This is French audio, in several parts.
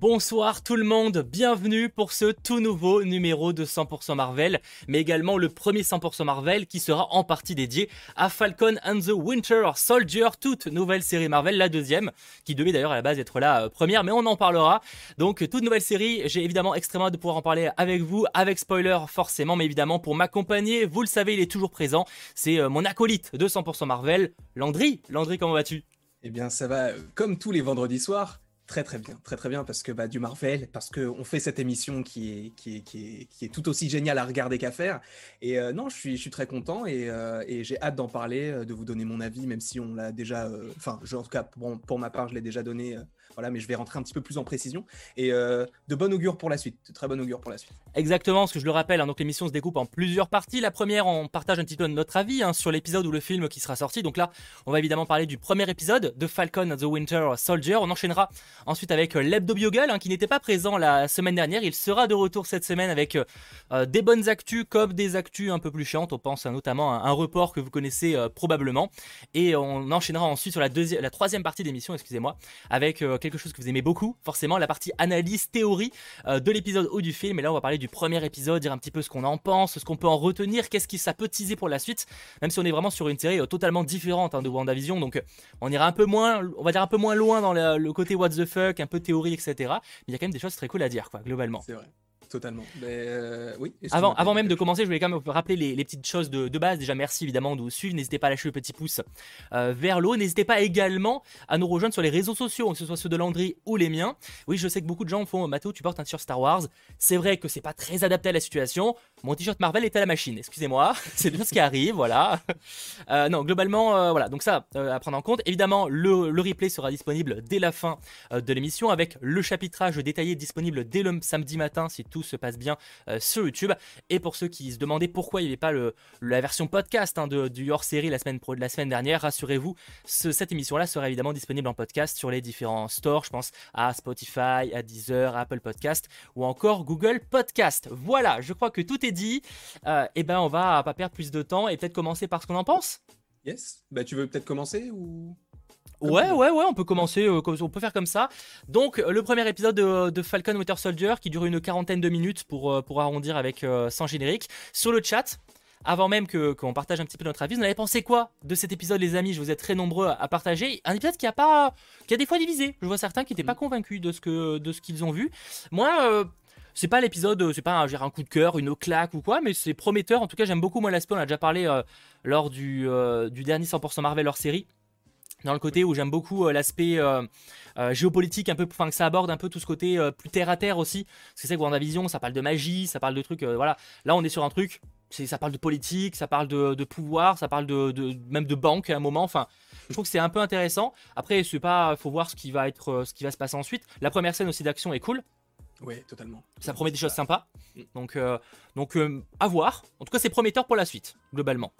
Bonsoir tout le monde, bienvenue pour ce tout nouveau numéro de 100% Marvel, mais également le premier 100% Marvel qui sera en partie dédié à Falcon and the Winter Soldier, toute nouvelle série Marvel, la deuxième, qui devait d'ailleurs à la base être la euh, première, mais on en parlera. Donc toute nouvelle série, j'ai évidemment extrêmement de pouvoir en parler avec vous, avec spoiler forcément, mais évidemment pour m'accompagner, vous le savez, il est toujours présent, c'est euh, mon acolyte de 100% Marvel, Landry. Landry, comment vas-tu? Eh bien ça va euh, comme tous les vendredis soirs. Très très bien, très très bien parce que bah, du Marvel, parce qu'on fait cette émission qui est, qui, est, qui, est, tout aussi géniale à regarder qu'à faire. Et euh, non, je suis, je suis très content et, euh, j'ai hâte d'en parler, euh, de vous donner mon avis, même si on l'a déjà, enfin, en tout cas pour ma part, je l'ai déjà donné voilà, mais je vais rentrer un petit peu plus en précision. Et euh, de bon augure pour la suite, très bon augure pour la suite. Exactement, parce que je le rappelle, hein, donc l'émission se découpe en plusieurs parties. La première, on partage un petit peu notre avis hein, sur l'épisode ou le film qui sera sorti. Donc là, on va évidemment parler du premier épisode de Falcon the Winter Soldier. On enchaînera ensuite avec euh, l'Hebdo Biogal, hein, qui n'était pas présent la semaine dernière. Il sera de retour cette semaine avec euh, des bonnes actus comme des actus un peu plus chiantes. On pense notamment à un report que vous connaissez probablement. Et on enchaînera ensuite sur la, deuxième, la troisième partie d'émission, excusez-moi, avec quelque chose que vous aimez beaucoup, forcément, la partie analyse, théorie euh, de l'épisode ou du film. Et là, on va parler du premier épisode, dire un petit peu ce qu'on en pense, ce qu'on peut en retenir, qu'est-ce qui ça peut teaser pour la suite, même si on est vraiment sur une série euh, totalement différente hein, de WandaVision. Donc, euh, on ira un peu moins, on va dire un peu moins loin dans le, côté what the fuck, un peu théorie, etc. Mais il y a quand même des choses très cool à dire, quoi, globalement. C'est vrai. Totalement. Euh, oui, avant, avant même de commencer, je voulais quand même rappeler les, petites choses de, base. Déjà, merci évidemment de vous suivre. N'hésitez pas à lâcher le petit pouce euh, vers le haut. N'hésitez pas également à nous rejoindre sur les réseaux sociaux, que ce soit ceux de Landry ou les miens. Oui, je sais que beaucoup de gens font Mato, tu portes un t-shirt Star Wars. C'est vrai que c'est pas très adapté à la situation. Mon t-shirt Marvel est à la machine. Excusez-moi, c'est bien ce qui arrive. Voilà. Euh, non, globalement, voilà. Donc ça, à prendre en compte. Évidemment, le, replay sera disponible dès la fin de l'émission avec le chapitrage détaillé disponible dès le samedi matin si tout se passe bien euh, sur YouTube. Et pour ceux qui se demandaient pourquoi il n'y avait pas la version podcast hein, de, du hors-série la semaine, la semaine dernière, rassurez-vous, cette émission-là sera évidemment disponible en podcast sur les différents stores. Je pense à Spotify, à Deezer, Apple Podcast ou encore Google Podcast. Voilà, je crois que tout est dit. et euh, eh ben on va pas perdre plus de temps et peut-être commencer par ce qu'on en pense. Yes. Bah tu veux peut-être commencer ou Ouais, ouais, ouais, on peut commencer, euh, on peut faire comme ça. Donc, le premier épisode de, Falcon Winter Soldier qui dure une quarantaine de minutes pour, euh, pour arrondir avec euh, sans générique. Sur le chat, avant même qu'on partage un petit peu notre avis, vous en avez pensé quoi de cet épisode, les amis? Je vous êtes très nombreux à, partager. Un épisode qui a pas, qui a des fois divisé. Je vois certains qui n'étaient pas mm. convaincus de ce que, de ce qu'ils ont vu. Moi. C'est pas l'épisode, c'est pas un, un coup de cœur, une claque ou quoi, mais c'est prometteur. En tout cas, j'aime beaucoup moi l'aspect. On a déjà parlé lors du, du dernier 100% Marvel hors série. Dans le côté où j'aime beaucoup euh, l'aspect euh, euh, géopolitique un peu enfin que ça aborde un peu tout ce côté plus terre à terre aussi. Parce que c'est que vision ça parle de magie ça parle de trucs voilà. Là on est sur un truc ça parle de politique ça parle de, pouvoir ça parle de, même de banque à un moment. Enfin je trouve que c'est un peu intéressant. Après c'est pas faut voir ce qui va être ce qui va se passer ensuite. La première scène aussi d'action est cool oui, totalement. Ça promet des choses sympas. Donc, donc à voir. En tout cas, c'est prometteur pour la suite, globalement.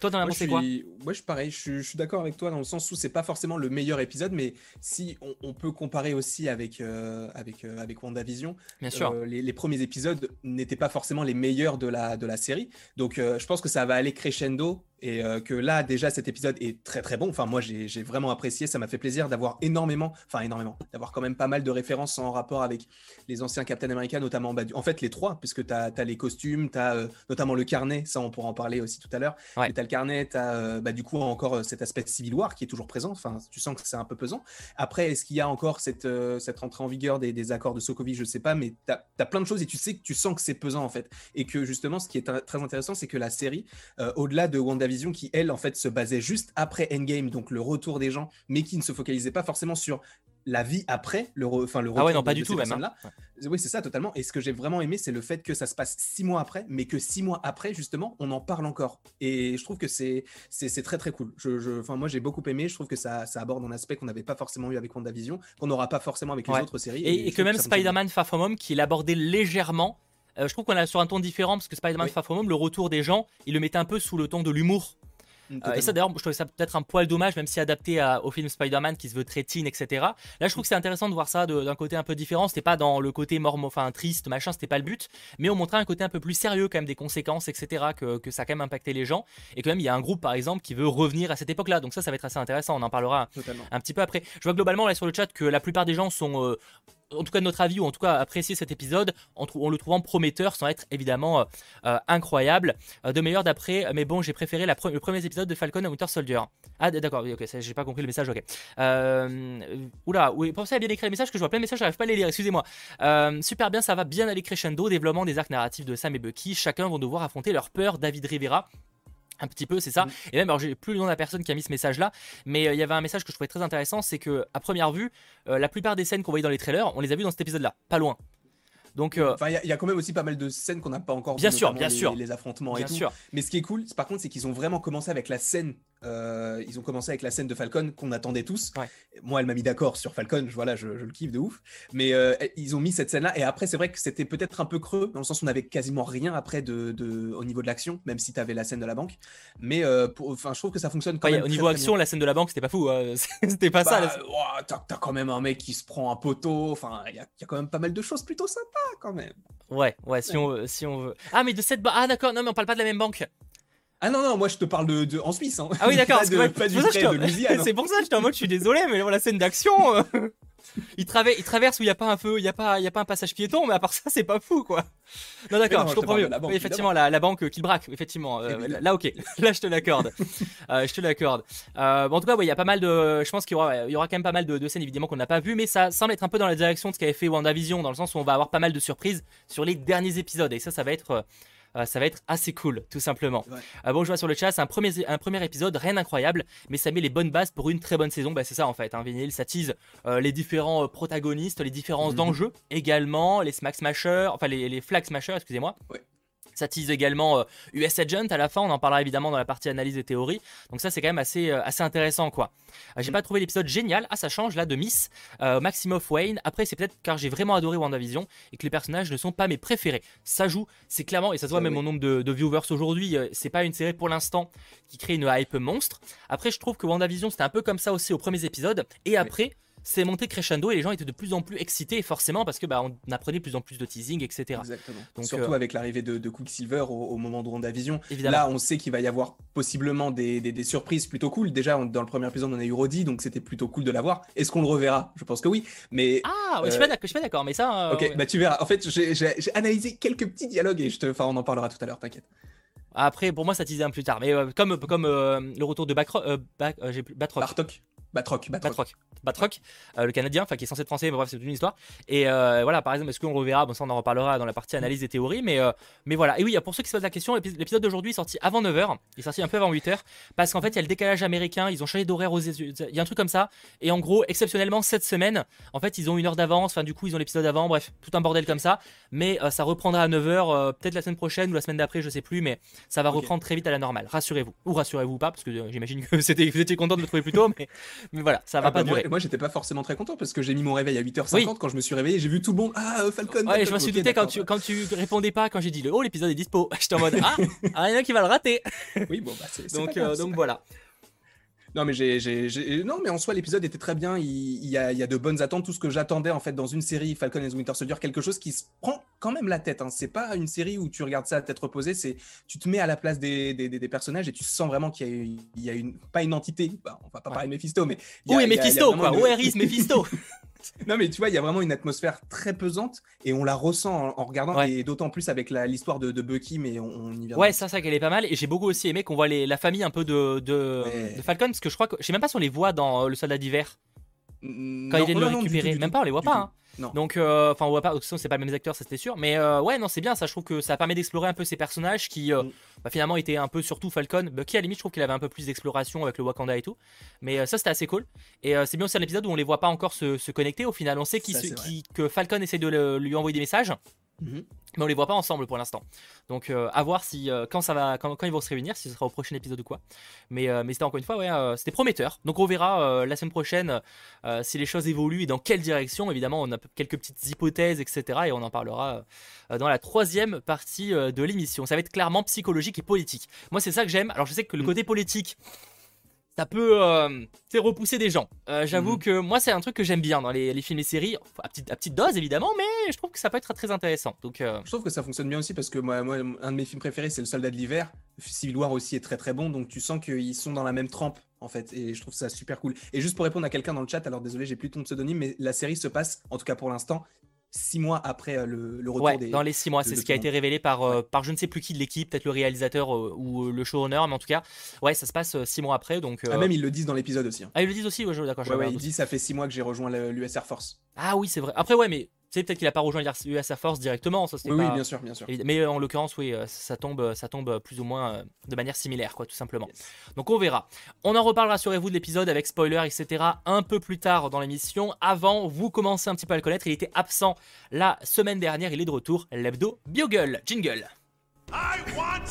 Toi, t'en as pensé quoi Moi, je suis pareil. Je, suis d'accord avec toi dans le sens où c'est pas forcément le meilleur épisode, mais si on, peut comparer aussi avec euh, avec euh, avec WandaVision, Bien sûr. Euh, les, premiers épisodes n'étaient pas forcément les meilleurs de la de la série. Donc, je pense que ça va aller crescendo et euh, que là déjà cet épisode est très très bon. Enfin moi j'ai vraiment apprécié, ça m'a fait plaisir d'avoir énormément, enfin énormément, d'avoir quand même pas mal de références en rapport avec les anciens Captain America, notamment bah, en fait les trois, puisque tu as, les costumes, tu as euh, notamment le carnet, ça on pourra en parler aussi tout à l'heure. Tu as le carnet, tu as euh, bah, du coup encore cet aspect Civil War qui est toujours présent, enfin tu sens que c'est un peu pesant. Après est-ce qu'il y a encore cette, cette entrée en vigueur des, accords de Sokovie, je sais pas, mais tu as, plein de choses et tu sais que tu sens que c'est pesant en fait. Et que justement ce qui est très intéressant c'est que la série, au-delà de Wanda vision qui, elle, en fait, se basait juste après Endgame, donc le retour des gens, mais qui ne se focalisait pas forcément sur la vie après le, enfin, le retour ah ouais, non, pas du tout, même. Hein. Oui, c'est ça, totalement. Et ce que j'ai vraiment aimé, c'est le fait que ça se passe six mois après, mais que six mois après, justement, on en parle encore. Et je trouve que c'est très, très cool. Je, enfin, moi, j'ai beaucoup aimé. Je trouve que ça, ça aborde un aspect qu'on n'avait pas forcément eu avec WandaVision, qu'on n'aura pas forcément avec les autres séries. Et, que même Spider-Man Far From Home, qui l'abordait légèrement, euh, je trouve qu'on a sur un ton différent parce que Spider-Man Far From Home, le retour des gens, il le mettait un peu sous le ton de l'humour. Euh, et ça d'ailleurs, je trouvais ça peut-être un poil dommage, même si adapté au film Spider-Man qui se veut très teen, etc. Là, je trouve que c'est intéressant de voir ça d'un côté un peu différent. C'était pas dans le côté mort, enfin triste, machin, c'était pas le but, mais on montrait un côté un peu plus sérieux quand même des conséquences, etc. Que, que ça a quand même impacté les gens. Et quand même, il y a un groupe par exemple qui veut revenir à cette époque-là. Donc ça, ça va être assez intéressant. On en parlera un petit peu après. Je vois globalement là sur le chat que la plupart des gens sont euh, en tout cas notre avis, ou en tout cas apprécier cet épisode en, le trouvant prometteur sans être évidemment incroyable. de meilleur d'après, mais bon, j'ai préféré le premier épisode de Falcon et Winter Soldier. Ah, d'accord, ok, j'ai pas compris le message, ok. oula, oui, pensez à bien écrire les messages, que je vois plein de messages, j'arrive pas à les lire, excusez-moi. super bien, ça va bien aller crescendo, développement des arcs narratifs de Sam et Bucky, chacun vont devoir affronter leur peur. David Rivera un petit peu, c'est ça. Mm. Et même, alors j'ai plus le nom de la personne qui a mis ce message-là, mais euh, il y avait un message que je trouvais très intéressant, c'est que à première vue, euh, la plupart des scènes qu'on voyait dans les trailers, on les a vues dans cet épisode-là, pas loin. Donc, euh, enfin, il y, a quand même aussi pas mal de scènes qu'on n'a pas encore. Bien sûr, bien les, sûr. Les affrontements et tout. Mais ce qui est cool, par contre, c'est qu'ils ont vraiment commencé avec la scène euh, ils ont commencé avec la scène de Falcon qu'on attendait tous. Moi, elle m'a mis d'accord sur Falcon, je, voilà, je, le kiffe de ouf. Mais euh, ils ont mis cette scène-là. Et après, c'est vrai que c'était peut-être un peu creux, dans le sens où on avait quasiment rien après de, de au niveau de l'action, même si tu avais la scène de la banque. Mais euh, je trouve que ça fonctionne quand même. Au niveau action, la scène de la banque, c'était pas fou. Hein. c'était pas ça. Bah, t'as quand même un mec qui se prend un poteau. Enfin, il y, a quand même pas mal de choses plutôt sympas quand même. Ouais, ouais, si, On, si on veut. Ah, mais de cette. Ah, d'accord, non, mais on parle pas de la même banque. Ah non, non, moi je te parle de, en Suisse. Hein. Ah oui, d'accord. de. C'est pour ça que j'étais en mode, je suis désolé, mais la scène d'action. Euh, il, traverse, il traverse où il n'y a pas un feu, il n'y a, pas, il y a pas un passage piéton, mais à part ça, c'est pas fou, quoi. Non, d'accord, je, comprends mieux. effectivement, la, banque qui braque, effectivement. Euh, là, ok. Là, je te l'accorde. Euh, je te l'accorde. bon, en tout cas, il y a pas mal de. Je pense qu'il y aura, il y aura quand même pas mal de, scènes, évidemment, qu'on n'a pas vu, mais ça semble être un peu dans la direction de ce qu'avait fait WandaVision, dans le sens où on va avoir pas mal de surprises sur les derniers épisodes. Et ça, ça va être euh, ça va être assez cool, tout simplement. Euh, bon, je vois sur le chat, c'est un premier, un premier épisode, rien d'incroyable, mais ça met les bonnes bases pour une très bonne saison. Bah, c'est ça en fait, hein, Vinyl, ça tease euh, les différents protagonistes, les différences mhm. d'enjeux également, les Smack Smashers, enfin les, les Flag Smashers, excusez-moi. Ça tease également US euh, Agent à la fin, on en parlera évidemment dans la partie analyse et théorie. Donc ça c'est quand même assez, euh, assez intéressant quoi. Euh, j'ai mm. pas trouvé l'épisode génial, ah ça change là de Miss, Maximoff Wayne. Après c'est peut-être car j'ai vraiment adoré WandaVision et que les personnages ne sont pas mes préférés. Ça joue, c'est clairement, et ça se voit même au nombre de, viewers aujourd'hui, c'est pas une série pour l'instant qui crée une hype monstre. Après je trouve que WandaVision c'était un peu comme ça aussi aux premiers épisodes et après c'est monté crescendo et les gens étaient de plus en plus excités, forcément, parce que bah, on apprenait de plus en plus de teasing, etc. Exactement. Donc, Surtout euh, avec l'arrivée de, de, Quicksilver au, moment de WandaVision. Évidemment. Là, on sait qu'il va y avoir possiblement des, des, surprises plutôt cool. Déjà, dans le premier épisode, on a eu Roddy, donc c'était plutôt cool de l'avoir. Est-ce qu'on le reverra? Je pense que oui. Mais, ah, je, suis pas d'accord, mais ça. Euh, ok, bah tu verras. En fait, j'ai analysé quelques petits dialogues et je te, enfin, on en parlera tout à l'heure, t'inquiète. Après, pour moi, ça teasait un peu plus tard. Mais euh, comme, comme le retour de Backrock. j'ai Batroc. Batroc. Batroc. Batroc, euh, le Canadien, enfin qui est censé être français, mais bref, c'est une histoire. Et euh, voilà, par exemple, est-ce qu'on reverra Bon, ça, on en reparlera dans la partie analyse et théorie, mais, euh, mais voilà. Et oui, pour ceux qui se posent la question, l'épisode d'aujourd'hui est sorti avant 9h, il est sorti un peu avant 8h, parce qu'en fait, il y a le décalage américain, ils ont changé d'horaire aux Il y a un truc comme ça, et en gros, exceptionnellement, cette semaine, en fait, ils ont une heure d'avance, enfin, du coup, ils ont l'épisode avant, bref, tout un bordel comme ça, mais ça reprendra à 9h, peut-être la semaine prochaine ou la semaine d'après, je sais plus, mais ça va reprendre très vite à la normale, rassurez-vous. Ou rassurez-vous pas, parce que j'imagine que vous étiez content de le trouver plus tôt, mais, mais voilà, ça va ah, pas bah, durer. Moi, j'étais pas forcément très content parce que j'ai mis mon réveil à 8h50 quand je me suis réveillé, j'ai vu tout le monde ah Falcon. Ouais, je me suis douté quand tu quand tu répondais pas quand j'ai dit le oh l'épisode est dispo. J'étais en mode ah, ah il y en a qui va le rater. Oui bon bah c'est donc euh, donc voilà. Non, mais j'ai, non, mais en soi, l'épisode était très bien. Il, y a, il, y a, de bonnes attentes. Tout ce que j'attendais en fait dans une série Falcon and Winter Soldier, quelque chose qui se prend quand même la tête. Hein. C'est pas une série où tu regardes ça à tête reposée. C'est tu te mets à la place des, des, des personnages et tu sens vraiment qu'il y a, il y a une pas une entité. Bah, on va pas parler de Mephisto, mais où est Mephisto quoi? Où est Mephisto? non, mais tu vois, il y a vraiment une atmosphère très pesante et on la ressent en, regardant, et d'autant plus avec l'histoire de, Bucky, mais on, y vient. Ouais, ça, ça qu'elle est pas mal. Et j'ai beaucoup aussi aimé qu'on voit les, la famille un peu de, de, Falcon, parce que je crois que je sais même pas si on les voit dans euh, Le Soldat d'hiver. Quand il vient de le récupérer, même pas, on les voit pas. Hein. Donc, euh, enfin, on voit pas, c'est pas les mêmes acteurs, ça c'était sûr. Mais euh, ouais, non, c'est bien, ça, je trouve que ça permet d'explorer un peu ces personnages qui, euh, mm. bah, finalement, étaient un peu surtout Falcon. Bucky, à la limite, je trouve qu'il avait un peu plus d'exploration avec le Wakanda et tout. Mais ça, c'était assez cool. Et c'est bien aussi un épisode où on les voit pas encore se, connecter. Au final, on sait que Falcon essaie de lui envoyer des messages. Mhm. Mais on les voit pas ensemble pour l'instant. Donc euh, à voir si euh, quand ça va quand, ils vont se réunir, si ce sera au prochain épisode ou quoi. Mais, euh, mais c'était encore une fois ouais, c'était prometteur. Donc on verra la semaine prochaine si les choses évoluent et dans quelle direction. Évidemment, on a quelques petites hypothèses, etc. Et on en parlera dans la troisième partie de l'émission. Ça va être clairement psychologique et politique. Moi c'est ça que j'aime. Alors je sais que le mm. côté politique ça peut euh, repousser des gens. Euh, j'avoue Mhm. que moi, c'est un truc que j'aime bien dans les, les films et séries, à petite, à petite dose évidemment, mais je trouve que ça peut être très intéressant. Donc, euh, Je trouve que ça fonctionne bien aussi parce que moi, moi, un de mes films préférés, c'est Le Soldat de l'hiver. Civil War aussi est très très bon, donc tu sens qu'ils sont dans la même trempe en fait, et je trouve ça super cool. Et juste pour répondre à quelqu'un dans le chat, alors désolé, j'ai plus ton pseudonyme, mais la série se passe, en tout cas pour l'instant, six mois après euh, le, le retour ouais, des. dans les six mois, c'est ce qui a été révélé par, euh, par je ne sais plus qui de l'équipe, peut-être le réalisateur euh, ou le showrunner, mais en tout cas, ouais, ça se passe six mois après. Donc, Ah, même ils le disent dans l'épisode aussi. hein. ah, ils le disent aussi, ouais, d'accord. Ouais, ouais, regarde il aussi. dit ça fait six mois que j'ai rejoint l'US Air Force. Ah oui, c'est vrai. Après, ouais, mais sais, peut-être qu'il a pas rejoint l'US Air Force directement, ça c'est Oui, pas. oui, bien sûr, bien sûr. Mais euh, en l'occurrence, oui, euh, ça tombe, ça tombe plus ou moins euh, de manière similaire, quoi, tout simplement. Yes. Donc on verra. On en reparle, rassurez-vous, de l'épisode avec spoiler, etc. un peu plus tard dans l'émission. Avant, vous commencez un petit peu à le connaître. Il était absent la semaine dernière. Il est de retour. L'hebdo Biogle. Jingle. I want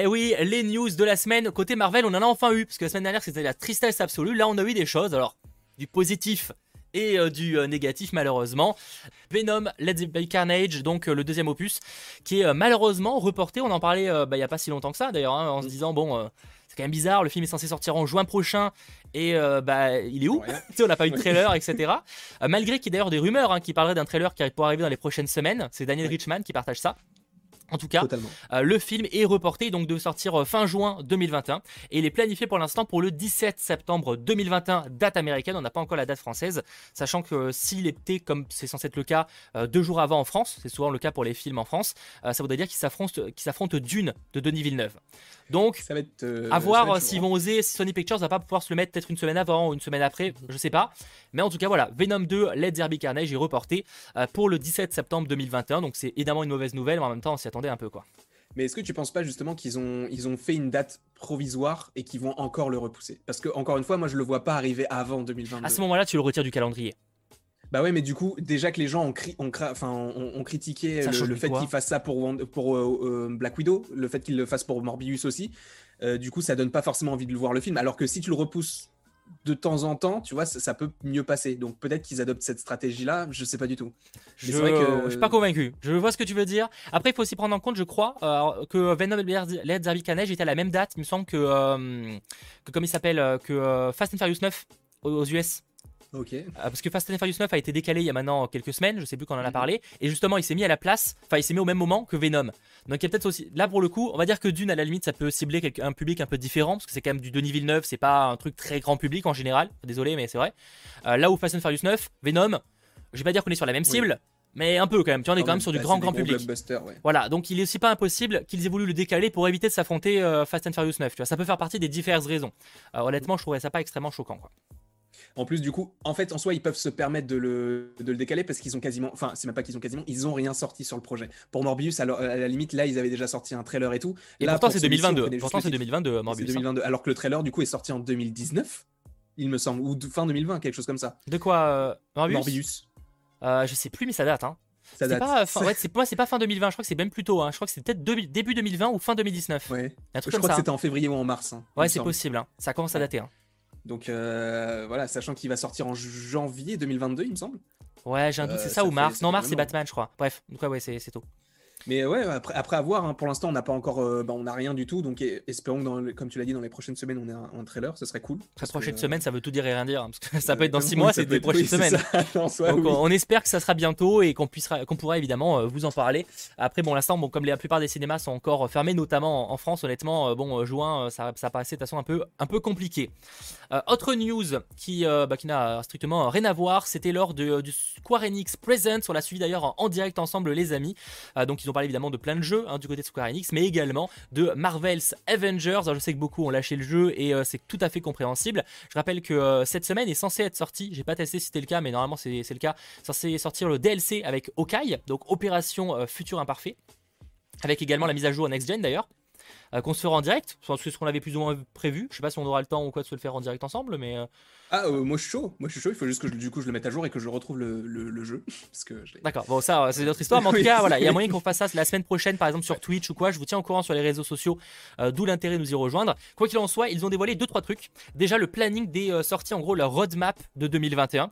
Eh oui, les news de la semaine côté Marvel, on en a enfin eu. Parce que la semaine dernière, c'était la tristesse absolue. Là, on a eu des choses. Alors, du positif et euh, du euh, négatif, malheureusement. Venom, Let's Be Carnage, donc euh, le deuxième opus, qui est malheureusement reporté. On en parlait bah, il n'y a pas si longtemps que ça, d'ailleurs, hein, en se disant, bon, c'est quand même bizarre. Le film est censé sortir en juin prochain. Et bah, il est où? On n'a pas eu de trailer, etc. Malgré qu'il y ait d'ailleurs des rumeurs hein, qui parleraient d'un trailer qui pourrait arriver dans les prochaines semaines. C'est Daniel Ouais. Richman qui partage ça. En tout cas, euh, le film est reporté donc de sortir euh, fin juin 2021 et il est planifié pour l'instant pour le 17 septembre 2021, date américaine. On n'a pas encore la date française, sachant que euh, s'il était comme c'est censé être le cas euh, deux jours avant en France, c'est souvent le cas pour les films en France, euh, ça voudrait dire qu'ils s'affrontent, qu'ils s'affrontent Dune de Denis Villeneuve. Donc Ça va être. à voir s'ils hein. vont oser, si Sony Pictures va pas pouvoir se le mettre peut-être une semaine avant ou une semaine après, je sais pas. Mais en tout cas, voilà, Venom 2, Let's Derby Carnage est reporté pour le 17 septembre 2021. Donc c'est évidemment une mauvaise nouvelle, mais en même temps, on s'y attendait un peu quoi. Mais est-ce que tu penses pas justement qu'ils ont, ils ont fait une date provisoire et qu'ils vont encore le repousser? Parce que, encore une fois, moi je le vois pas arriver avant 2022. À ce moment-là, tu le retires du calendrier. Bah ouais, mais du coup, déjà que les gens ont, cri- ont, cra- enfin, ont, ont critiqué le, fait qu'il fasse ça pour euh, euh, Black Widow, le fait qu'il le fasse pour Morbius aussi, euh, du coup, ça donne pas forcément envie de le voir le film. Alors que si tu le repousses de temps en temps, tu vois, ça, ça peut mieux passer. Donc peut-être qu'ils adoptent cette stratégie-là, je sais pas du tout. Je, vrai que- je suis pas convaincu. Je vois ce que tu veux dire. Après, il faut aussi prendre en compte, je crois, euh, que Venom et Carnage étaient à la même date. Il me semble que, euh, que comme il s'appelle, euh, que Fast and Furious 9 aux, aux US. Ok. Euh, parce que Fast and Furious 9 a été décalé il y a maintenant quelques semaines, je sais plus quand on en a Mhm. parlé, et justement il s'est mis à la place, enfin il s'est mis au même moment que Venom. Donc il y a peut-être aussi, là pour le coup, on va dire que Dune à la limite ça peut cibler un public un peu différent, parce que c'est quand même du Denis Villeneuve, c'est pas un truc très grand public en général, désolé mais c'est vrai. Euh, là où Fast and Furious 9, Venom, je vais pas dire qu'on est sur la même Oui. cible, mais un peu quand même, tu vois, on est quand même sur du Bah, grand grand public. ouais. Voilà, donc il est aussi pas impossible qu'ils aient voulu le décaler pour éviter de s'affronter euh, Fast and Furious 9, tu vois, ça peut faire partie des diverses raisons. Euh, honnêtement, je trouverais ça pas extrêmement choquant quoi. En plus, du coup, en fait, en soi, ils peuvent se permettre de le, de le décaler parce qu'ils ont quasiment, enfin, c'est même pas qu'ils ont quasiment, ils ont rien sorti sur le projet. Pour Morbius, alors, à la limite, là, ils avaient déjà sorti un trailer et tout. Et là, pourtant pour c'est celui-ci, on 2022, connaît juste pourtant c'est titre. 2022 C'est Morbius. hein. 2022. Alors que le trailer, du coup, est sorti en 2019, il me semble, ou fin 2020, quelque chose comme ça. De quoi euh, Morbius, Morbius. Euh, Je sais plus, mais ça date. Hein. Ça C'est date. pas, fin, ouais, c'est moi, c'est pas fin 2020. Je crois que c'est même plus tôt. Hein. Je crois que c'est peut-être début 2020 ou fin 2019. Ouais. Un truc Je comme crois ça. que c'était en février ou en mars. hein, Ouais, c'est possible. hein. Ça commence à dater. hein. Donc euh, voilà, sachant qu'il va sortir en janvier 2022, il me semble. Ouais, j'ai un doute, Euh, c'est ça, ça ou mars? Non, mars, c'est. Batman, je crois. Bref, donc ouais, ouais, c'est tôt. Mais ouais, après, après avoir, hein, pour l'instant, on n'a pas encore, euh, bah, on n'a rien du tout. Donc espérons que, dans le- comme tu l'as dit, dans les prochaines semaines, on ait un, un trailer, ce serait cool. Très prochaine que, semaine, ça veut tout dire et rien dire. hein, parce que ça peut euh, être dans 6 oui, mois, c'est des être- prochaines oui, semaines. Donc oui. on on espère que ça sera bientôt et qu'on qu'on pourra évidemment euh, vous en parler. Après, bon, l'instant, bon, comme la plupart des cinémas sont encore euh, fermés, notamment en en France, honnêtement, euh, bon, euh, juin, euh, ça, ça paraissait de toute façon un peu, un peu compliqué. Euh, autre news qui, euh, bah, qui n'a strictement rien à voir, c'était lors du Square Enix Presents. On l'a suivi d'ailleurs en, en direct ensemble, les amis. Euh, donc ils ont parlé évidemment de plein de jeux hein, du côté de Square Enix, mais également de Marvel's Avengers. Je sais que beaucoup ont lâché le jeu et c'est tout à fait compréhensible. Je rappelle que cette semaine est censée être sortie, j'ai pas testé si c'était le cas, mais normalement c'est le cas, censé sortir le DLC avec Hawkeye, donc Opération Futur Imparfait, avec également la mise à jour Next Gen d'ailleurs. Euh, qu'on se fera en direct, c'est ce qu'on avait plus ou moins prévu. Je sais pas si on aura le temps ou quoi de se le faire en direct ensemble, mais euh, Ah, euh, moi je suis chaud. Moi je suis chaud. Il faut juste que je- du coup je le mette à jour et que je retrouve le, le- le jeu parce que je D'accord, bon ça c'est notre histoire, mais en tout cas voilà, il y a moyen qu'on fasse ça la semaine prochaine par exemple sur Twitch ou quoi, je vous tiens au courant sur les réseaux sociaux, d'où l'intérêt de nous y rejoindre. Quoi qu'il en soit, ils ont dévoilé deux trois trucs. Déjà le planning des sorties, en gros leur roadmap de 2021.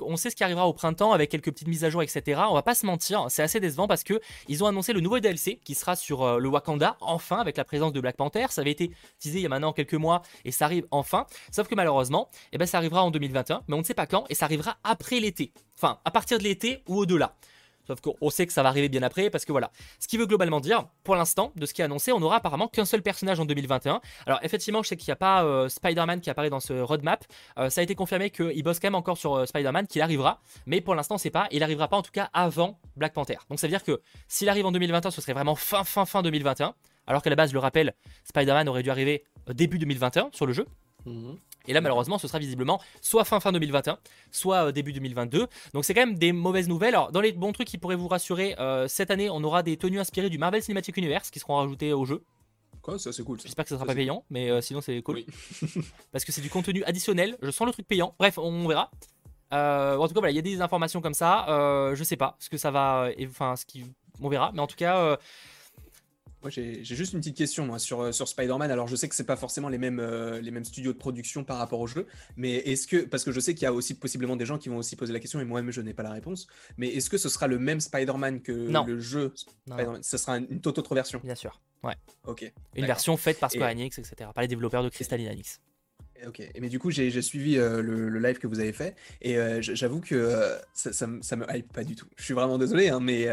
On sait ce qui arrivera au printemps avec quelques petites mises à jour, etc. On va pas se mentir, c'est assez décevant parce que ils ont annoncé le nouveau DLC qui sera sur euh, le Wakanda, enfin, avec la présence de Black Panther. Ça avait été teasé il y a maintenant quelques mois et ça arrive enfin. Sauf que malheureusement, eh ben, ça arrivera en 2021, mais on ne sait pas quand et ça arrivera après l'été. Enfin, à partir de l'été ou au-delà. Sauf qu'on sait que ça va arriver bien après parce que voilà. Ce qui veut globalement dire, pour l'instant, de ce qui est annoncé, on aura apparemment qu'un seul personnage en 2021. Alors effectivement, je sais qu'il n'y a pas euh, Spider-Man qui apparaît dans ce roadmap. Euh, ça a été confirmé qu'il bosse quand même encore sur euh, Spider-Man, qu'il arrivera. Mais pour l'instant, c'est pas. Il arrivera pas en tout cas avant Black Panther. Donc ça veut dire que s'il arrive en 2021, ce serait vraiment fin fin fin 2021. Alors qu'à la base, le rappelle, Spider-Man aurait dû arriver début 2021 sur le jeu. Mhm. Et là, malheureusement, ce sera visiblement soit fin fin 2021, soit euh, début 2022. Donc c'est quand même des mauvaises nouvelles. Alors, dans les bons trucs qui pourraient vous rassurer, euh, cette année, on aura des tenues inspirées du Marvel Cinematic Universe qui seront rajoutées au jeu. Quoi, ça c'est cool. J'espère que ça sera Ça, pas payant, mais euh, sinon c'est cool. Oui. Parce que c'est du contenu additionnel. Je sens le truc payant. Bref, on verra. Euh, en tout cas, voilà, il y a des informations comme ça. Je sais pas ce que ça va. Enfin, ce qui. On verra. Mais en tout cas, Moi, j'ai juste une petite question moi, sur, euh, sur Spider-Man. Alors, je sais que c'est pas forcément les mêmes, euh, les mêmes studios de production par rapport au jeu, mais est-ce que, parce que je sais qu'il y a aussi possiblement des gens qui vont aussi poser la question, et moi-même, je n'ai pas la réponse, mais est-ce que ce sera le même Spider-Man que Non. le jeu non, Ce sera une toute autre version. bien sûr. Ok. Une version faite par Square Et- Enix, etc. Par les développeurs de Crystal Dynamics. Ok, mais du coup, j'ai suivi euh, le, le live que vous avez fait et euh, j'avoue que euh, ça, ça, me- ça me hype pas du tout. Je suis vraiment désolé, hein, mais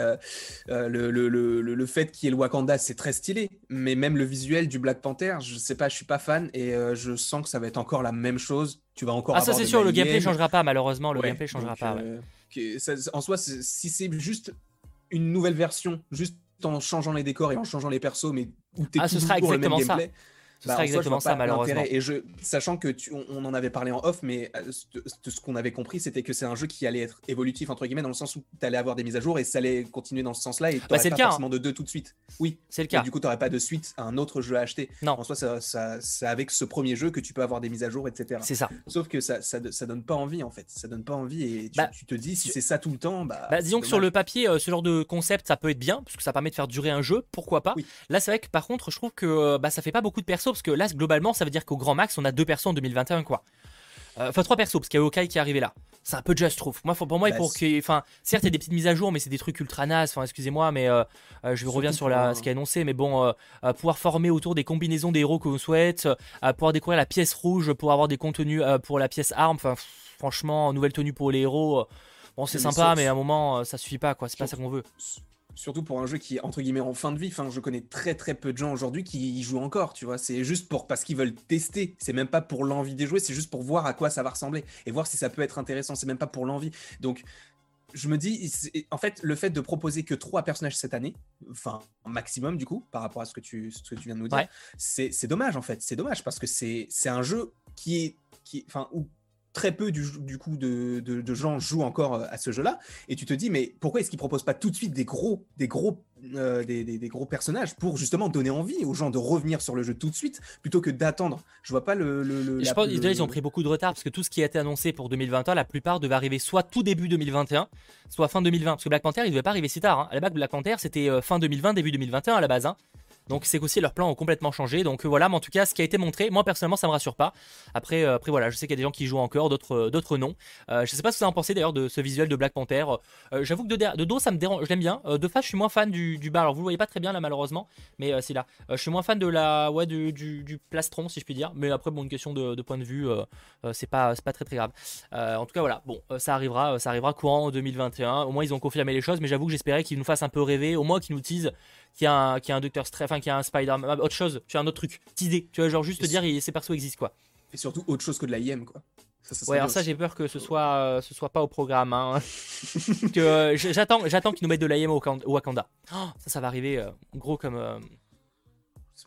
le, fait qu'il y ait le Wakanda, c'est très stylé. Mais même le visuel du Black Panther, je sais pas, je suis pas fan et je sens que ça va être encore la même chose. Tu vas encore Ah, ça c'est sûr, le gameplay changera pas, malheureusement. Le Ouais, gameplay changera donc, pas. ouais. que ça- en soi, si c'est juste une nouvelle version, juste en changeant les décors et en changeant les persos, mais où t'es Ah, ce sera toujours le même exactement ça. Ce bah, soi, exactement ça, pas malheureusement. Et je, sachant que tu, on, on en avait parlé en off, mais euh, ce qu'on avait compris, c'était que c'est un jeu qui allait être évolutif entre guillemets dans le sens où tu allais avoir des mises à jour et ça allait continuer dans ce sens-là et tu Bah, c'est le pas cas, hein. forcément de deux tout de suite. Oui. C'est le Et cas. du coup, tu n'aurais pas de suite à un autre jeu à acheter. Non. En soi, ça, ça- c'est avec ce premier jeu que tu peux avoir des mises à jour, etc. C'est ça. Sauf que ça, ça, ça donne pas envie en fait. Ça donne pas envie et tu, Bah, tu te dis si c'est ça tout le temps, bah. Bah, disons que sur le papier, euh, ce genre de concept, ça peut être bien, parce que ça permet de faire durer un jeu, pourquoi pas. Oui. Là, c'est vrai que par contre, je trouve que euh, bah, ça fait pas beaucoup de persos, parce que là, globalement, ça veut dire qu'au grand max, on a deux persos en 2021, quoi. Euh, Enfin, trois persos, parce qu'il y a Hawkeye qui est arrivé là. C'est un peu juste, je trouve. Moi, pour moi, Bah, pour c'est- que. Enfin, certes, il y a des petites mises à jour, mais c'est des trucs ultra nazes. Enfin, excusez-moi, mais euh, euh, je reviens sur la, ce qui est annoncé. Mais bon, euh, pouvoir former autour des combinaisons des héros que vous souhaitez, euh, pouvoir découvrir la pièce rouge pour avoir des contenus pour la pièce arme. Enfin, franchement, nouvelle tenue pour les héros. Bon, c'est sympa, mais à un moment, ça suffit pas, quoi. C'est pas ça qu'on veut. Surtout pour un jeu qui est entre guillemets en fin de vie. Enfin, je connais très très peu de gens aujourd'hui qui y jouent encore. Tu vois, c'est juste pour parce qu'ils veulent tester. C'est même pas pour l'envie de jouer. C'est juste pour voir à quoi ça va ressembler et voir si ça peut être intéressant. C'est même pas pour l'envie. Donc je me dis, en fait, le fait de proposer que trois personnages cette année, enfin, maximum du coup, par rapport à ce que tu, ce que tu viens de nous dire, Ouais. c'est dommage en fait. C'est dommage parce que c'est c'est un jeu qui est, qui, enfin, où très peu du, du coup de, de- de gens jouent encore euh, à ce jeu-là. Et tu te dis, mais pourquoi est-ce qu'ils proposent pas tout de suite des gros, des gros, euh, des, des- des gros personnages pour justement donner envie aux gens de revenir sur le jeu tout de suite plutôt que d'attendre? Je vois pas le. le, le- Et je la- pense le- qu'ils ont pris beaucoup de retard parce que tout ce qui a été annoncé pour 2021, la plupart devait arriver soit tout début 2021, soit fin 2020. Parce que Black Panther, il devait pas arriver si tard. hein. À la base, Black Panther, c'était euh, fin 2020, début 2021 à la base. hein. Donc c'est qu'aussi leurs plans ont complètement changé. Donc euh, voilà, mais en tout cas, ce qui a été montré, moi personnellement, ça me rassure pas. Après, euh, après voilà, je sais qu'il y a des gens qui jouent encore, d'autres, euh, d'autres non. Je sais pas ce que vous en pensez d'ailleurs de ce visuel de Black Panther. J'avoue que de, dos, ça me dérange, je l'aime bien. De face, je suis moins fan du, du bas. Alors vous le voyez pas très bien là, malheureusement, mais c'est là. Je suis moins fan de la, ouais, du, plastron, si je puis dire. Mais après, bon, une question de, point de vue, c'est pas, pas très très grave. En tout cas, voilà. Bon, ça arrivera, ça arrivera courant en 2021. Au moins, ils ont confirmé les choses, mais j'avoue que j'espérais qu'ils nous fassent un peu rêver, au moins qu'ils nous disent qu'il y a un, qu'il y a un Doctor Strange, enfin qu'il y a un Spider-Man, autre chose, tu as un autre truc, teaser. Tu vois, genre juste te dire, ces persos existent quoi. Et surtout autre chose que de la IM, quoi. Ça, ça serait Ouais, alors ça, j'ai peur que ce soit, euh, ce soit pas au programme. hein. que euh, j'attends, j'attends qu'ils nous mettent de l'AM au Wakanda- au Wakanda. Oh, ça, ça va arriver euh, gros comme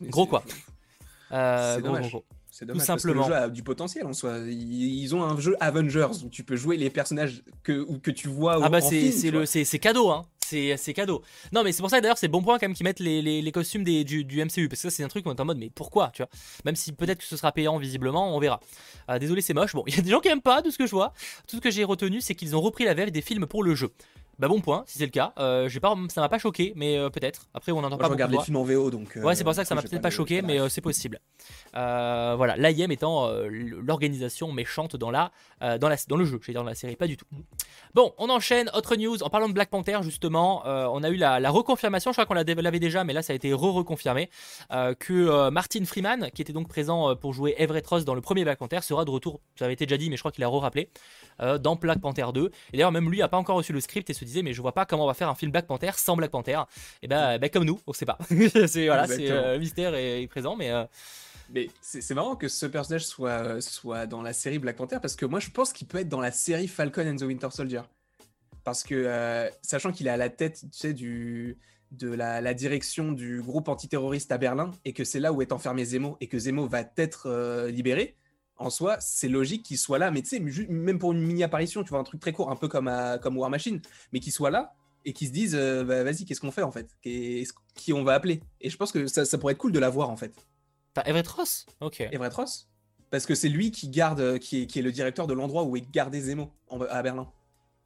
gros quoi. C'est dommage. gros, gros. C'est dommage parce que le jeu a du potentiel en soi. Ils, ont un jeu Avengers où tu peux jouer les personnages que, que tu vois Ah bah c'est le c'est c'est cadeau hein. C'est cadeau. Non mais c'est pour ça d'ailleurs c'est bon point quand même qu'ils mettent les, costumes du, MCU parce que ça c'est un truc où on est en mode mais pourquoi tu vois? Même si peut-être que ce sera payant visiblement on verra. Ah, désolé c'est moche. Bon il y a des gens qui aiment pas de ce que je vois. Tout ce que j'ai retenu c'est qu'ils ont repris la VF des films pour le jeu. Bah bon point, si c'est le cas. Euh, j'ai pas, ça m'a pas choqué, mais euh, peut-être. Après, on entend Moi, pas je regarde les films en VO, donc. euh, Ouais, c'est pour ça que ça m'a peut-être pas choqué, mais euh, c'est possible. Voilà, l'AIM étant l'organisation méchante dans, la, dans, la, dans le jeu, j'ai dans la série, pas du tout. Bon, on enchaîne. Autre news, en parlant de Black Panther, justement, on a eu la, la reconfirmation, je crois qu'on l'a- l'avait déjà, mais là ça a été re-reconfirmé, que Martin Freeman, qui était donc présent pour jouer Everett Ross dans le premier Black Panther, sera de retour, ça avait été déjà dit, mais je crois qu'il a re-rappelé, dans Black Panther 2. Et d'ailleurs, même lui a pas encore reçu le script et se disait, mais je vois pas comment on va faire un film Black Panther sans Black Panther. Et ben, ben, comme nous, on sait pas. c'est voilà, c'est euh, mystère est, est présent, mais. euh, Mais c'est marrant que ce personnage soit, euh, soit dans la série Black Panther parce que moi je pense qu'il peut être dans la série Falcon and the Winter Soldier. Parce que, euh, sachant qu'il est à la tête tu sais, du, de la, la direction du groupe antiterroriste à Berlin et que c'est là où est enfermé Zemo et que Zemo va être euh, libéré, en soi, c'est logique qu'il soit là. Mais tu sais, même pour une mini-apparition, tu vois, un truc très court, un peu comme, à- comme War Machine, mais qu'il soit là et qu'ils se disent euh, bah, vas-y, qu'est-ce qu'on fait en fait? Qui on va appeler? Et je pense que ça, ça pourrait être cool de l'avoir en fait. T'as Everett Ross? Ok. Everett Ross? Parce que c'est lui qui garde, euh, qui est, qui est le directeur de l'endroit où est gardé Zemo en- à Berlin.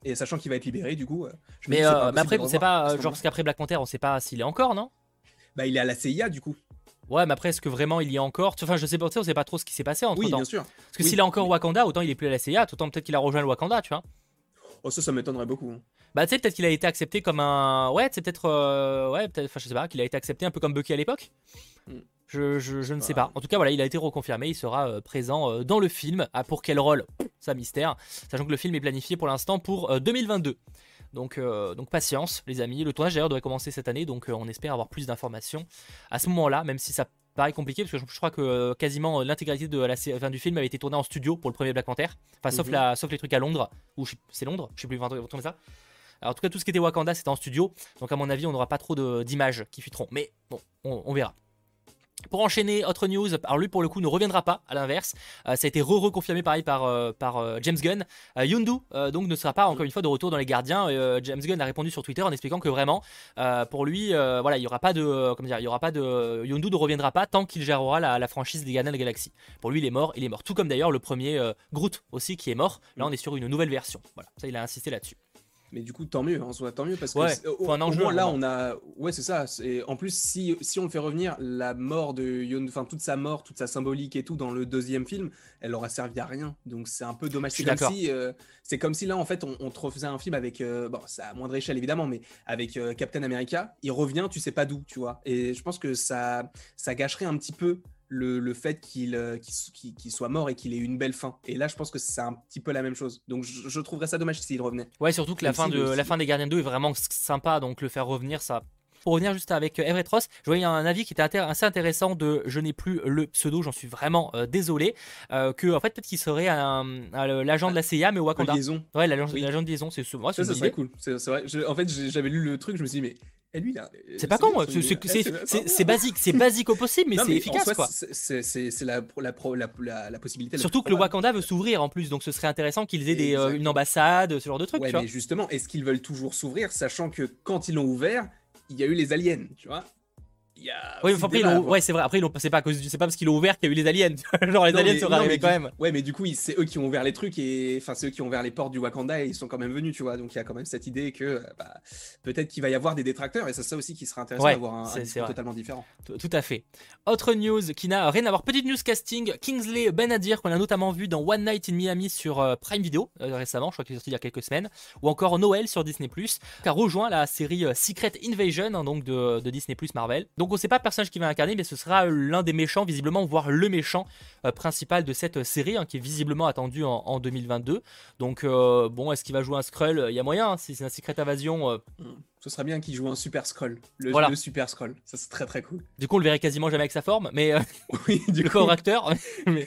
Et sachant qu'il va être libéré, du coup. euh, je Mais, euh, après, on sait pas, genre, parce qu'après Black Panther, on sait pas s'il est encore, non? Bah, il est à la CIA, du coup. Ouais, mais après, est-ce que vraiment il y est encore Enfin, je sais pas, sais, on sait pas trop ce qui s'est passé entre Oui, temps. bien sûr. Parce que Oui, s'il est encore mais- Wakanda, autant il est plus à la CIA, autant peut-être qu'il a rejoint le Wakanda, tu vois. Oh, ça, ça m'étonnerait beaucoup. Bah, tu sais, peut-être qu'il a été accepté comme un. Ouais, c'est peut-être. euh, Ouais, peut-être. Enfin, je sais pas, qu'il a été accepté un peu comme Bucky à l'époque. Hmm. Je, je- je ne sais Bah. pas. En tout cas, voilà, il a été reconfirmé. Il sera euh, présent euh, dans le film. Ah, pour quel rôle? Ça mystère. Sachant que le film est planifié pour l'instant pour euh, 2022. Donc, euh, donc patience, les amis. Le tournage d'ailleurs devrait commencer cette année, donc euh, on espère avoir plus d'informations à ce moment-là, même si ça paraît compliqué, parce que je, je crois que euh, quasiment l'intégralité de la enfin, du film avait été tournée en studio pour le premier Black Panther. Enfin, sauf, Mhm. la, sauf les trucs à Londres, ou c'est Londres, je sais plus, entendez ça alors, en tout cas, tout ce qui était Wakanda, c'était en studio. Donc, à mon avis, on n'aura pas trop d'images qui fuiteront. Mais bon, on, on verra. Pour enchaîner, autre news. Alors, lui, pour le coup, ne reviendra pas, à l'inverse. Euh, ça a été re-reconfirmé pareil par, euh, euh, James Gunn. Euh, donc, ne sera pas encore une fois de retour dans les gardiens. James Gunn a répondu sur Twitter en expliquant que vraiment, pour lui, voilà, il n'y aura pas de. comment dire, aura pas de. Yondu ne reviendra pas tant qu'il gérera la, franchise des Gardiens de. Pour lui, il est mort, il est mort. Tout comme d'ailleurs le premier Groot aussi qui est mort. Là, on est sur une nouvelle version. Voilà, ça, il a insisté là-dessus. Mais du coup, tant mieux, en soi, tant mieux. Parce que Ouais, c'est- au, enjeu, moins, là, on a. Ouais, c'est ça. c'est- En plus, si, si on fait revenir la mort de Yon, enfin, toute sa mort, toute sa symbolique et tout dans le deuxième film, elle aura servi à rien. Donc, c'est un peu dommage. C'est comme, si, euh, c'est comme si là, en fait, on, on te refaisait un film avec. euh, bon, c'est à moindre échelle, évidemment, mais avec euh, Captain America. Il revient, tu sais pas d'où, tu vois. Et je pense que ça, ça gâcherait un petit peu. Le, le fait qu'il euh, qu'il soit mort et qu'il ait eu une belle fin. Et là, je pense que c'est un petit peu la même chose. Donc, je, je trouverais ça dommage s'il revenait. Ouais, surtout que la Même fin, si de, la fin des Gardiens 2 est vraiment sympa, donc le faire revenir, ça. Pour revenir juste avec euh, Everett Ross, je voyais un avis qui était assez intéressant de je n'ai plus le pseudo, j'en suis vraiment euh, désolé, euh, que en fait peut-être qu'il serait l'agent de la CIA mais au Wakanda. Liaison. Ouais, l'agent Oui. de liaison, c'est c'est Ça, ça serait cool. C'est vrai. Je- en fait, j'avais lu le truc, je me suis dit, mais et lui là. C'est pas con, c'est- basique, c'est basique au possible, mais c'est efficace quoi. c'est- la, possibilité. Surtout que le. Wakanda veut s'ouvrir en plus, donc ce serait intéressant qu'ils aient des, euh, une ambassade, ce genre de truc, Ouais, mais justement, est-ce qu'ils veulent toujours s'ouvrir, sachant que quand ils l'ont ouvert, il y a eu les aliens, tu vois y a Oui, mais après, ils ouais, c'est vrai. Après, c'est pas, à cause du- c'est pas parce qu'ils l'ont ouvert qu'il y a eu les aliens. Genre, les Non, aliens mais- non, arrivés quand du- même. Ouais, mais du coup, c'est eux qui ont ouvert les trucs et enfin, c'est eux qui ont ouvert les portes du Wakanda et ils sont quand même venus, tu vois. Donc il y a quand même cette idée que euh, bah, peut-être qu'il va y avoir des détracteurs et c'est ça aussi qui serait intéressant Ouais, d'avoir un, un totalement différent. Tout tout à fait. Autre news qui n'a rien à voir. Petite news casting. Kingsley Benadir, qu'on a notamment vu dans One Night in Miami sur euh, Prime Video euh, récemment, je crois qu'il est sorti il y a quelques semaines, ou encore Noël sur Disney+, qui a rejoint la série Secret Invasion, hein, donc de, de Disney+, Marvel. Donc on sait pas le personnage qui va incarner, mais ce sera euh, l'un des méchants, visiblement, voire le méchant euh, principal de cette série, hein, qui est visiblement attendu en, en 2022. Donc euh, bon, est-ce qu'il va jouer un Skrull? Il y a moyen, hein, si c'est un Secret Invasion. euh, Ce serait bien qu'il joue un super scroll. Le, Voilà. le super scroll. Ça, c'est très très cool. du coup, on le verrait quasiment jamais avec sa forme, mais... euh, Oui, du le coup. corps acteur. mais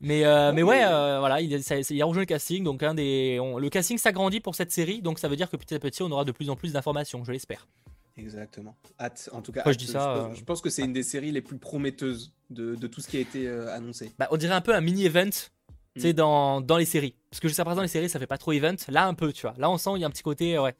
mais, euh, ouais, euh, voilà, il, ça- il a rejoint le casting. Donc un des, on- le casting s'agrandit pour cette série. Donc ça veut dire que petit à petit, on aura de plus en plus d'informations, je l'espère. Exactement. Hâte, en tout cas. Pourquoi je dis ça, pense, euh, je pense que c'est une des séries les plus prometteuses de, de tout ce qui a été euh, annoncé. Bah, on dirait un peu un mini-event. Mm. dans, dans les séries. Parce que jusqu'à présent, les séries, ça fait pas trop event. Là, un peu, tu vois. Là, on sent, il y a un petit côté, ouais.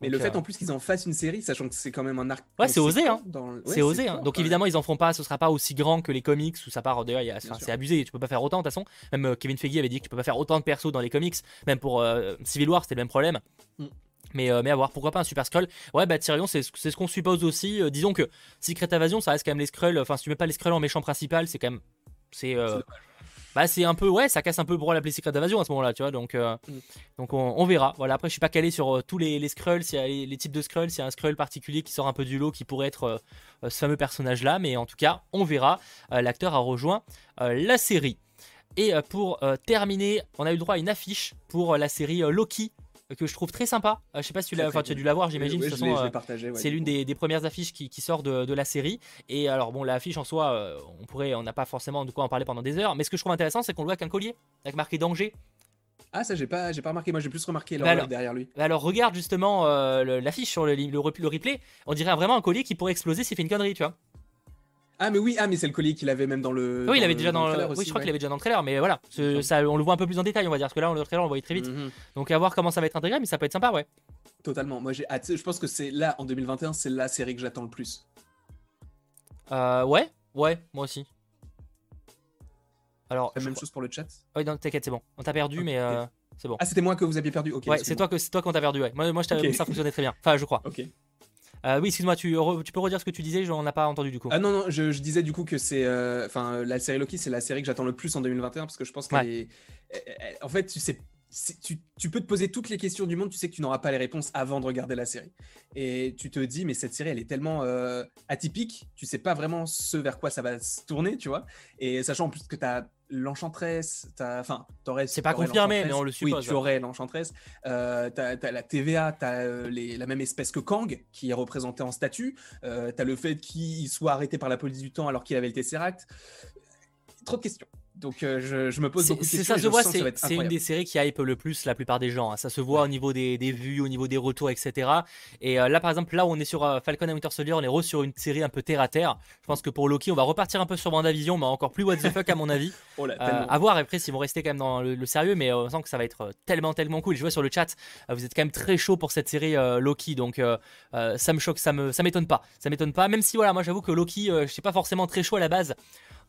Mais Donc, le fait euh, en plus qu'ils en fassent une série, sachant que c'est quand même un arc. Ouais, c'est osé, hein. dans c'est osé. hein. Donc évidemment, ils en feront pas. Ce sera pas aussi grand que les comics où ça part. D'ailleurs, a- enfin, c'est abusé. Tu peux pas faire autant de toute façon. Même euh, Kevin Feige avait dit que tu peux pas faire autant de persos dans les comics. Même pour euh, Civil War, c'était le même problème. Mm. Mais, euh, mais à voir, pourquoi pas un Super Skrull Ouais, bah Tyrion, c'est ce qu'on suppose aussi. Euh, disons que Secret Invasion, ça reste quand même les Skrulls. Enfin, si tu mets pas les Skrulls en méchant principal, c'est quand même. C'est. euh, bah, c'est un peu. Ouais, ça casse un peu à l'appeler Secret Invasion à ce moment-là, tu vois. Donc, euh, Mm. donc on, on verra. Voilà, après, je suis pas calé sur tous les, les Skrulls, y a les, les types de Skrulls, s'il y a un Skrull particulier qui sort un peu du lot qui pourrait être ce fameux personnage-là. Mais en tout cas, on verra. L'acteur a rejoint la série. Et pour terminer, on a eu le droit à une affiche pour la série Loki que je trouve très sympa. Euh, je sais pas si tu, l'as, enfin, tu as dû la voir, j'imagine. Je euh, ouais, c'est l'une des, des premières affiches qui, qui sort de, de la série. Et alors, bon, l'affiche en soi, euh, on pourrait, on n'a pas forcément de quoi en parler pendant des heures. Mais ce que je trouve intéressant, c'est qu'on le voit avec un collier, avec marqué danger. Ah, ça, j'ai pas, j'ai pas remarqué. Moi, j'ai plus remarqué Bah l'horloge alors- derrière lui. Alors, regarde justement euh, l'affiche sur le, le, le replay. On dirait vraiment un collier qui pourrait exploser s'il fait une connerie, tu vois. Ah, mais oui, ah, mais c'est le collier qu'il avait même dans le. oui, il avait déjà dans, le Oui, je crois ouais. qu'il avait déjà dans le trailer, mais voilà, ce- ça, on le voit un peu plus en détail, on va dire. Parce que là, on- le trailer, on le voyait très vite. Mhm. Donc, à voir comment ça va être intégré, mais ça peut être sympa, ouais. Totalement. Moi, j'ai. Je pense que c'est là, en 2021, c'est la série que j'attends le plus. Euh, ouais, ouais, moi aussi. Alors, La même crois- chose pour le chat. ouais, non, t'inquiète, c'est bon. On t'a perdu, Ok. mais euh, c'est bon. Ah, c'était moi que vous aviez perdu. Ok. ouais, c'est toi que c'est toi qu'on t'a perdu, ouais. Moi, moi je ça fonctionnait très bien. Enfin, je crois. Ok. Euh, oui, excuse-moi, tu, re- tu peux redire ce que tu disais, j'en ai pas entendu du coup. Ah non, non, je, je disais du coup que c'est. euh, Enfin, euh, la série Loki, c'est la série que j'attends le plus en 2021 parce que je pense qu'elle Ouais. est. elle- elle- En fait, tu sais. Tu, tu peux te poser toutes les questions du monde, tu sais que tu n'auras pas les réponses avant de regarder la série. Et tu te dis, mais cette série, elle est tellement euh, atypique, tu sais pas vraiment ce vers quoi ça va se tourner, tu vois. Et sachant en plus que tu as l'Enchantress, t'as- enfin, t'aurais. C'est pas confirmé, mais on le suppose, Oui, tu ouais. aurais l'Enchantress. Euh, t'as as la TVA, t'as euh, la même espèce que Kang, qui est représentée en statue. Euh, t'as le fait qu'il soit arrêté par la police du temps alors qu'il avait le Tesseract. Trop de questions. Donc euh, je, je me pose beaucoup de questions. ça se voit, c'est une des séries qui hype le plus la plupart des gens. hein. Ça se voit au niveau des, des vues, au niveau des retours, etc. Et euh, là, par exemple, là où on est sur euh, Falcon et Winter Soldier, on est re sur une série un peu terre à terre. Je pense que pour Loki, on va repartir un peu sur WandaVision, mais encore plus what the fuck à mon avis. Oh là, à voir après s'ils vont rester quand même dans le, le sérieux, mais on sent que ça va être tellement, tellement cool. Je vois sur le chat, vous êtes quand même très chaud pour cette série Loki, donc ça me choque, ça me, ça m'étonne pas, ça m'étonne pas. Même si voilà, moi j'avoue que Loki, je suis pas forcément très chaud à la base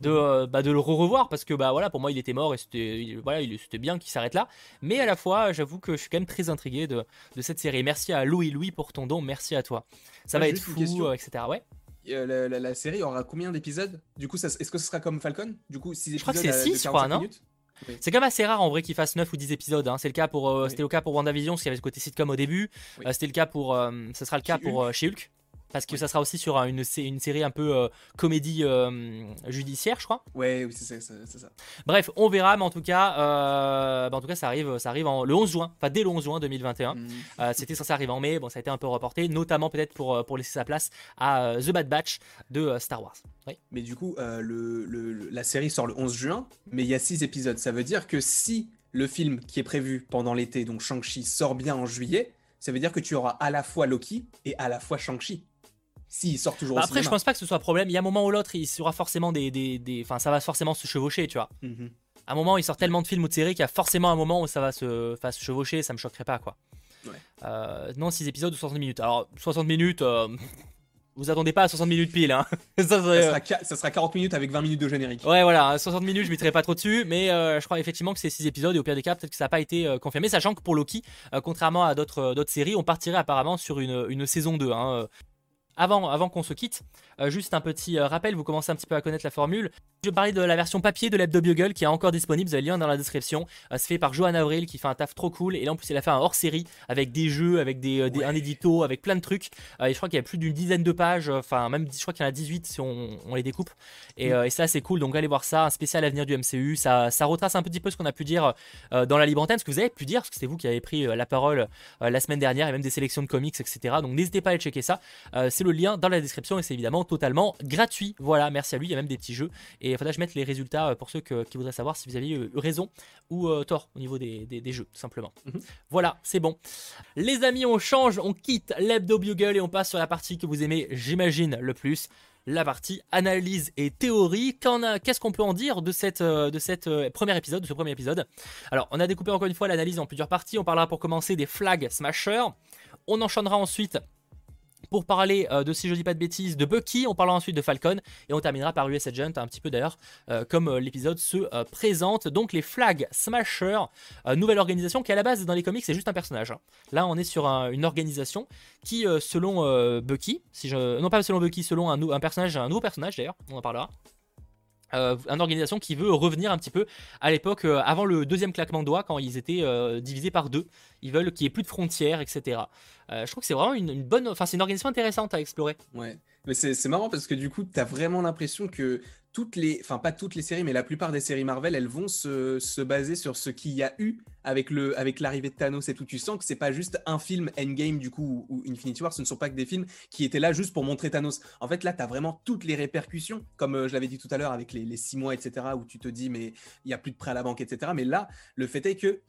de, euh, bah, de le revoir parce que bah voilà, pour moi il était mort et c'était, voilà, bien qu'il s'arrête là. Mais à la fois, j'avoue que je suis quand même très intrigué de, de cette série. Merci à Louis Louis pour ton don, merci à toi. Ça Ah, va être fou, question. euh, etc. Ouais. Euh, la, la- la série aura combien d'épisodes? Du coup, ça- est-ce que ce sera comme Falcon? Du coup, 6 épisodes crois que c'est à- de six, je crois, 45 non? minutes? C'est quand même assez rare en vrai qu'ils fassent 9 ou 10 épisodes. hein. C'est le cas pour, euh, Oui. c'était le cas pour WandaVision, parce qu'il y avait ce côté sitcom au début. Oui. Euh, c'était le cas pour, ce sera le cas Chez pour chez Hulk, parce que Oui. ça sera aussi sur une, sé- une série un peu euh, comédie euh, judiciaire, je crois. Ouais, oui, c'est ça. ça. Bref, on verra, mais en tout cas, euh, bah, en tout cas, ça arrive, ça arrive en, le 11 juin, enfin dès le 11 juin 2021. Mm. C'était censé arriver en mai, bon, ça a été un peu reporté, notamment peut-être pour, pour laisser sa place à The Bad Batch de Star Wars. Oui. Mais du coup, le, le- le- la série sort le 11 juin, mais il y a 6 épisodes. Ça veut dire que si le film qui est prévu pendant l'été, donc Shang-Chi, sort bien en juillet, ça veut dire que tu auras à la fois Loki et à la fois Shang-Chi. S'il sort toujours Bah, au après, je cinéma. pense pas que ce soit un problème. Il y a un moment ou l'autre, il aura forcément des, des, des- enfin, ça va forcément se chevaucher, tu vois. Mhm. À un moment, il sort tellement de films ou de séries qu'il y a forcément un moment où ça va se, enfin, se chevaucher, ça me choquerait pas, quoi. Ouais. Euh, non, 6 épisodes ou 60 minutes. Alors, 60 minutes, euh, vous attendez pas à 60 minutes pile, hein. ça, sera, qua- ça sera 40 minutes avec 20 minutes de générique. Ouais, voilà, hein, 60 minutes, je mettrai pas trop dessus, mais euh, je crois effectivement que c'est 6 épisodes et au pire des cas, peut-être que ça n'a pas été euh, confirmé, sachant que pour Loki, euh, contrairement à d'autres euh, séries, on partirait apparemment sur une, une saison 2. hein, euh. Avant, avant qu'on se quitte, euh, juste un petit euh, rappel, vous commencez un petit peu à connaître la formule. Je vais parler de la version papier de l'Hebdo Bugle qui est encore disponible, vous avez le lien dans la description. Euh, c'est fait par Johan Avril qui fait un taf trop cool et là en plus il a fait un hors série avec des jeux, avec des, des- un édito, avec plein de trucs. Et je crois qu'il y a plus d'une dizaine de pages, enfin même je crois qu'il y en a 18 si on, on les découpe. Et, euh, et ça c'est cool, donc allez voir ça, un spécial avenir du MCU. Ça, ça retrace un petit peu ce qu'on a pu dire dans la libre antenne, ce que vous avez pu dire, parce que c'est vous qui avez pris la parole la semaine dernière et même des sélections de comics, etc. Donc n'hésitez pas à aller checker ça. Euh, c'est le lien dans la description et c'est évidemment totalement gratuit. Voilà, merci à lui. Il y a même des petits jeux. Et il faudra que je mette les résultats euh, pour ceux que- qui voudraient savoir si vous aviez eu raison ou euh, tort au niveau des, des- des jeux, tout simplement. Mhm. Voilà, c'est bon. Les amis, on change, on quitte l'hebdo bugle et on passe sur la partie que vous aimez, j'imagine, le plus. La partie analyse et théorie. Qu'est-ce qu'on peut en dire de cette, euh, de cette euh, premier épisode, de ce premier épisode? Alors, on a découpé encore une fois l'analyse en plusieurs parties. On parlera pour commencer des flags smashers. On enchaînera ensuite pour parler euh, de, si je dis pas de bêtises, de Bucky. On parlera ensuite de Falcon et on terminera par US Agent, un petit peu d'ailleurs, euh, comme euh, l'épisode se présente. Donc les Flag Smashers, euh, nouvelle organisation qui à la base dans les comics c'est juste un personnage. hein. Là on est sur un- une organisation qui, selon Bucky, si non pas selon Bucky, selon personnage, un nouveau personnage d'ailleurs, on en parlera. Euh, une organisation qui veut revenir un petit peu à l'époque euh, avant le deuxième claquement de doigts quand ils étaient euh, divisés par deux. Ils veulent qu'il n'y ait plus de frontières, etc. Je trouve que c'est vraiment une, une bonne, enfin c'est une organisation intéressante à explorer. Ouais, mais c'est c'est marrant parce que du coup, tu as vraiment l'impression que toutes les, enfin pas toutes les séries, mais la plupart des séries Marvel, elles vont se, se baser sur ce qu'il y a eu avec le, avec l'arrivée de Thanos et tout. Tu sens que c'est pas juste un film Endgame du coup ou, Infinity War, ce ne sont pas que des films qui étaient là juste pour montrer Thanos. En fait, là, tu as vraiment toutes les répercussions, comme euh, je l'avais dit tout à l'heure avec les, les six mois, etc., où tu te dis mais il y a plus de prêt à la banque, etc. Mais là, le fait est que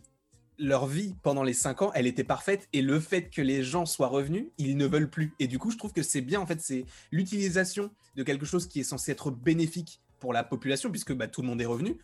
leur vie pendant les 5 ans, elle était parfaite et le fait que les gens soient revenus, ils ne veulent plus. Et du coup, je trouve que c'est bien en fait, c'est l'utilisation de quelque chose qui est censé être bénéfique pour la population puisque bah, tout le monde est revenu.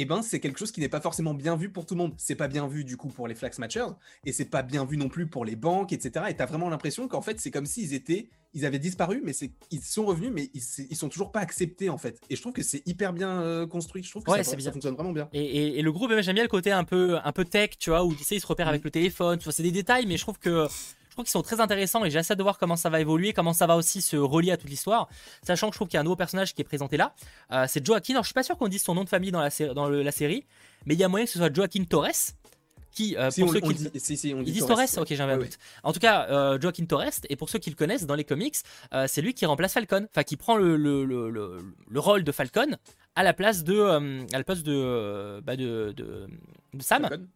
Et ben c'est quelque chose qui n'est pas forcément bien vu pour tout le monde. C'est pas bien vu du coup pour les flax matchers et c'est pas bien vu non plus pour les banques, etc. Et t'as vraiment l'impression qu'en fait c'est comme s'ils étaient, ils avaient disparu, mais c'est, ils sont revenus, mais ils, sont toujours pas acceptés en fait. Et je trouve que c'est hyper bien euh, construit. Je trouve que Ouais, ça, fonctionne vraiment bien. Et, et- et le groupe, j'aime bien le côté un peu, un peu tech, tu vois, où tu sais, ils se repèrent avec le téléphone. Tu vois, c'est des détails, mais je trouve que je trouve qu'ils sont très intéressants et j'ai assez de voir comment ça va évoluer, comment ça va aussi se relier à toute l'histoire. Sachant que je trouve qu'il y a un nouveau personnage qui est présenté là. Euh, c'est Joaquin. Alors, je suis pas sûr qu'on dise son nom de famille dans la, sé- dans le- la série, mais il y a moyen que ce soit Joaquin Torres. Qui, euh, Si, pour on, ceux on qui dit, si, si, on Ils dit disent Torres, ouais. ok, j'avais un Ouais, doute. En tout cas, euh, Joaquin Torres, et pour ceux qui le connaissent dans les comics, euh, c'est lui qui remplace Falcon, enfin qui prend le, le, le, le- le rôle de Falcon à la place de, à la place de, bah, de, de, de Sam. Falcon.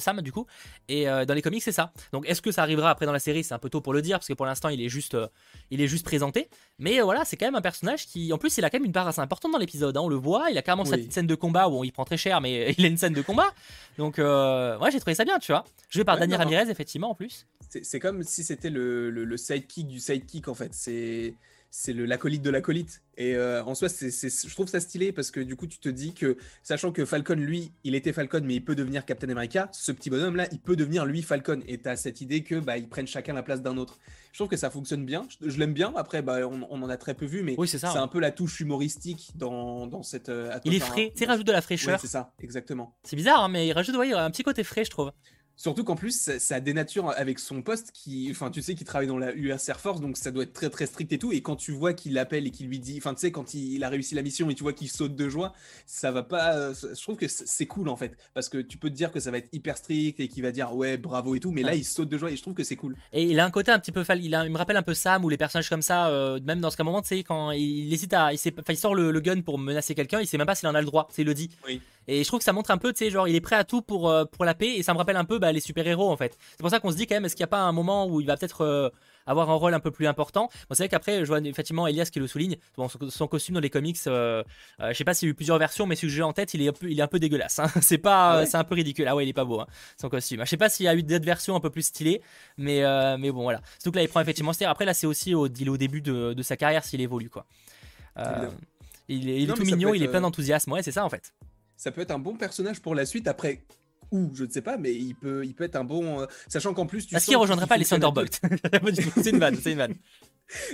Sam du coup. Et euh, dans les comics c'est ça. Donc est-ce que ça arrivera après dans la série? C'est un peu tôt pour le dire parce que pour l'instant il est juste euh, il est juste présenté. Mais euh, voilà c'est quand même un personnage qui en plus il a quand même une part assez importante dans l'épisode hein, on le voit il a carrément sa Oui. petite scène de combat où il prend très cher mais il a une scène de combat. Donc euh, ouais j'ai trouvé ça bien tu vois. Joué par Ouais, Daniel. Ramirez effectivement en plus. C'est c'est comme si c'était le, le, le sidekick du sidekick en fait. C'est c'est le l'acolyte de l'acolyte. Et euh, en soi, c'est je trouve ça stylé parce que du coup, tu te dis que, sachant que Falcon, lui, il était Falcon, mais il peut devenir Captain America, ce petit bonhomme-là, il peut devenir lui Falcon. Et tu as cette idée que bah, ils prennent chacun la place d'un autre. Je trouve que ça fonctionne bien. Je, je l'aime bien. Après, bah, on, on en a très peu vu, mais oui c'est ouais. un peu la touche humoristique dans, dans cette. euh, il est frais tu rajoute de la Ouais, fraîcheur c'est ça, exactement. c'est bizarre hein, mais il rajoute ouais, un petit côté frais je trouve Surtout qu'en plus, ça, ça dénature avec son poste qui, enfin, tu sais, qu'il travaille dans la US Air Force, donc ça doit être très très strict et tout. Et quand tu vois qu'il l'appelle et qu'il lui dit, enfin, tu sais, quand il, il a réussi la mission et tu vois qu'il saute de joie, ça va pas. euh, Je trouve que c'est c'est cool en fait, parce que tu peux te dire que ça va être hyper strict et qu'il va dire ouais, bravo et tout, mais là, il saute de joie et je trouve que c'est cool. Et il a un côté un petit peu il, a, il me rappelle un peu Sam ou les personnages comme ça, euh, même dans ce moment, tu sais, quand il, il hésite à. Il, sait, enfin, il sort le, le gun pour menacer quelqu'un, il sait même pas s'il en a le droit, il le dit. Oui. Et je trouve que ça montre un peu, tu sais, genre, il est prêt à tout pour, euh, pour la paix, et ça me rappelle un peu bah, les super-héros en fait. C'est pour ça qu'on se dit quand même, est-ce qu'il n'y a pas un moment où il va peut-être euh, avoir un rôle un peu plus important? Bon, c'est vrai qu'après, je vois effectivement Elias qui le souligne, bon, son, son costume dans les comics, euh, euh, je sais pas s'il y a eu plusieurs versions, mais celui que j'ai en tête, il est un peu, il est un peu dégueulasse. hein. C'est pas, Ah ouais c'est un peu ridicule. Ah ouais, il est pas beau, hein, son costume. Je sais pas s'il y a eu d'autres versions un peu plus stylées, mais, mais bon, voilà. Surtout que là, il prend effectivement ce Après, là, c'est aussi au, il est au début de, de sa carrière s'il évolue, quoi. Il est, il est Non, tout mignon, il est plein d'enthousiasme. Ouais, c'est ça en fait. Ça peut être un bon personnage pour la suite après. Ou je ne sais pas, mais il peut, il peut être un bon. euh, sachant qu'en plus, tu Est-ce sens qu'il rejoindrait pas les. Thunderbolts C'est une vanne, c'est une vanne.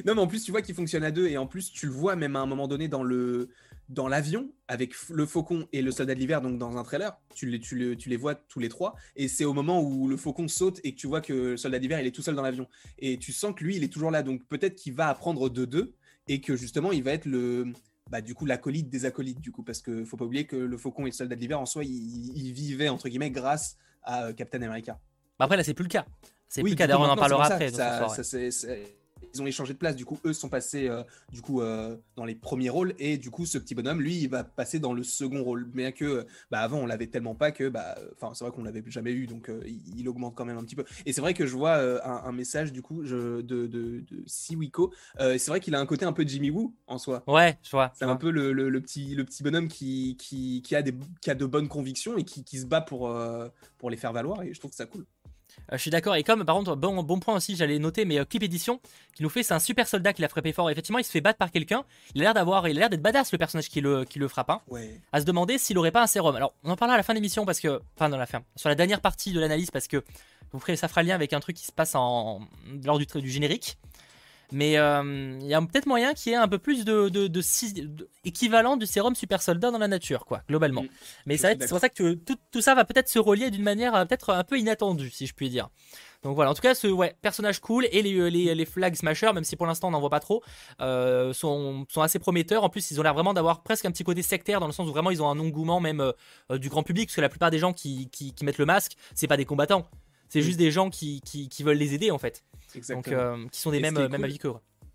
Non, mais en plus, tu vois qu'il fonctionne à deux, et en plus, tu le vois même à un moment donné dans le dans l'avion avec le faucon et le soldat de l'hiver, donc dans un trailer, tu les, tu, tu les vois tous les trois, et c'est au moment où le faucon saute et que tu vois que le soldat d'hiver il est tout seul dans l'avion, et tu sens que lui il est toujours là, donc peut-être qu'il va apprendre de deux, et que justement il va être le bah, du coup l'acolyte des acolytes, du coup, parce que faut pas oublier que le faucon et le soldat de l'hiver en soi ils, ils vivaient entre guillemets grâce à euh, Captain America. Bah après, là, c'est plus le cas. C'est Oui, plus le cas. D'ailleurs, on en parlera après. ça, ça- ouais. Ils ont échangé de place. Du coup, eux sont passés euh, du coup euh, dans les premiers rôles et du coup, ce petit bonhomme, lui, il va passer dans le second rôle. Bien que, bah, avant, on l'avait tellement pas que, bah, enfin, c'est vrai qu'on l'avait jamais eu, donc euh, il, il augmente quand même un petit peu. Et c'est vrai que je vois un, un message du coup je, de, de, de Siwiko. C'est vrai qu'il a un côté un peu Jimmy Woo en soi. Ouais, je vois. C'est un peu le, le- le petit, le petit bonhomme qui, qui, qui a des, qui a de bonnes convictions et qui, qui se bat pour, pour les faire valoir. Et je trouve ça cool. Euh, je suis d'accord. Et comme, par contre, bon, bon point aussi, j'allais noter, mais euh, Clip Edition, qui nous fait, c'est un super soldat qui l'a frappé fort. Effectivement, il se fait battre par quelqu'un. Il a l'air d'avoir, il a l'air d'être badass, le personnage qui le, qui le frappe. hein. Ouais. à se demander s'il aurait pas un sérum. Alors, on en parlera à la fin de l'émission parce que, enfin, dans la fin, sur la dernière partie de l'analyse parce que vous ferez, ça fera lien avec un truc qui se passe en lors du, du générique. Mais euh, il y a peut-être moyen qu'il y ait un peu plus de, de, de, équivalent du sérum super soldat dans la nature, quoi, globalement. Mm. Mais c'est pour ça que tout, tout ça va peut-être se relier d'une manière euh, peut-être un peu inattendue, si je puis dire. Donc voilà, en tout cas, ce ouais, personnage cool et les, les, les flag smashers, même si pour l'instant on n'en voit pas trop, euh, sont, sont assez prometteurs. En plus, ils ont l'air vraiment d'avoir presque un petit côté sectaire dans le sens où vraiment ils ont un engouement même euh, euh, du grand public, parce que la plupart des gens qui, qui, qui mettent le masque, c'est pas des combattants, c'est Oui. juste des gens qui, qui, qui veulent les aider en fait, Exactement. euh, qui sont des mêmes, cool- avis que.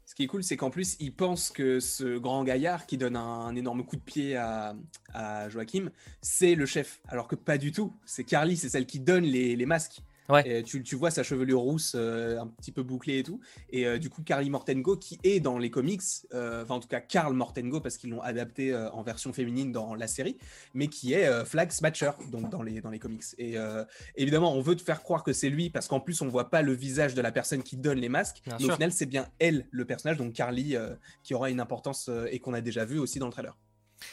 Ce qui est cool, c'est qu'en plus, il pense que ce grand gaillard qui donne un, énorme coup de pied à, à Joachim, c'est le chef. Alors que pas du tout. C'est Carly, c'est celle qui donne les, les masques. Ouais. Et tu, tu vois sa chevelure rousse euh, un petit peu bouclée et tout. Et euh, du coup, Carly Mortengo, qui est dans les comics, euh, enfin en tout cas Karl Mortengo, parce qu'ils l'ont adapté en version féminine dans la série, mais qui est Flag Smasher, donc dans les, dans les comics. Et évidemment, on veut te faire croire que c'est lui, parce qu'en plus, on voit pas le visage de la personne qui donne les masques. Bien mais sûr. au final, c'est bien elle, le personnage, donc Carly, qui aura une importance et qu'on a déjà vu aussi dans le trailer.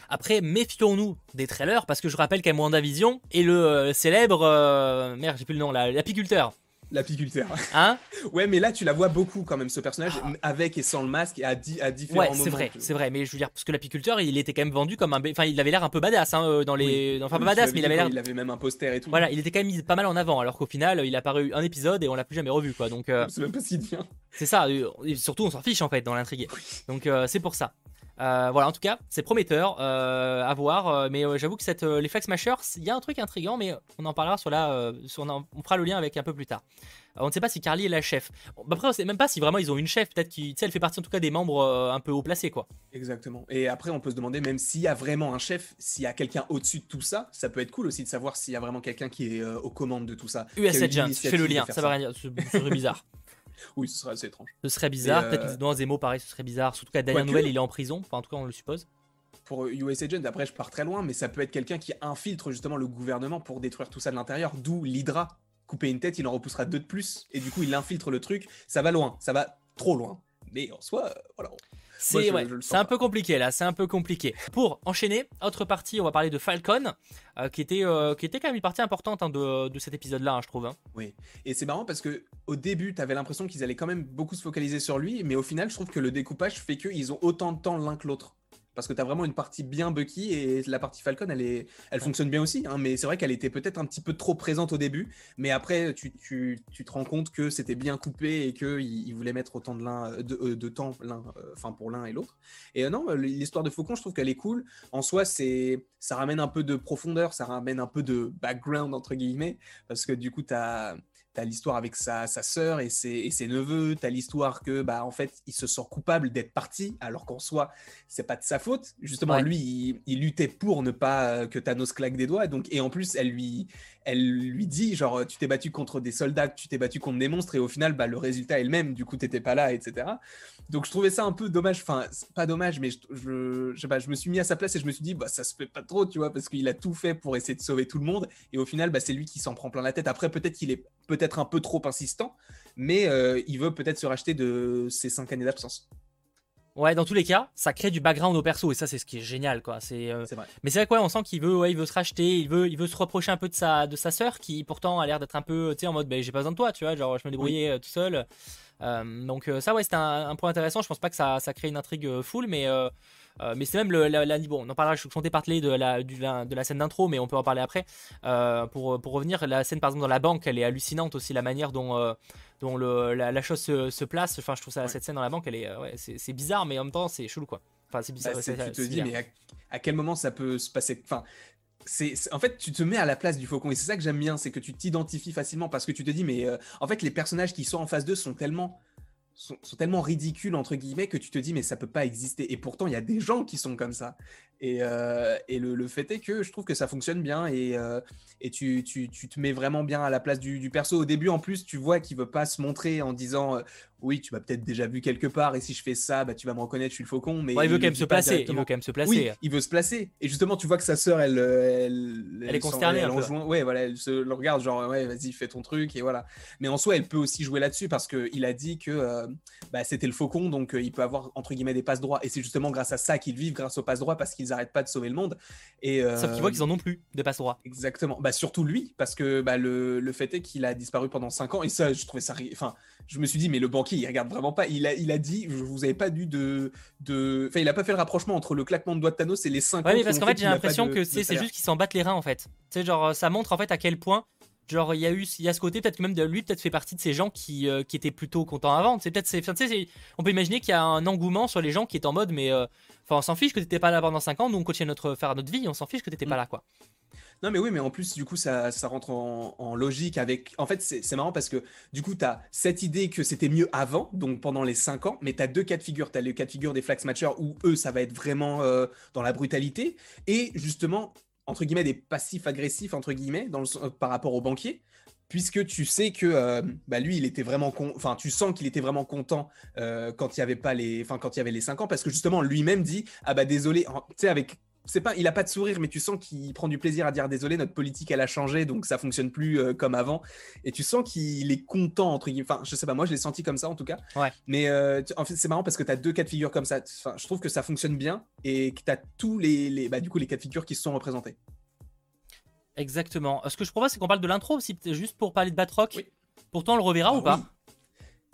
Après, méfions-nous des trailers parce que je rappelle qu'à WandaVision et le euh, célèbre. euh, merde, j'ai plus le nom là, l'apiculteur. L'apiculteur. Hein ouais, mais là, tu la vois beaucoup quand même, ce personnage, avec et sans le masque, et à, di- à différents Ouais, moments. c'est vrai, tu- c'est vrai. Mais je veux dire, parce que l'apiculteur, il était quand même vendu comme un. Enfin, il avait l'air un peu badass hein, euh, dans les. Oui. Enfin, Oui, pas tu badass, l'avais mais il dit avait quand l'air. Il avait même un poster et tout. Voilà, il était quand même mis pas mal en avant, alors qu'au final, il a apparu un épisode et on l'a plus jamais revu, quoi. Donc, euh, Je sais même pas s'il devient. c'est ça. euh, et surtout, on s'en fiche en fait dans l'intrigue. Donc, euh, c'est pour ça. Euh, voilà, en tout cas, c'est prometteur euh, à voir. euh, mais j'avoue que cette, les Flag Smashers, il y a un truc intriguant, mais on en parlera sur la. sur- on, en- on fera le lien avec un peu plus tard. On ne sait pas si Carly est la chef. Bah après, on sait même pas si vraiment ils ont une chef. Peut-être qu'elle elle fait partie en tout cas des membres un peu haut placés, quoi. Exactement. Et après, on peut se demander, même s'il y a vraiment un chef, s'il y a quelqu'un au-dessus de tout ça, ça peut être cool aussi de savoir s'il y a vraiment quelqu'un qui est aux commandes de tout ça. US Agent, fais le lien, ça va rien dire. Ce ce serait bizarre. Oui, ce serait assez étrange. Ce serait bizarre. Peut-être euh, dans Zemo, pareil, ce serait bizarre. Surtout qu'à Quoique- nouvelle, il est en prison. Enfin, en tout cas, on le suppose. Pour euh, US Agent, après, je pars très loin, mais ça peut être quelqu'un qui infiltre justement le gouvernement pour détruire tout ça de l'intérieur, d'où l'Hydra. Couper une tête, il en repoussera deux de plus, et du coup, il infiltre le truc. Ça va loin, ça va trop loin. Mais en soi, euh, voilà. C'est ouais, un peu compliqué là, c'est un peu compliqué. Pour enchaîner, autre partie, on va parler de Falcon, euh, qui, était, euh, qui était quand même une partie importante hein, de, de cet épisode-là, hein, je trouve. hein. Oui, et c'est marrant parce que au début, tu avais l'impression qu'ils allaient quand même beaucoup se focaliser sur lui, mais au final, je trouve que le découpage fait qu'ils ont autant de temps l'un que l'autre. Parce que tu as vraiment une partie bien Bucky et la partie Falcon, elle, est, elle fonctionne bien aussi, hein, mais c'est vrai qu'elle était peut-être un petit peu trop présente au début, mais après, tu, tu- tu te rends compte que c'était bien coupé et qu'ils ils voulaient mettre autant de, l'un- de, euh, de temps l'un, euh, pour l'un et l'autre. Et euh, non, l'histoire de Faucon, je trouve qu'elle est cool. En soi, c'est ça ramène un peu de profondeur, ça ramène un peu de background, entre guillemets, parce que du coup, tu as T'as l'histoire avec sa, sa sœur et ses, et ses neveux. T'as l'histoire que, bah, en fait, il se sent coupable d'être parti, alors qu'en soi, c'est pas de sa faute. Justement, Ouais. lui, il, il luttait pour ne pas euh, que Thanos claque des doigts. Donc, et en plus, elle lui, elle lui dit, genre, tu t'es battu contre des soldats, tu t'es battu contre des monstres, et au final, bah, le résultat est le même. Du coup, t'étais pas là, etc. Donc, je trouvais ça un peu dommage. Enfin, pas dommage, mais je, je, je pas, je me suis mis à sa place et je me suis dit, bah, ça se fait pas trop, tu vois, parce qu'il a tout fait pour essayer de sauver tout le monde. Et au final, bah, c'est lui qui s'en prend plein la tête. Après, peut-être qu'il est peut-être un peu trop insistant, mais euh, il veut peut-être se racheter de ses cinq années d'absence. Ouais, dans tous les cas, ça crée du background au perso et ça, c'est ce qui est génial, quoi. C'est. euh. Mais c'est vrai quoi, on sent qu'il veut, ouais, il veut se racheter, il veut, il veut se reprocher un peu de sa, de sa sœur qui pourtant a l'air d'être un peu, tu sais, en mode, ben j'ai pas besoin de toi, tu vois, genre je me débrouillais euh, tout seul. Euh, donc euh, ça, ouais, c'était un, un point intéressant. Je pense pas que ça, ça crée une intrigue euh, full, mais euh, mais c'est même le, la, la- bon, on en parlera. Je comptais parler de la, du- la- de la scène d'intro, mais on peut en parler après. Euh, pour, pour revenir, la scène par exemple dans la banque, elle est hallucinante aussi, la manière dont euh, dont le, la, la chose se, se place. Enfin, je trouve ça, Ouais. cette scène dans la banque, elle est, ouais, c'est c'est bizarre, mais en même temps, c'est chelou, quoi. Enfin, c'est bizarre. Bah, c'est- tu te dis, mais à, à quel moment ça peut se passer? Enfin, c'est, c'est- en fait, tu te mets à la place du faucon et c'est ça que j'aime bien, c'est que tu t'identifies facilement parce que tu te dis, mais en fait, les personnages qui sont en face d'eux sont tellement sont, tellement ridicules entre guillemets que tu te dis mais ça peut pas exister. Et pourtant il y a des gens qui sont comme ça et, euh, et le, le fait est que je trouve que ça fonctionne bien et, euh, et tu, tu, tu te mets vraiment bien à la place du, du perso au début en plus tu vois qu'il veut pas se montrer en disant euh, oui tu m'as peut-être déjà vu quelque part et si je fais ça bah, tu vas me reconnaître je suis le faucon mais Ouais, il veut quand même se placer. Il veut quand même se placer. Oui, il veut se placer. Et justement, tu vois que sa sœur, elle, elle, Elle est consternée elle ouais, voilà, elle se le regarde, genre, ouais, vas-y, fais ton truc, et voilà. Mais en soi, elle peut aussi jouer là-dessus parce qu'il a dit que bah, c'était le faucon, donc il peut avoir, entre guillemets, des passes droits. Et c'est justement grâce à ça qu'ils vivent, grâce aux passes droits, parce qu'ils ils arrêtent pas de sauver le monde. Et, Sauf qu'ils voient euh, qu'ils en ont plus de passe droit. Exactement. Bah, surtout lui, parce que bah, le, le fait est qu'il a disparu pendant 5 ans. Et ça, je trouvais ça. Enfin, je me suis dit, mais le banquier, il regarde vraiment pas. Il a, il a dit, je vous avais pas dû de. de... Enfin, il a pas fait le rapprochement entre le claquement de doigts de Thanos et les 5 ans. Ouais, mais qui parce qu'en fait j'ai l'impression que c'est c'est juste qu'ils s'en battent les reins en fait. Tu sais, genre, ça montre en fait à quel point. Genre, il y a eu, il y a ce côté, peut-être que même de lui, peut-être fait partie de ces gens qui, euh, qui étaient plutôt contents avant. C'est peut-être, on peut imaginer qu'il y a un engouement sur les gens qui est en mode, mais, euh, enfin, on s'en fiche que t'étais pas là pendant 5 ans, nous on continue notre, faire notre vie, on s'en fiche que t'étais Mm. pas là, quoi. Non, mais oui, mais en plus, du coup, ça, ça rentre en, en logique avec. En fait, c'est c'est marrant parce que du coup, tu as cette idée que c'était mieux avant, donc pendant les 5 ans, mais tu as deux cas de figure. Tu as le cas de figure des Flax Matchers où eux, ça va être vraiment euh, dans la brutalité, et justement, entre guillemets, des passifs agressifs, entre guillemets, dans le, euh, par rapport au banquier. Puisque tu sais que euh, bah lui, il était vraiment enfin, tu sens qu'il était vraiment content euh, quand il y avait pas les, enfin, quand il y avait les 5 ans, parce que justement, lui-même dit, ah bah désolé, tu sais, avec c'est pas, il a pas de sourire, mais tu sens qu'il prend du plaisir à dire désolé, notre politique elle a changé, donc ça fonctionne plus euh, comme avant. Et tu sens qu'il est content entre guillemets. Enfin, je sais pas, moi je l'ai senti comme ça en tout cas. Ouais. Mais euh, en fait, c'est marrant parce que tu as deux cas de figure comme ça. Enfin, je trouve que ça fonctionne bien et que tu as tous les, les, bah, du coup, les cas de figure qui se sont représentés. Exactement. Euh, Ce que je propose, c'est qu'on parle de l'intro aussi, juste pour parler de Batroc. Oui. Pourtant, on le reverra ou Ah pas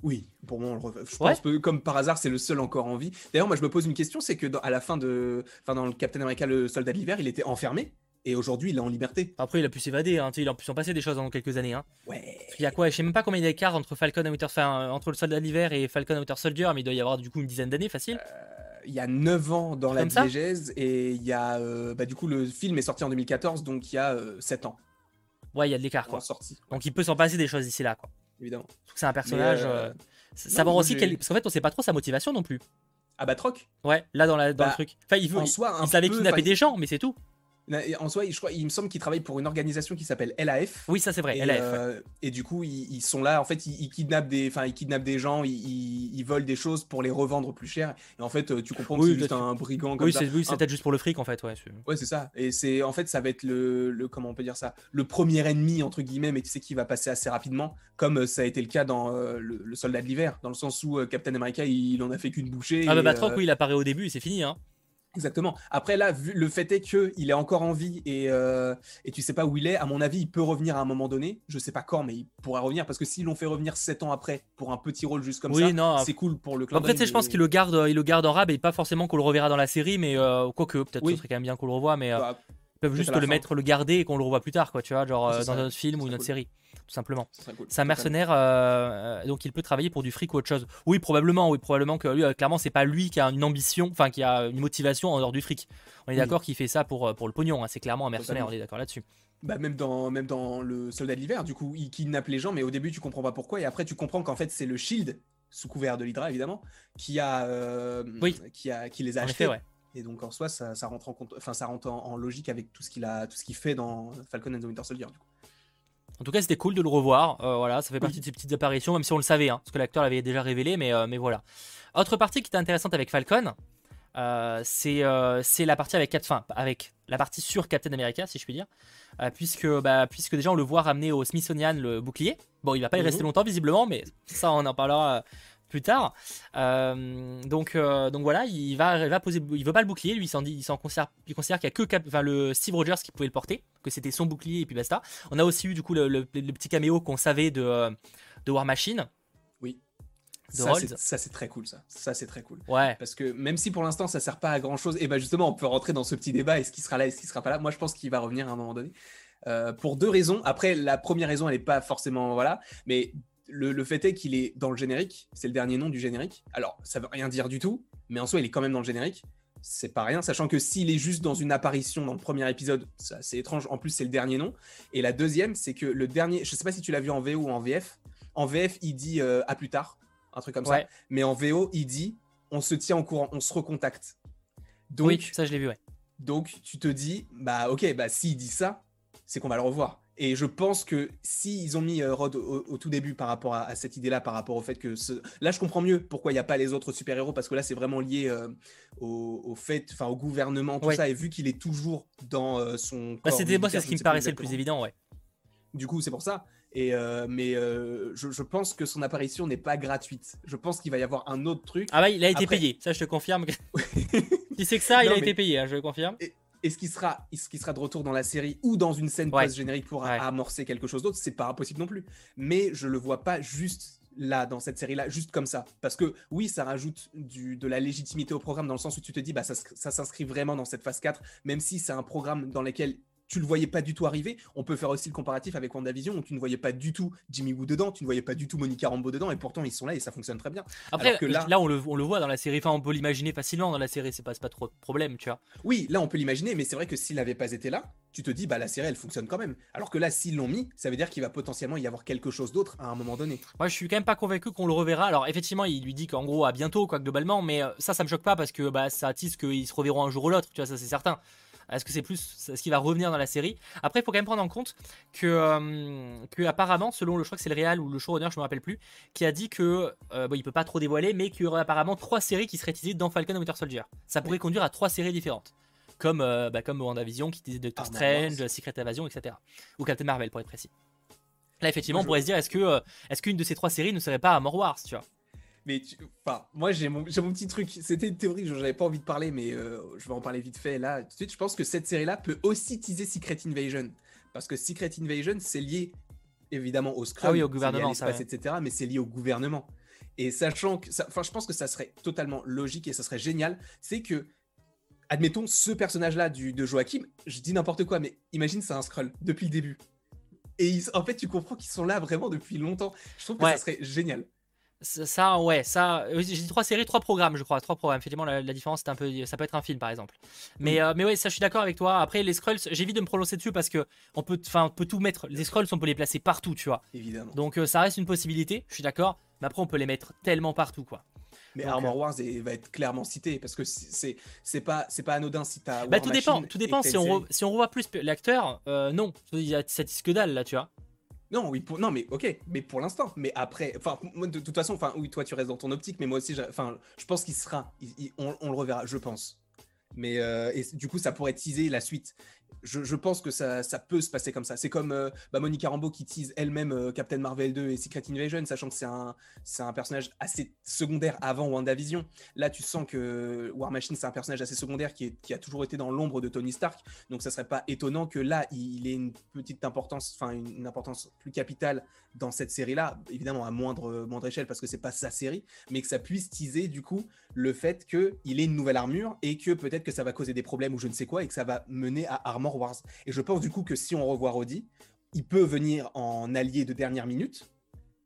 oui. Pour moi, on le rev- je Ouais. pense que comme par hasard, c'est le seul encore en vie. D'ailleurs, moi, je me pose une question, c'est que dans- à la fin de, enfin, dans le Captain America, le Soldat de l'hiver, il était enfermé et aujourd'hui, il est en liberté. Après, il a pu s'évader, hein, il a pu s'en passer des choses dans quelques années. Hein. Ouais. Parce qu'il y a quoi Je sais même pas combien il y a d'écart entre Falcon et Winter, enfin, euh, entre le Soldat de l'hiver et Falcon et Winter Soldier, mais il doit y avoir du coup une dizaine d'années facile. Il y a 9 ans dans la diégèse et il y a, euh, bah, du coup, le film est sorti en 2014, donc il y a 7 ans Ouais, il y a de l'écart quoi. sortie, Donc il peut s'en passer des choses d'ici là quoi. Évidemment. C'est un personnage. Euh, euh, non, moi, aussi quel... Parce qu'en fait, on sait pas trop sa motivation non plus. Ah bah Troc Ouais, là dans, la... dans le Bah, truc. Enfin, il, veut... En il... soi, il savait kidnapper des gens, mais c'est tout. En soi, je crois, il me semble qu'il travaille pour une organisation qui s'appelle LAF. Oui, ça c'est vrai. Et, LAF, euh, et du coup, ils, ils sont là. En fait, ils, ils kidnappent des, enfin, ils kidnappent des gens, ils, volent des choses pour les revendre plus cher. Et en fait, euh, tu comprends que c'est juste un brigand comme Oui, ça. c'est oui, c'est Un- peut-être juste pour le fric en fait. Ouais, c'est- Ouais, c'est ça. Et c'est, en fait, ça va être le, le, comment on peut dire ça, le premier ennemi entre guillemets, mais tu sais qui va passer assez rapidement, comme euh, ça a été le cas dans euh, le, le Soldat de l'hiver, dans le sens où euh, Captain America, il, en a fait qu'une bouchée. Ah bah Batroc, oui, il apparaît au début, et c'est fini. Hein. Exactement. Après là, vu, le fait est que il est encore en vie et, euh, et tu sais pas où il est. À mon avis, il peut revenir à un moment donné. Je sais pas quand, mais il pourra revenir parce que s'ils l'ont fait revenir 7 ans après pour un petit rôle juste comme Oui, ça, c'est cool pour le clin Après, tu sais, d'œil, je pense mais- qu'il le garde, il le garde en rab et pas forcément qu'on le reverra dans la série, mais euh, quoique peut-être Oui. ce serait quand même bien qu'on le revoie, mais euh, Bah, ils peuvent juste le fin. mettre, le garder et qu'on le revoit plus tard, quoi, tu vois, genre euh, dans un autre film ou une autre série, tout simplement. cool. C'est un mercenaire, euh, donc il peut travailler pour du fric ou autre chose. Oui, probablement, oui, probablement que lui, euh, clairement, c'est pas lui qui a une ambition, enfin qui a une motivation en dehors du fric. On est Oui. d'accord qu'il fait ça pour, euh, pour le pognon, hein, c'est clairement un mercenaire, on est d'accord là-dessus. Bah, même dans même dans le Soldat de l'hiver, du coup, il kidnappe les gens, mais au début, tu comprends pas pourquoi, et après, tu comprends qu'en fait, c'est le Shield sous couvert de l'Hydra évidemment, qui a, euh, Oui. qui a qui les a En achetés. effet, ouais. Et donc en soi, ça, ça rentre en compte, enfin ça rentre en, en logique avec tout ce qu'il a, tout ce qu'il fait dans Falcon and the Winter Soldier. Du coup. En tout cas, c'était cool de le revoir. euh, voilà, ça fait partie de ces petites apparitions, même si on le savait, hein, parce que l'acteur l'avait déjà révélé, mais, euh, mais voilà. Autre partie qui était intéressante avec Falcon, euh, c'est c'est la partie avec, Cap- enfin, avec la partie sur Captain America, si je puis dire, puisque, bah, puisque déjà on le voit ramener au Smithsonian le bouclier. Bon, il va pas y Mhm. rester longtemps visiblement, mais ça on en parlera plus tard. Euh, donc, euh, donc voilà, il va, il va poser, il veut pas le bouclier, lui il s'en dit, il s'en considère, il considère qu'il y a que Cap- enfin, le Steve Rogers qui pouvait le porter, que c'était son bouclier et puis basta. On a aussi eu du coup le, le- le petit caméo qu'on savait de, euh, de War Machine. De Ça, c'est- très cool ça. Ça c'est très cool. Ouais, Parce que même si pour l'instant ça sert pas à grand chose, et ben justement on peut rentrer dans ce petit débat, est-ce qu'il sera là, est-ce qu'il sera pas là? Moi je pense qu'il va revenir à un moment donné. Euh, pour deux raisons. Après la première raison elle est pas forcément voilà, mais le, le fait est qu'il est dans le générique, c'est le dernier nom du générique. Alors ça veut rien dire du tout, mais en soi il est quand même dans le générique. C'est pas rien, sachant que s'il est juste dans une apparition dans le premier épisode, c'est étrange. En plus, c'est le dernier nom. Et la deuxième, c'est que le dernier, je sais pas si tu l'as vu en VO ou en VF. En VF, il dit euh, à plus tard, un truc comme ça. Mais en VO, il dit on se tient au courant, on se recontacte. Donc, oui, ça je l'ai vu, ouais. donc tu te dis bah ok, bah s'il dit ça, c'est qu'on va le revoir. Et je pense que s'ils ont mis euh, Rod au, au tout début par rapport à, à cette idée-là, par rapport au fait que ce... là je comprends mieux pourquoi il n'y a pas les autres super-héros parce que là c'est vraiment lié euh, au, au fait, enfin au gouvernement, tout Ouais. ça. Et vu qu'il est toujours dans euh, son Bah, c'était moi, c'est ce qui me paraissait le plus évident, ouais. Du coup, c'est pour ça. Et euh, mais euh, je, je pense que son apparition n'est pas gratuite. Je pense qu'il va y avoir un autre truc. Ah bah il a été Après- payé, ça je te confirme. Si c'est que ça, il a mais- été payé, hein, je le confirme. Est-ce qu'il sera, sera de retour dans la série ou dans une scène Ouais. post-générique pour Ouais. amorcer quelque chose d'autre C'est pas impossible non plus. Mais je le vois pas juste là, dans cette série-là, juste comme ça. Parce que oui, ça rajoute du, de la légitimité au programme dans le sens où tu te dis, bah, ça, ça s'inscrit vraiment dans cette phase 4, même si c'est un programme dans lequel tu le voyais pas du tout arriver. On peut faire aussi le comparatif avec WandaVision où tu ne voyais pas du tout Jimmy Woo dedans, tu ne voyais pas du tout Monica Rambeau dedans, et pourtant ils sont là et ça fonctionne très bien. Après, Alors que là, là- on, le, on le voit dans la série. Enfin, on peut l'imaginer facilement dans la série. C'est pas, pas trop de problème, tu vois. Oui, là on peut l'imaginer, mais c'est vrai que s'il n'avait pas été là, tu te dis bah la série elle fonctionne quand même. Alors que là, s'ils l'ont mis, ça veut dire qu'il va potentiellement y avoir quelque chose d'autre à un moment donné. Moi, je suis quand même pas convaincu qu'on le reverra. Alors, effectivement, il lui dit qu'en gros, à bientôt, quoi, globalement. Mais euh, ça, ça me choque pas parce que bah, ça attise qu'ils se reverront un jour ou l'autre. Tu vois, ça, c'est certain. Est-ce que c'est plus est-ce qu'il va revenir dans la série? Après, il faut quand même prendre en compte que, euh, que apparemment, selon le je crois que c'est le Real ou le showrunner, je me rappelle plus, qui a dit que euh, bon, il peut pas trop dévoiler, mais qu'il y aurait apparemment trois séries qui seraient teasées dans Falcon et Winter Soldier. Ça pourrait conduire à trois séries différentes, comme euh, bah, comme WandaVision qui disait Doctor Armor Strange. Secret Invasion, etc. Ou Captain Marvel pour être précis. Là, effectivement, on pourrait se dire est-ce que euh, est-ce qu'une de ces trois séries ne serait pas Armor Wars, tu vois? Mais tu- enfin, moi j'ai mon, j'ai mon petit truc. C'était une théorie, j'en avais pas envie de parler, mais euh, je vais en parler vite fait là. Tout de suite, je pense que cette série-là peut aussi teaser Secret Invasion. Parce que Secret Invasion, c'est lié évidemment au Scrum, Ah oui, au c'est lié à gouvernement, ça, etc. Mais c'est lié au gouvernement. Et sachant que, ça- enfin, je pense que ça serait totalement logique et ça serait génial, c'est que, admettons, ce personnage-là du- de Joachim, je dis n'importe quoi, mais imagine c'est un Skrull depuis le début. Et ils- en fait, tu comprends qu'ils sont là vraiment depuis longtemps. Je trouve que Ouais. ça serait génial. Ça, ça, ouais, ça. euh, J'ai dit trois séries, trois programmes, je crois. Trois programmes. Effectivement, la, la différence, c'est un peu. Ça peut être un film, par exemple. Mais, Oui. euh, mais ouais, ça, je suis d'accord avec toi. Après, les scrolls, j'évite de me prononcer dessus parce que on peut, enfin, on peut tout mettre. Les scrolls, on peut les placer partout, tu vois. Évidemment. Donc, euh, ça reste une possibilité. Je suis d'accord. Mais après, on peut les mettre tellement partout, quoi. Mais Donc, Armor Wars est- va être clairement cité parce que c'est- c'est pas c'est pas anodin si t'as Bah, tout dépend. Tout dépend si on, re- si on revoit plus l'acteur. euh, non, il y a ça tisse que dalle là, tu vois. Non, oui, non, mais ok, mais pour l'instant, mais après, enfin, moi, de, toute façon, enfin, oui, toi, tu restes dans ton optique, mais moi aussi, je pense qu'il sera, on, le reverra, je pense. Mais euh, du coup, ça pourrait teaser la suite. Je, pense que ça, peut se passer comme ça. C'est comme euh, bah, Monica Rambeau qui tease elle-même euh, Captain Marvel 2 et Secret Invasion, sachant que c'est un, personnage assez secondaire avant WandaVision. Là, tu sens que War Machine, c'est un personnage assez secondaire qui, a toujours été dans l'ombre de Tony Stark. Donc, ça serait pas étonnant que là, il ait une petite importance, enfin, une, une importance plus capitale dans cette série-là, évidemment à moindre, moindre échelle parce que c'est pas sa série, mais que ça puisse teaser du coup le fait qu'il ait une nouvelle armure et que peut-être que ça va causer des problèmes ou je ne sais quoi et que ça va mener à Armor Wars. Et je pense du coup que si on revoit Roddy, il peut venir en allié de dernière minute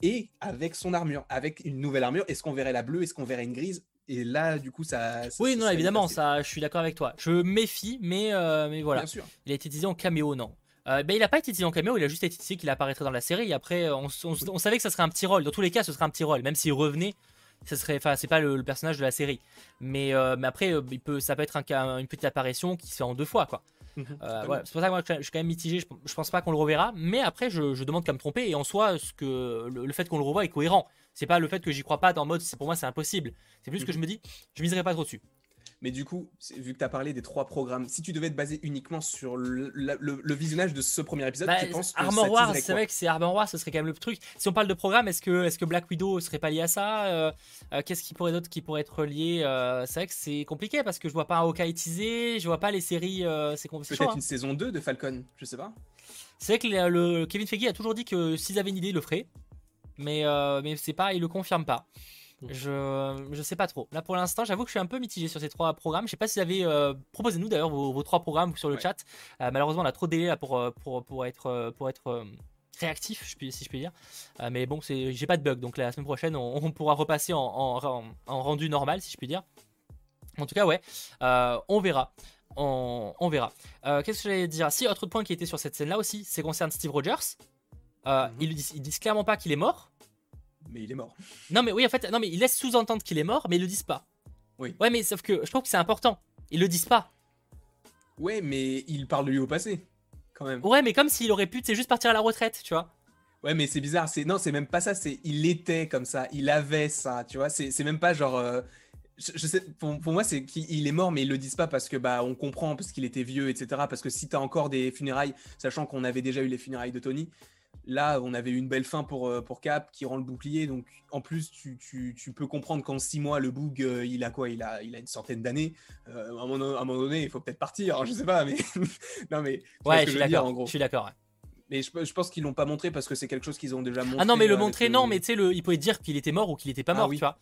et avec son armure, avec une nouvelle armure. Est-ce qu'on verrait la bleue? Est-ce qu'on verrait une grise? Et là, du coup, ça. ça- Oui, ça non, évidemment, facile. ça, je suis d'accord avec toi. Je méfie, mais, euh, mais voilà. Bien sûr. Il a été utilisé en caméo, non. Euh, ben, il n'a pas été utilisé en caméo, il a juste été utilisé qu'il apparaîtrait dans la série. Et après, euh, on, on- on savait que ça serait un petit rôle. Dans tous les cas, ce serait un petit rôle. Même s'il revenait, ce serait, enfin, c'est pas le, le personnage de la série. Mais, euh, mais après, il peut, ça peut être un, une petite apparition qui se fait en deux fois, quoi. Mhm, Euh, voilà, c'est pour ça que moi, je suis quand même mitigé. Je, pense pas qu'on le reverra. Mais après, je, je demande qu'à me tromper. Et en soi, ce que, le, le fait qu'on le revoie est cohérent. C'est pas le fait que j'y crois pas en mode, c'est- pour moi, c'est impossible. C'est plus que Mhm. je me dis, je miserai pas trop dessus. Mais du coup, vu que tu as parlé des trois programmes, si tu devais te baser uniquement sur le, la- le- le visionnage de ce premier épisode, Bah, tu penses que Armor teaserait c'est vrai que c'est Armor Wars, ce serait quand même le truc. Si on parle de programme, est-ce que, est que Black Widow serait pas lié à ça Euh, euh, Qu'est-ce qui pourrait d'autre qui pourrait être lié Euh, C'est vrai que c'est compliqué parce que je vois pas un Hawkeye teasé, je vois pas les séries. c'est com- c'est chaud, Peut-être hein. une saison 2 de Falcon, je sais pas. C'est vrai que le, le- Kevin Feige a toujours dit que s'ils avaient une idée, ils le feraient. Mais, mais c'est pas, il le confirme pas. Je, je sais pas trop. Là pour l'instant, j'avoue que je suis un peu mitigé sur ces trois programmes. Je sais pas si vous avez euh, proposez-nous d'ailleurs vos, vos trois programmes sur le Ouais. chat. Euh, malheureusement, on a trop de délai là pour, euh, pour, pour être, euh, pour être euh, réactif, si je puis dire. Euh, mais bon, j'ai pas de bug, donc la semaine prochaine, on, on pourra repasser en, en, en- en rendu normal, si je puis dire. En tout cas, ouais, euh, on verra. On, on verra. Euh, Qu'est-ce que j'allais dire? Si, autre point qui était sur cette scène-là aussi, c'est concerne Steve Rogers. Euh, Mhm. ils, ils disent clairement pas qu'il est mort. Mais il est mort. Non, mais oui, en fait, non, mais ils laissent sous-entendre qu'il est mort, mais ils le disent pas. Oui. Ouais, mais sauf que je trouve que c'est important. Ils le disent pas. Ouais, mais il parle de lui au passé, quand même. Ouais, mais comme s'il aurait pu, c'est juste partir à la retraite, tu vois. Ouais, mais c'est bizarre. C'est non, c'est même pas ça. C'est il était comme ça. Il avait ça. Tu vois. C'est c'est même pas genre. euh, Je, je sais. Pour, pour moi, c'est qu'il est mort, mais ils le disent pas parce que bah on comprend parce qu'il était vieux, etc. Parce que si t'as encore des funérailles, sachant qu'on avait déjà eu les funérailles de Tony, Là, on avait une belle fin pour, euh, pour Cap qui rend le bouclier. Donc, en plus, tu, tu- tu peux comprendre qu'en six mois, le Boog, euh, il a quoi? Il a, il a une centaine d'années. Euh, à, un moment, donné, il faut peut-être partir. hein, je sais pas, mais. non, mais. Ouais, je suis d'accord. en gros. Je suis d'accord. Mais je, je pense qu'ils l'ont pas montré parce que c'est quelque chose qu'ils ont déjà montré. Ah non, mais le montrer, non, mais tu sais, le- il pouvait dire qu'il était mort ou qu'il était pas Ah mort, oui. tu vois.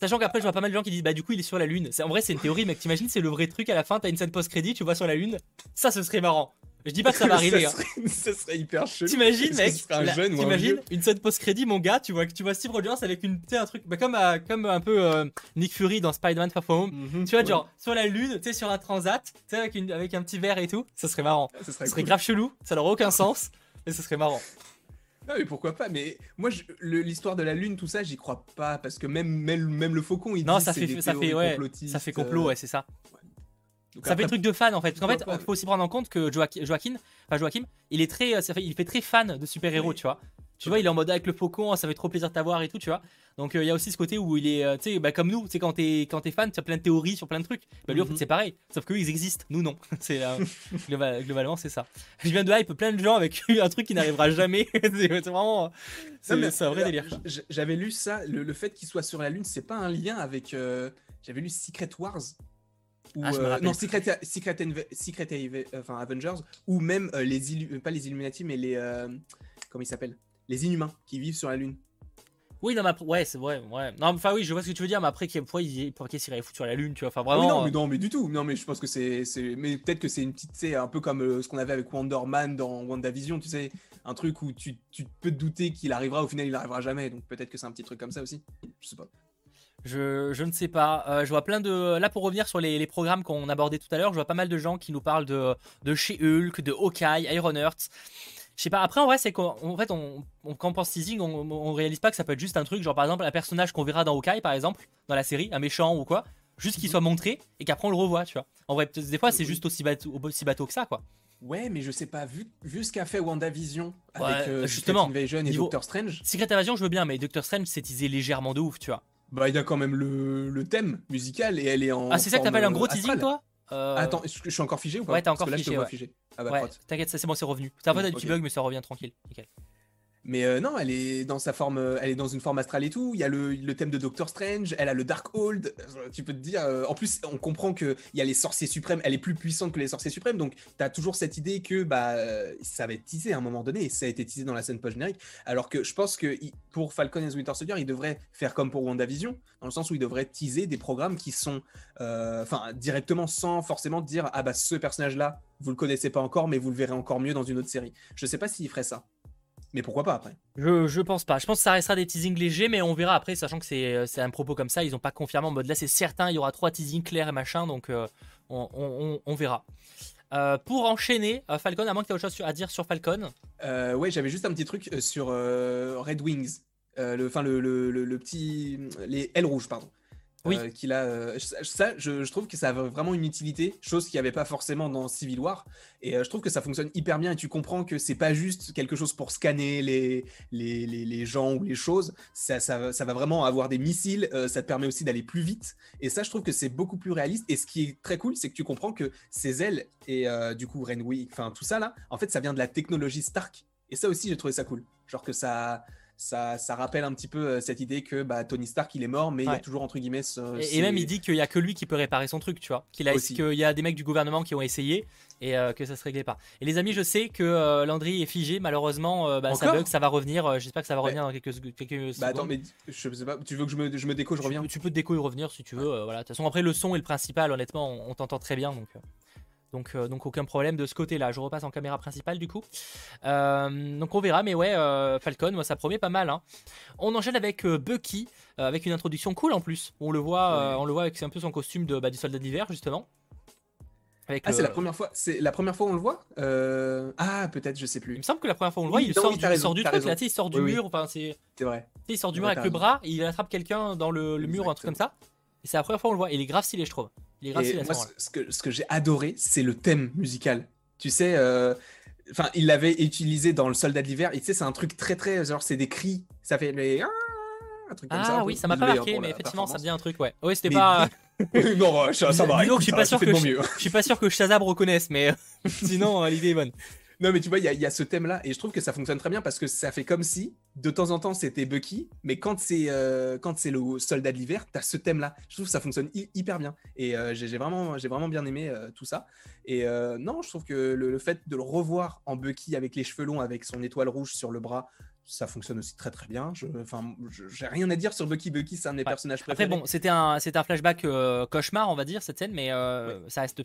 Sachant qu'après, je vois pas mal de gens qui disent, bah du coup, il est sur la lune. En vrai, c'est une théorie, mec. T'imagines, c'est le vrai truc à la fin, t'as une scène post-crédit, tu vois sur la lune. Ça, ce serait marrant. Je dis pas que ça va arriver. hein. serait, ça serait hyper chelou. T'imagines, mec un la- jeune un T'imagines une scène post-crédit, mon gars, tu vois tu vois Steve Rogers avec une, un truc, bah, comme, à- comme un peu euh, Nick Fury dans Spider-Man Far From Home. Mhm, Tu vois, ouais. genre sur la lune, tu sais, sur un transat, tu sais, avec, une- avec un petit verre et tout. Ça serait marrant. Ça Ça serait, cool. grave chelou, ça n'aurait aucun sens, mais ce serait marrant. Non, mais pourquoi pas Mais moi, l'histoire de la lune, tout ça, j'y crois pas parce que même, même, même le faucon, il Non, dit ça c'est fait, des ça fait, ouais, ça fait complot, euh, ouais, c'est ça. Donc Ça fait après, truc de fan en fait. Parce qu'en fait, il faut aussi prendre en compte que Joaqu- Joaquin, enfin Joachim, il est très, euh, ça fait, il fait très fan de super-héros, Oui. tu vois. Tu vois, il est en mode avec le faucon, ça fait trop plaisir de t'avoir et tout, tu vois. Donc euh, il y a aussi ce côté où il est, euh, tu sais, bah, comme nous, tu sais, quand t'es quand t'es fan, tu as plein de théories sur plein de trucs. Bah lui, en fait, Mhm. c'est pareil. Sauf qu'eux, ils existent, nous non. c'est euh, global- globalement, c'est ça. Je viens de hype plein de gens avec un truc qui n'arrivera jamais. c'est vraiment, c'est un vrai délire. J'avais lu ça, le, le fait qu'il soit sur la lune, c'est pas un lien avec. J'avais lu Secret Wars. Ou, Ah, euh, non. Secret, Secret, Secret enfin, Avengers, ou même euh, les Illu- euh, pas les Illuminati, mais les euh, comment ils s'appellent? Les Inhumains qui vivent sur la lune. Oui, non, mais après- ouais, c'est vrai, ouais. Non, enfin oui, je vois ce que tu veux dire, mais après, pourquoi il pourquoi qu'il s'irait foutre sur la lune, tu vois. Enfin vraiment. oui, non, euh, mais non, mais du tout. Non, mais je pense que c'est, c'est, mais peut-être que c'est une petite, c'est un peu comme euh, ce qu'on avait avec Wonder Man dans WandaVision, tu sais, un truc où tu, tu peux te douter qu'il arrivera, au final il arrivera jamais. Donc peut-être que c'est un petit truc comme ça aussi. Je sais pas. Je, je ne sais pas. Euh, je vois plein de. Là, pour revenir sur les, les programmes qu'on abordait tout à l'heure, je vois pas mal de gens qui nous parlent de, de chez Hulk, de Hawkeye, Ironheart. Je sais pas. Après, en vrai, c'est qu'en en fait, on, on- quand on pense teasing, on, on réalise pas que ça peut être juste un truc, genre par exemple, un personnage qu'on verra dans Hawkeye, par exemple, dans la série, un méchant ou quoi, juste qu'il soit montré et qu'après on le revoit, tu vois. En vrai, des fois, c'est juste aussi bateau, aussi bateau que ça, quoi. Ouais, mais je sais pas, vu, vu ce qu'a fait WandaVision Ouais, avec euh, justement, Secret Invasion et niveau- Doctor Strange, Secret Invasion, je veux bien, mais Doctor Strange, c'est teasé légèrement de ouf, tu vois. Bah il y a quand même le, le thème musical et elle est en. Ah, c'est ça que t'appelles un gros teasing, astrale. toi? Euh, Attends, que je suis encore figé ou pas? Ouais, t'es Parce encore que là, je te figé, vois ouais. figé. Ah bah, Ouais, t'inquiète, ça, c'est bon, c'est revenu. T'as pas Mm, des petits bugs, mais ça revient tranquille. Nickel. Mais euh, non, elle est dans sa forme, euh, elle est dans une forme astrale et tout. Il y a le, thème de Doctor Strange, elle a le Darkhold. Euh, Tu peux te dire, en plus, on comprend que il y a les sorciers suprêmes. Elle est plus puissante que les sorciers suprêmes, donc t'as toujours cette idée que bah ça va être teasé à un moment donné. Et ça a été teasé dans la scène post générique. Alors que je pense que pour Falcon and the Winter Soldier, il devrait faire comme pour WandaVision, dans le sens où il devrait teaser des programmes qui sont, enfin, directement sans forcément dire ah bah ce personnage-là, vous le connaissez pas encore, mais vous le verrez encore mieux dans une autre série. Je sais pas s'il ferait ça. Mais pourquoi pas après? Je, je pense pas. Je pense que ça restera des teasings légers, mais on verra après, sachant que c'est c'est un propos comme ça. Ils ont pas confirmé en mode là, c'est certain, il y aura trois teasings clairs et machin, donc euh, on, on- on- verra. Euh, pour enchaîner, euh, Falcon, à moins que tu aies autre chose à dire sur Falcon. Euh, ouais, j'avais juste un petit truc euh, sur euh, Red Wings. Euh, le, enfin, le, le, le- le petit. Les ailes rouges, pardon. Oui. Euh, a, euh, ça, je, trouve que ça a vraiment une utilité, chose qu'il n'y avait pas forcément dans Civil War. Et euh, je trouve que ça fonctionne hyper bien et tu comprends que c'est pas juste quelque chose pour scanner les, les, les, les gens ou les choses. Ça, ça, ça va vraiment avoir des missiles, euh, ça te permet aussi d'aller plus vite. Et ça, je trouve que c'est beaucoup plus réaliste. Et ce qui est très cool, c'est que tu comprends que ces ailes et du coup Renwick, enfin tout ça là, en fait, ça vient de la technologie Stark. Et ça aussi, j'ai trouvé ça cool. Genre que ça, ça, ça rappelle un petit peu euh, cette idée que bah, Tony Stark, il est mort, mais il y a toujours entre guillemets. ce- Et, et même, il dit qu'il y a que lui qui peut réparer son truc, tu vois. Qu'il a, qu'il y a des mecs du gouvernement qui ont essayé et euh, que ça se réglait pas. Et les amis, je sais que euh, Landry est figé, malheureusement, euh, bah, ça bug, ça va revenir. J'espère que ça va Ouais. revenir dans quelques, quelques secondes. Bah attends, mais je sais pas, tu veux que je me, je me déco, je reviens Tu peux te déco et revenir si tu veux. voilà. De toute façon, après, le son est le principal. Honnêtement, on, on t'entend très bien. Donc, donc, euh, donc, aucun problème de ce côté-là. Je repasse en caméra principale du coup. Euh, donc, on verra. Mais ouais, euh, Falcon, moi, ça promet pas mal. hein. On enchaîne avec Bucky, avec une introduction cool en plus. On le voit, Ouais. on le voit avec c'est un peu son costume de, bah, du soldat d'hiver, justement. Avec Ah, c'est la première fois, c'est la première fois où on le voit Ah, peut-être, je sais Il plus. me semble que la première fois on le Oui, voit, il non, sort oui, du, il raison, sort du truc là, il sort du Oui, mur, enfin c'est, C'est vrai. il sort du mur avec le bras, il attrape quelqu'un dans le, le mur ou un truc comme ça. Et c'est la première fois on le voit. Et il est grave stylé, je trouve. Il est à ce moi, que, ce que j'ai adoré, c'est le thème musical. Tu sais, euh, enfin, il l'avait utilisé dans le Soldat de l'hiver. Et tu sais, c'est un truc très très, genre, c'est des cris. Ça fait les un truc comme ça. Ah un oui, ça m'a pas marqué, mais effectivement, ça dit un truc, ouais. Ouais, c'était Mais pas. non, ça, ça va. Que je suis ça pas sûr que. Je suis pas sûr que Shazam reconnaisse, mais sinon euh, l'idée est bonne. Non, mais tu vois, il y, a- il y a ce thème-là, et je trouve que ça fonctionne très bien parce que ça fait comme si, de temps en temps, c'était Bucky, mais quand c'est euh, quand c'est le soldat de l'hiver, t'as ce thème-là. Je trouve que ça fonctionne hy- hyper bien, et euh, j'ai vraiment, j'ai vraiment bien aimé euh, tout ça. Et non, je trouve que le, le fait de le revoir en Bucky avec les cheveux longs, avec son étoile rouge sur le bras, ça fonctionne aussi très très bien. Enfin, j'ai rien à dire sur Bucky. Bucky, c'est un de mes Ouais. personnages Après, préférés. bon, c'était un, un flashback cauchemar, on va dire, cette scène, mais ça reste.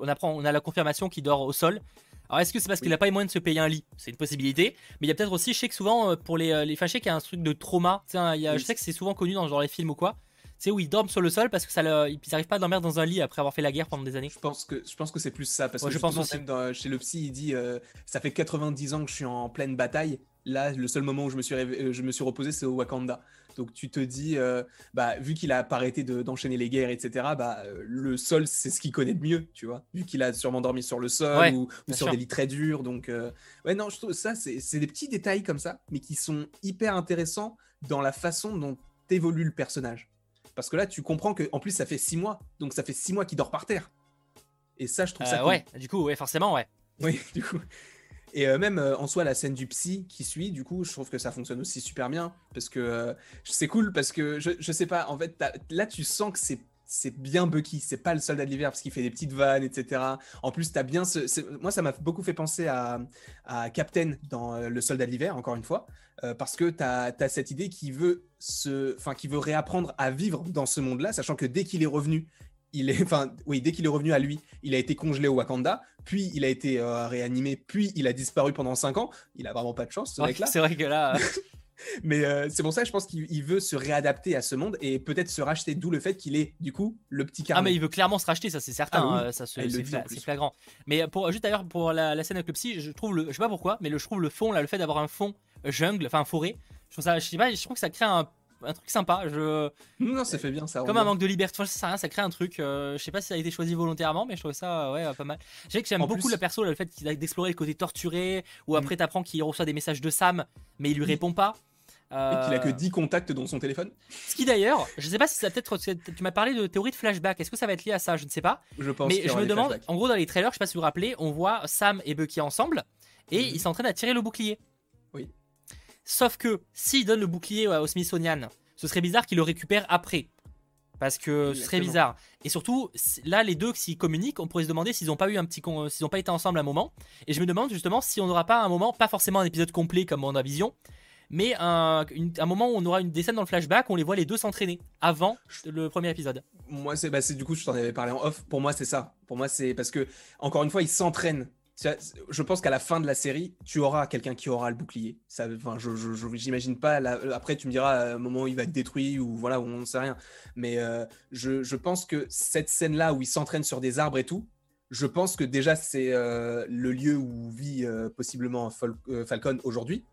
On, apprend, on a la confirmation qu'il dort au sol. Alors, est-ce que c'est parce qu'il n'a pas les moyens de se payer un lit? C'est une possibilité. Mais il y a peut-être aussi, je sais que souvent, euh, pour les, euh, les fâchés, qu'il y a un truc de trauma. Tu sais, hein, il y a- Oui. Je sais que c'est souvent connu dans genre les films ou quoi. Tu sais, où ils dorment sur le sol parce que ça le- ils n'arrivent pas à dormir dans un lit après avoir fait la guerre pendant des années. Je pense que je pense que c'est plus ça parce Ouais, que je pense aussi. dans- chez le psy il dit euh, ça fait 90 ans que je suis en pleine bataille. Là, le seul moment où je me suis réve- je me suis reposé c'est au Wakanda. Donc tu te dis euh, bah vu qu'il a pas arrêté de- d'enchaîner les guerres etc. Bah euh, le sol c'est ce qu'il connaît de mieux tu vois vu qu'il a sûrement dormi sur le sol Ouais, ou, sur sûr. des lits très durs donc euh, ouais non je trouve ça c'est des petits détails comme ça mais qui sont hyper intéressants dans la façon dont évolue le personnage. Parce que là, tu comprends que en plus, ça fait six mois. Donc, ça fait six mois qu'il dort par terre. Et ça, je trouve ça cool. ouais, du coup, ouais, forcément, ouais. Oui, du coup. Et euh, même euh, en soi, la scène du psy qui suit, du coup, je trouve que ça fonctionne aussi super bien. Parce que euh, c'est cool, parce que je, je sais pas, en fait, là, tu sens que c'est. C'est bien Bucky, c'est pas le soldat de l'hiver parce qu'il fait des petites vannes, etc. En plus, t'as bien ce. Moi, ça m'a beaucoup fait penser à, à Captain dans Le soldat de l'hiver, encore une fois, parce que t'as as cette idée qui veut se, enfin, qui veut réapprendre à vivre dans ce monde-là, sachant que dès qu'il est revenu, il est, enfin, oui, dès qu'il est revenu à lui, il a été congelé au Wakanda, puis il a été euh, réanimé, puis il a disparu pendant 5 ans. Il a vraiment pas de chance, ce Ouais, mec-là. c'est vrai que là. euh, Mais euh, c'est pour ça, je pense qu'il il veut se réadapter à ce monde et peut-être se racheter, d'où le fait qu'il est, du coup, le petit Ah carnet. mais il veut clairement se racheter, ça c'est certain, Ah oui. euh, ça Ah, c'est fla- flagrant. Mais pour juste d'ailleurs pour la, la scène avec le psy, je trouve le, je sais pas pourquoi, mais le, je trouve le fond là, le fait d'avoir un fond jungle, enfin forêt, je trouve ça, je sais pas, je trouve que ça crée un, un truc sympa. Je, Non, ça fait bien, ça. comme un bien. manque de liberté, enfin, ça, ça crée un truc. euh, je sais pas si ça a été choisi volontairement, mais je trouve ça ouais pas mal. Je sais que j'aime beaucoup plus- le perso, le fait d'explorer le côté torturé, ou après t'apprends qu'il reçoit des messages de Sam, mais il lui Oui. répond pas. Et qu'il a que Euh, 10 contacts dans son téléphone. Ce qui d'ailleurs, je sais pas si ça peut-être. Tu m'as parlé de théorie de flashback. Est-ce que ça va être lié à ça Je ne sais pas. Je pense Mais je me demande, en gros, dans les trailers, je sais pas si vous vous rappelez, on voit Sam et Bucky ensemble et Mhm. ils s'entraînent à tirer le bouclier. Sauf que s'ils donnent le bouclier au Smithsonian, ce serait bizarre qu'ils le récupèrent après. Parce que ce serait Exactement. bizarre. Et surtout, là, les deux, s'ils communiquent, on pourrait se demander s'ils n'ont pas eu un petit, con- s'ils n'ont pas été ensemble un moment. Et je me demande justement si on n'aura pas un moment, pas forcément un épisode complet comme on a Vision, mais un, une- un moment où on aura une des scènes dans le flashback où on les voit les deux s'entraîner avant le premier épisode. Moi, c'est bah, c'est- du coup, je t'en avais parlé en off. Pour moi, c'est ça. Pour moi, c'est parce que, encore une fois, ils s'entraînent. Je pense qu'à la fin de la série, tu auras quelqu'un qui aura le bouclier. Enfin, je, j'imagine pas. la- Après, tu me diras un moment où il va être détruit ou voilà, on ne sait rien. Mais euh, je, pense que cette scène-là où ils s'entraînent sur des arbres et tout, je pense que déjà c'est euh, le lieu où vit euh, possiblement Fal- euh, Falcon aujourd'hui.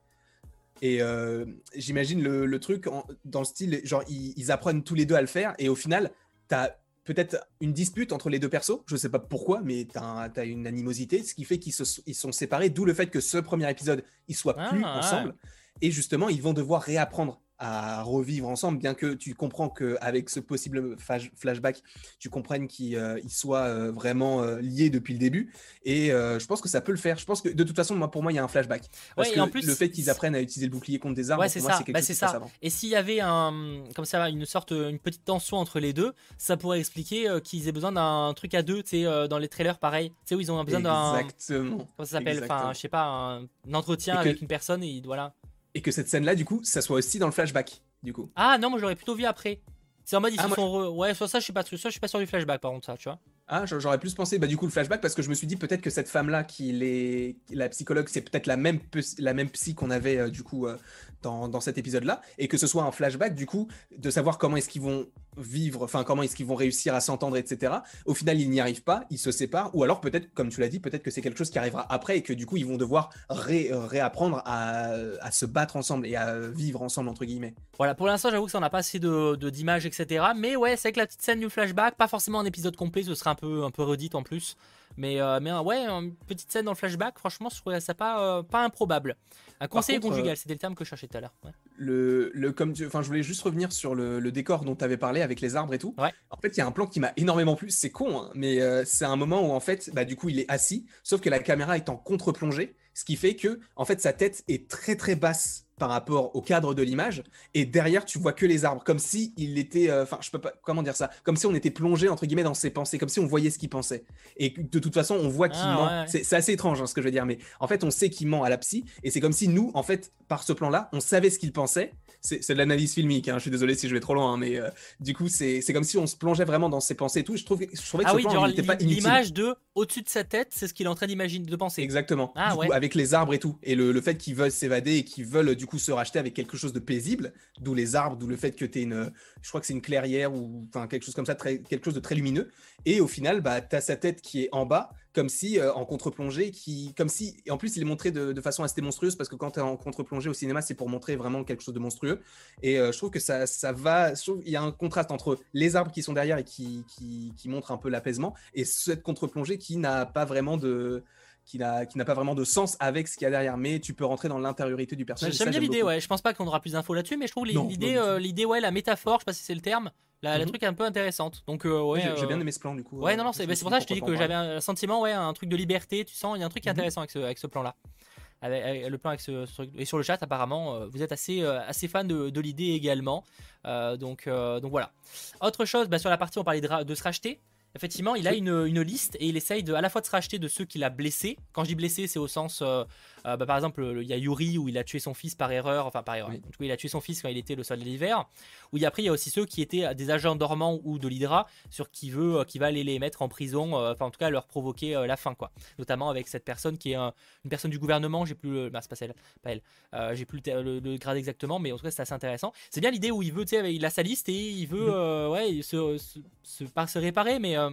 Et euh, j'imagine le, truc dans le style, genre, ils, ils apprennent tous les deux à le faire, et au final, t'as peut-être une dispute entre les deux persos, je sais pas pourquoi, mais t'as as une animosité, ce qui fait qu'ils ils sont séparés, d'où le fait que ce premier épisode, ils soient Ah, plus ouais. ensemble, et justement, ils vont devoir réapprendre à revivre ensemble, bien que tu comprends qu'avec ce possible flash- flashback, tu comprennes qu'ils euh, soient euh, vraiment euh, liés depuis le début. Et je pense que ça peut le faire. Je pense que de toute façon, moi, pour moi, il y a un flashback. Parce Ouais, et que en plus, le fait qu'ils apprennent à utiliser le bouclier contre des arbres, Ouais, c'est ça. Bah, chose ça. avant. Et s'il y avait un, comme ça, une sorte, une petite tension entre les deux, ça pourrait expliquer qu'ils aient besoin d'un truc à deux, tu sais, dans les trailers, pareil. Tu sais, où ils ont besoin d'un, Exactement. comment ça s'appelle, enfin, je sais pas, un, un entretien que- avec une personne et voilà. Et que cette scène-là, du coup, ça soit aussi dans le flashback, du coup. Ah non, moi j'aurais plutôt vu après. C'est en mode ils Ah, se moi- sont, re- ouais, soit ça, je suis pas, ça, je suis pas sûr du flashback par contre ça, tu vois. Ah, j'a- j'aurais plus pensé, bah, du coup, le flashback, parce que je me suis dit peut-être que cette femme-là, qui est la psychologue, c'est peut-être la même, la même psy qu'on avait, euh, du coup, euh, dans, dans cet épisode-là, et que ce soit un flashback, du coup, de savoir comment est-ce qu'ils vont vivre, enfin, comment est-ce qu'ils vont réussir à s'entendre, etc. Au final, ils n'y arrivent pas, ils se séparent, ou alors peut-être, comme tu l'as dit, peut-être que c'est quelque chose qui arrivera après, et que du coup, ils vont devoir euh, réapprendre à, se battre ensemble et à vivre ensemble, entre guillemets. Voilà, pour l'instant, j'avoue que ça n'a pas assez de de- d'images, etc. Mais ouais, c'est avec la petite scène du flashback, pas forcément un épisode complet, ce serait un peu, un peu redite en plus. Mais, euh, mais euh, ouais, une petite scène dans le flashback, franchement, je trouvais ça pas, euh, pas improbable. Un conseiller contre, conjugal, c'était le terme que je cherchais tout à l'heure. ouais. le, le comme tu- je voulais juste revenir sur le, le décor dont tu avais parlé avec les arbres et tout. Ouais. En fait, il y a un plan qui m'a énormément plu, c'est con hein, mais c'est un moment où en fait, bah du coup, il est assis, sauf que la caméra est en contre-plongée, ce qui fait que en fait sa tête est très très basse par rapport au cadre de l'image et derrière tu vois que les arbres comme si il était euh, enfin je peux pas comment dire ça? Comme si on était plongé entre guillemets dans ses pensées comme si on voyait ce qu'il pensait. Et de toute façon on voit qu'il Ah, ment. ouais, c'est assez étrange hein, ce que je veux dire mais en fait on sait qu'il ment à la psy et c'est comme si nous en fait par ce plan là on savait ce qu'il pensait. C'est de l'analyse filmique hein, je suis désolé si je vais trop loin hein, mais euh, du coup c'est c'est comme si on se plongeait vraiment dans ses pensées et tout je trouve je trouvais que Ah ce oui, plan genre il n'était pas inutile. l'image de au-dessus de sa tête, c'est ce qu'il est en train d'imaginer, de penser. Exactement. Ah, Du coup, ouais. avec les arbres et tout. Et le, le fait qu'ils veulent s'évader et qu'ils veulent du coup se racheter avec quelque chose de paisible, d'où les arbres, d'où le fait que tu es une. Je crois que c'est une clairière ou enfin quelque chose comme ça, très, quelque chose de très lumineux. Et au final, bah, tu as sa tête qui est en bas, comme si euh, en contre-plongée, qui, comme si. Et en plus, il est montré de, de façon assez monstrueuse parce que quand tu es en contre-plongée au cinéma, c'est pour montrer vraiment quelque chose de monstrueux. Et euh, je trouve que ça, ça va. Il y a un contraste entre les arbres qui sont derrière et qui, qui, qui montrent un peu l'apaisement et cette contre-plongée qui n'a pas vraiment de qui n'a pas vraiment de sens avec ce qu'il y a derrière mais tu peux rentrer dans l'intériorité du personnage J'aime bien l'idée, ouais. Je pense pas qu'on aura plus d'infos là-dessus, mais je trouve l'idée, euh, l'idée, ouais, la métaphore, je sais pas si c'est le terme, la, la Mhm. truc un peu intéressante. Donc, euh, ouais. J'ai euh, bien aimé ce plan du coup Ouais, non, non, c'est bah, pour ça que je te dis que j'avais un sentiment, ouais, un truc de liberté, tu sens, il y a un truc qui est Mhm. intéressant avec ce, avec ce plan-là. Avec, avec le plan avec ce. Et sur le chat, apparemment, vous êtes assez, assez fan de, de l'idée également. Donc, donc voilà. Autre chose, bah, sur la partie, on parlait de se racheter. Effectivement, il a une, une liste et il essaye de, à la fois de se racheter de ceux qu'il a blessés. Quand je dis blessé, c'est au sens, euh, euh, bah, par exemple, le- il y a Yuri où il a tué son fils par erreur, enfin par erreur. Oui. En tout cas, il a tué son fils quand il était le soldat de l'hiver. Ou il y a après, il y a aussi ceux qui étaient des agents dormants ou de l'Hydra, sur qui veut, euh, qui va aller les mettre en prison, euh, enfin en tout cas leur provoquer euh, la fin, quoi. Notamment avec cette personne qui est un- une personne du gouvernement, j'ai plus le, bah, c'est pas celle, pas elle, Euh, j'ai plus le, ter- le- le grade exactement, mais en tout cas c'est assez intéressant. C'est bien l'idée où il veut, tu sais, il a sa liste et il veut, Mhm. euh, ouais, se, se, se- pas se réparer, mais euh,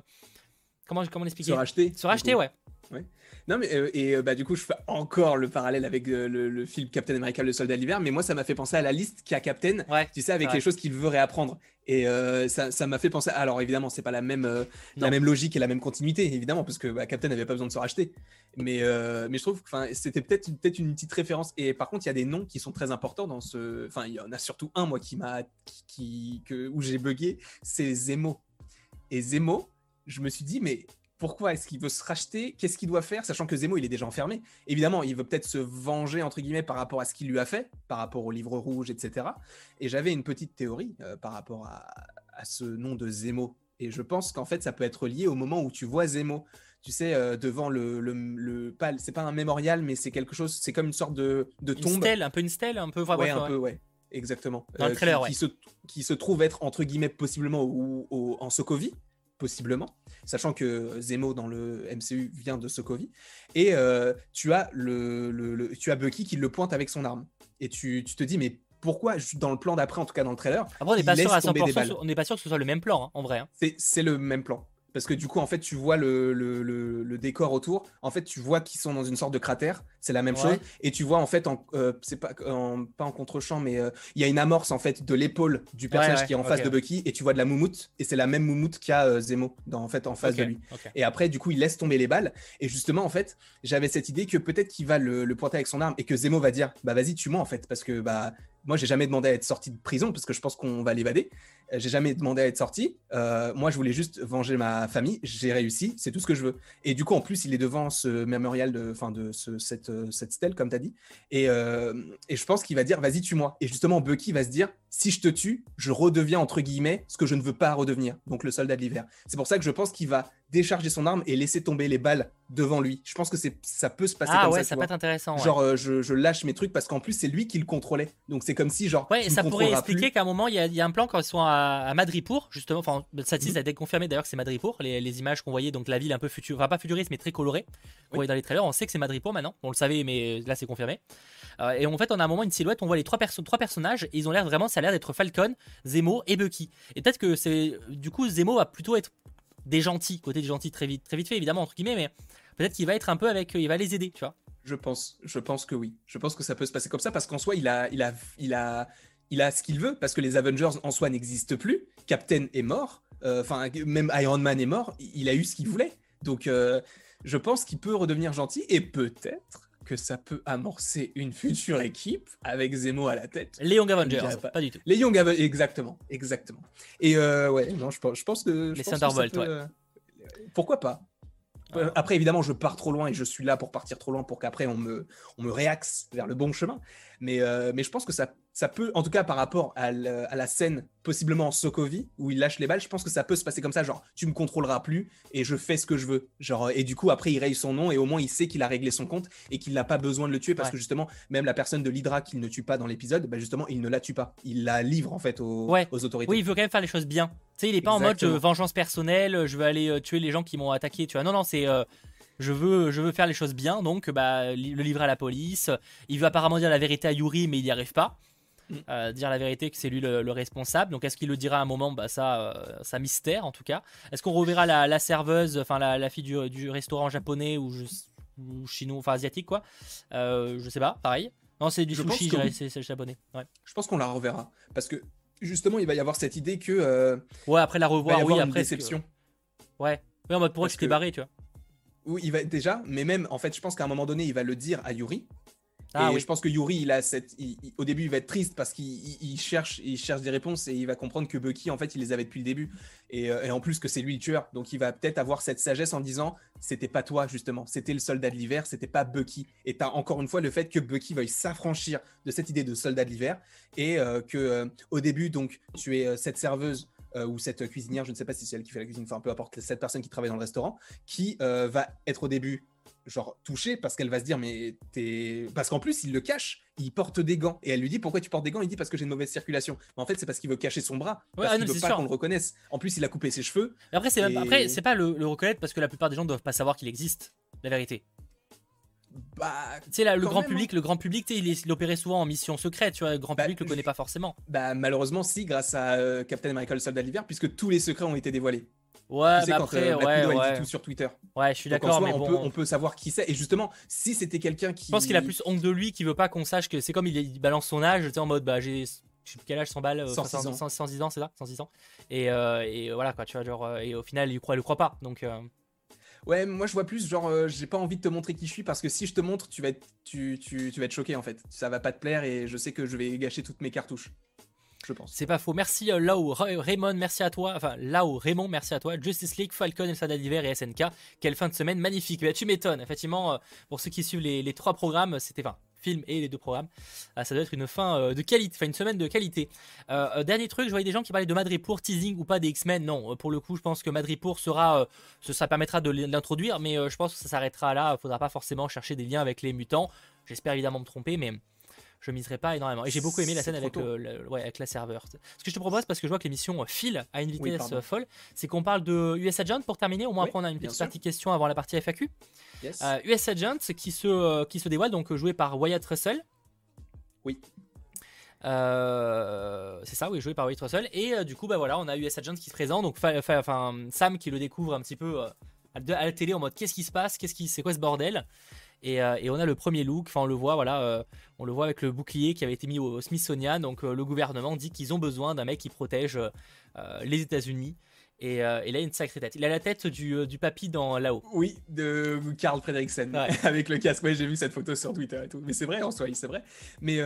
comment, comment l'expliquer? Se racheter Se racheter, coup. Ouais. non mais euh, et euh, bah du coup je fais encore le parallèle avec euh, le, le film Captain America le soldat de l'hiver mais moi ça m'a fait penser à la liste qu'a Captain Ouais. tu sais avec Ouais. les choses qu'il veut réapprendre et ça ça m'a fait penser alors évidemment c'est pas la même la même logique et la même continuité évidemment parce que bah, Captain n'avait pas besoin de se racheter mais mais je trouve que c'était peut-être une- peut-être une petite référence et par contre il y a des noms qui sont très importants dans ce enfin il y en a surtout un moi qui m'a qui, qui- que où j'ai bugué c'est Zemo et Zemo je me suis dit mais pourquoi est-ce qu'il veut se racheter Qu'est-ce qu'il doit faire Sachant que Zemo, il est déjà enfermé. Évidemment, il veut peut-être se venger, entre guillemets, par rapport à ce qu'il lui a fait, par rapport au livre rouge, etc. Et j'avais une petite théorie euh, par rapport à, à ce nom de Zemo. Et je pense qu'en fait, ça peut être lié au moment où tu vois Zemo. Tu sais, euh, devant le. le, le pas, c'est pas un mémorial, mais c'est quelque chose. C'est comme une sorte de, de Une tombe. stèle, un peu une stèle, un peu. Ouais, bref, un ouais. peu, ouais. Exactement. Dans le qui- trailer, qui, ouais. se, qui se trouve être, entre guillemets, possiblement au- au- en Sokovie, possiblement, sachant que Zemo dans le MCU vient de Sokovie. Et euh, tu, as le, le- le- tu as Bucky qui le pointe avec son arme. Et tu, tu te dis, mais pourquoi, dans le plan d'après, en tout cas dans le trailer, Après, on n'est pas sûr laisse à tomber des 100%, balles. on n'est pas sûr que ce soit le même plan, hein, en vrai. hein. c'est le même plan. Parce que du coup, en fait, tu vois le, le, le- le décor autour. En fait, tu vois qu'ils sont dans une sorte de cratère. C'est la même Ouais. chose. Et tu vois, en fait, en, euh, c'est pas, en, pas en contre-champ, mais euh, il y a une amorce, en fait, de l'épaule du personnage ouais, qui est en face de Bucky. Et tu vois de la moumoute. Et c'est la même moumoute qu'a euh, Zemo, dans, en fait, en face de lui. Et après, du coup, il laisse tomber les balles. Et justement, en fait, j'avais cette idée que peut-être qu'il va le, le pointer avec son arme et que Zemo va dire Bah, vas-y, tue-moi, en fait. Parce que, bah, moi, j'ai jamais demandé à être sorti de prison parce que je pense qu'on va l'évader. J'ai jamais demandé à être sorti. Euh, moi, je voulais juste venger ma famille. J'ai réussi. C'est tout ce que je veux. Et du coup, en plus, il est devant ce mémorial de, enfin, de ce, cette, euh, cette stèle, comme tu as dit. Et, euh, et je pense qu'il va dire Vas-y, tue-moi. Et justement, Bucky va se dire Si je te tue, je redeviens, entre guillemets, ce que je ne veux pas redevenir. Donc, le soldat de l'hiver. C'est pour ça que je pense qu'il va décharger son arme et laisser tomber les balles devant lui. Je pense que c'est ça peut se passer Ah comme ouais, ça. peut être intéressant. ouais. Genre, euh, je, je lâche mes trucs parce qu'en plus, c'est lui qui le contrôlait. Donc, c'est comme si, genre, Ouais, ça pourrait expliquer qu'à un moment, il y, y a un plan quand ils sont à, à Madripour, justement. Enfin, ça, Mhm. ça a été confirmé d'ailleurs que c'est Madripour. Les, les images qu'on voyait, donc la ville un peu future, enfin pas futuriste, mais très colorée, qu'on voyait dans les trailers. On sait que c'est Madripour maintenant. On le savait, mais là c'est confirmé. Euh, et en fait, on a un moment une silhouette, on voit les trois, perso- trois personnages, et ils ont l'air vraiment, ça a l'air d'être Falcon, Zemo et Bucky. Et peut-être que c'est, du coup, Zemo va plutôt être des gentils, côté des gentils très vite, très vite fait évidemment entre guillemets, mais peut-être qu'il va être un peu avec, il va les aider, tu vois. Je pense, je pense que oui. Je pense que ça peut se passer comme ça parce qu'en soi, il a, il a, il a, il a ce qu'il veut parce que les Avengers en soi n'existent plus. Captain est mort. Euh, Enfin, même Iron Man est mort. Il a eu ce qu'il voulait. Donc, euh, je pense qu'il peut redevenir gentil et peut-être que ça peut amorcer une future équipe avec Zemo à la tête. Les Young Avengers, pas. pas du tout. Les Young Avengers, exactement, exactement. Et euh, ouais, non, je pense, je pense que. je Les Thunderbolts, peut, ouais. euh, Pourquoi pas Euh, Après, évidemment, je pars trop loin et je suis là pour partir trop loin pour qu'après on me, on me réaxe vers le bon chemin. Mais, euh, mais je pense que ça, ça peut, en tout cas par rapport à, la scène, possiblement en Sokovie, où il lâche les balles, je pense que ça peut se passer comme ça, genre tu me contrôleras plus et je fais ce que je veux. Genre, et du coup, après, il raye son nom et au moins il sait qu'il a réglé son compte et qu'il n'a pas besoin de le tuer parce Ouais. que justement, même la personne de l'Hydra qu'il ne tue pas dans l'épisode, bah, justement, il ne la tue pas. Il la livre en fait aux, Ouais. aux autorités. Oui, il veut quand même faire les choses bien. Tu sais, il est pas en mode euh, vengeance personnelle, euh, je veux aller euh, tuer les gens qui m'ont attaqué, tu vois. Non, non, c'est. Je veux, je veux faire les choses bien, donc bah, le livrer à la police. Il veut apparemment dire la vérité à Yuri, mais il n'y arrive pas. Mm. Euh, dire la vérité que c'est lui le, le responsable. Donc est-ce qu'il le dira à un moment? Bah ça, euh, ça mystère en tout cas. Est-ce qu'on reverra la, la serveuse, enfin la, la fille du, du restaurant japonais ou, je- ou chinois, enfin asiatique quoi? Euh, Je sais pas, pareil. Non, c'est du Je sushi, oui. c'est japonais. Ouais. Je pense qu'on la reverra parce que justement, il va y avoir cette idée que euh, ouais, après la il va y revoir, avoir oui, une après. est-ce que- déception. Ouais. Oui, en mode pourquoi tu t'es barré, tu vois. Oui, il va déjà, mais même en fait, je pense qu'à un moment donné, il va le dire à Yuri. Ah et oui. je pense que Yuri, il a cette, il- il- au début, il va être triste parce qu'il il- il cherche, il cherche des réponses et il va comprendre que Bucky, en fait, il les avait depuis le début. Et, euh, et en plus que c'est lui le tueur, donc il va peut-être avoir cette sagesse en disant, c'était pas toi justement, c'était le soldat de l'hiver, c'était pas Bucky. Et t'as encore une fois le fait que Bucky veuille s'affranchir de cette idée de soldat de l'hiver et euh, que euh, au début, donc, tu es euh, cette serveuse. Euh, ou cette cuisinière, je ne sais pas si c'est elle qui fait la cuisine, enfin peu importe, cette personne qui travaille dans le restaurant, qui euh, va être au début genre touchée parce qu'elle va se dire mais t'es parce qu'en plus il le cache il porte des gants. Et elle lui dit pourquoi tu portes des gants? Il dit parce que j'ai une mauvaise circulation. Mais en fait c'est parce qu'il veut cacher son bras Ouais, parce ah qu'il non, veut pas qu'on le reconnaisse. En plus il a coupé ses cheveux. Mais après, c'est même- après, c'est pas le, le reconnaître parce que la plupart des gens doivent pas savoir qu'il existe. La vérité. Bah, Tu sais, là, le grand même, public, le grand public, il, est- il opérait souvent en mission secrète, tu vois. Le grand Bah, public le connaît pas forcément. bah malheureusement si grâce à euh, Captain America le soldat de l'hiver puisque tous les secrets ont été dévoilés Ouais, tu sais mais quand après, euh, ouais, Widow, ouais. dit tout sur Twitter Ouais, je suis d'accord, mais on, bon. peut, on peut savoir qui c'est et justement si c'était quelqu'un qui Je pense qu'il a plus honte de lui, qu'il veut pas qu'on sache que c'est comme il, il balance son âge, tu sais, en mode, bah, j'ai. Je sais plus quel âge, 100 balles, euh, 106 100 ans. 100 110 ans, c'est ça? 106 ans. Et, euh, et voilà, quoi, tu vois, genre, euh, et au final, il croit, il le croit pas. Donc, euh, ouais moi je vois plus genre euh, j'ai pas envie de te montrer qui je suis parce que si je te montre tu vas être tu, tu, tu vas être choqué en fait ça va pas te plaire et je sais que je vais gâcher toutes mes cartouches je pense C'est pas faux. Merci euh, Lao, Ra- Raymond, merci à toi. Enfin, Lao, Raymond, merci à toi. Justice League, Falcon, El Soldat d'hiver et SNK. Quelle fin de semaine magnifique. Bah, tu m'étonnes. Effectivement, euh, pour ceux qui suivent les, les trois programmes, c'était enfin film et les deux programmes. Ah, ça doit être une fin euh, de qualité, enfin une semaine de qualité. Euh, euh, dernier truc, je voyais des gens qui parlaient de Madripoor teasing ou pas des X-Men. Non, euh, pour le coup, je pense que Madripoor sera, euh, ce- ça permettra de l'introduire, mais euh, je pense que ça s'arrêtera là. Faudra pas forcément chercher des liens avec les mutants. J'espère évidemment me tromper, mais je miserai pas énormément. Et j'ai beaucoup aimé la scène avec, le- le- ouais, avec la serveur. Ce que je te propose, parce que je vois que l'émission euh, file à une vitesse euh, folle, c'est qu'on parle de US Agent pour terminer. Au moins, Oui, après, on a une petite sûr. partie question avant la partie FAQ. yes Euh, US Agent qui se, euh, qui se dévoile, donc joué par Wyatt Russell. Oui. Euh, c'est ça, oui, joué par Wyatt Russell. Et euh, du coup, bah voilà, on a US Agent qui se présente. Donc, enfin, Sam qui le découvre un petit peu euh, à la télé en mode qu'est-ce qui se passe, qu'est-ce qui, c'est quoi ce bordel? Et, euh, et on a le premier look, enfin on le voit, voilà, euh, on le voit avec le bouclier qui avait été mis au Smithsonian. Donc euh, le gouvernement dit qu'ils ont besoin d'un mec qui protège les États-Unis. Et, et là, il a une sacrée tête. Il a la tête du, du papy dans là-haut. Oui, de Carl Fredricksen, Ouais. avec le casque. Ouais, j'ai vu cette photo sur Twitter et tout. Mais c'est vrai en soi, c'est vrai. Mais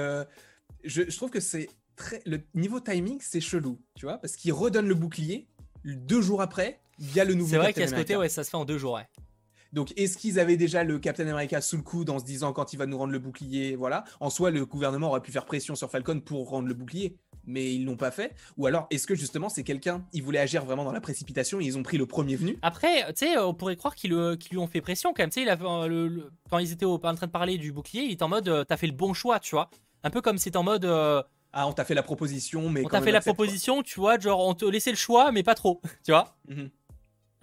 je, je trouve que c'est très. Le niveau timing, c'est chelou, tu vois, parce qu'il redonne le bouclier. Deux jours après, il y a le nouveau C'est vrai Captain qu'à ce côté, ouais, ça se fait en deux jours. Ouais. Donc, est-ce qu'ils avaient déjà le Captain America sous le coude en se disant quand il va nous rendre le bouclier Voilà. En soi, le gouvernement aurait pu faire pression sur Falcon pour rendre le bouclier, mais ils l'ont pas fait. Ou alors, est-ce que justement, c'est quelqu'un, ils voulaient agir vraiment dans la précipitation et ils ont pris le premier venu? Après, tu sais, on pourrait croire qu'ils lui ont fait pression quand même. Tu sais, euh, le- quand ils étaient en train de parler du bouclier, il était en mode euh, t'as fait le bon choix, tu vois. Un peu comme t'es en mode euh, Ah, on t'a fait la proposition, mais on t'a fait la quoi. proposition, tu vois, genre on te laissait le choix, mais pas trop, tu vois. Mhm.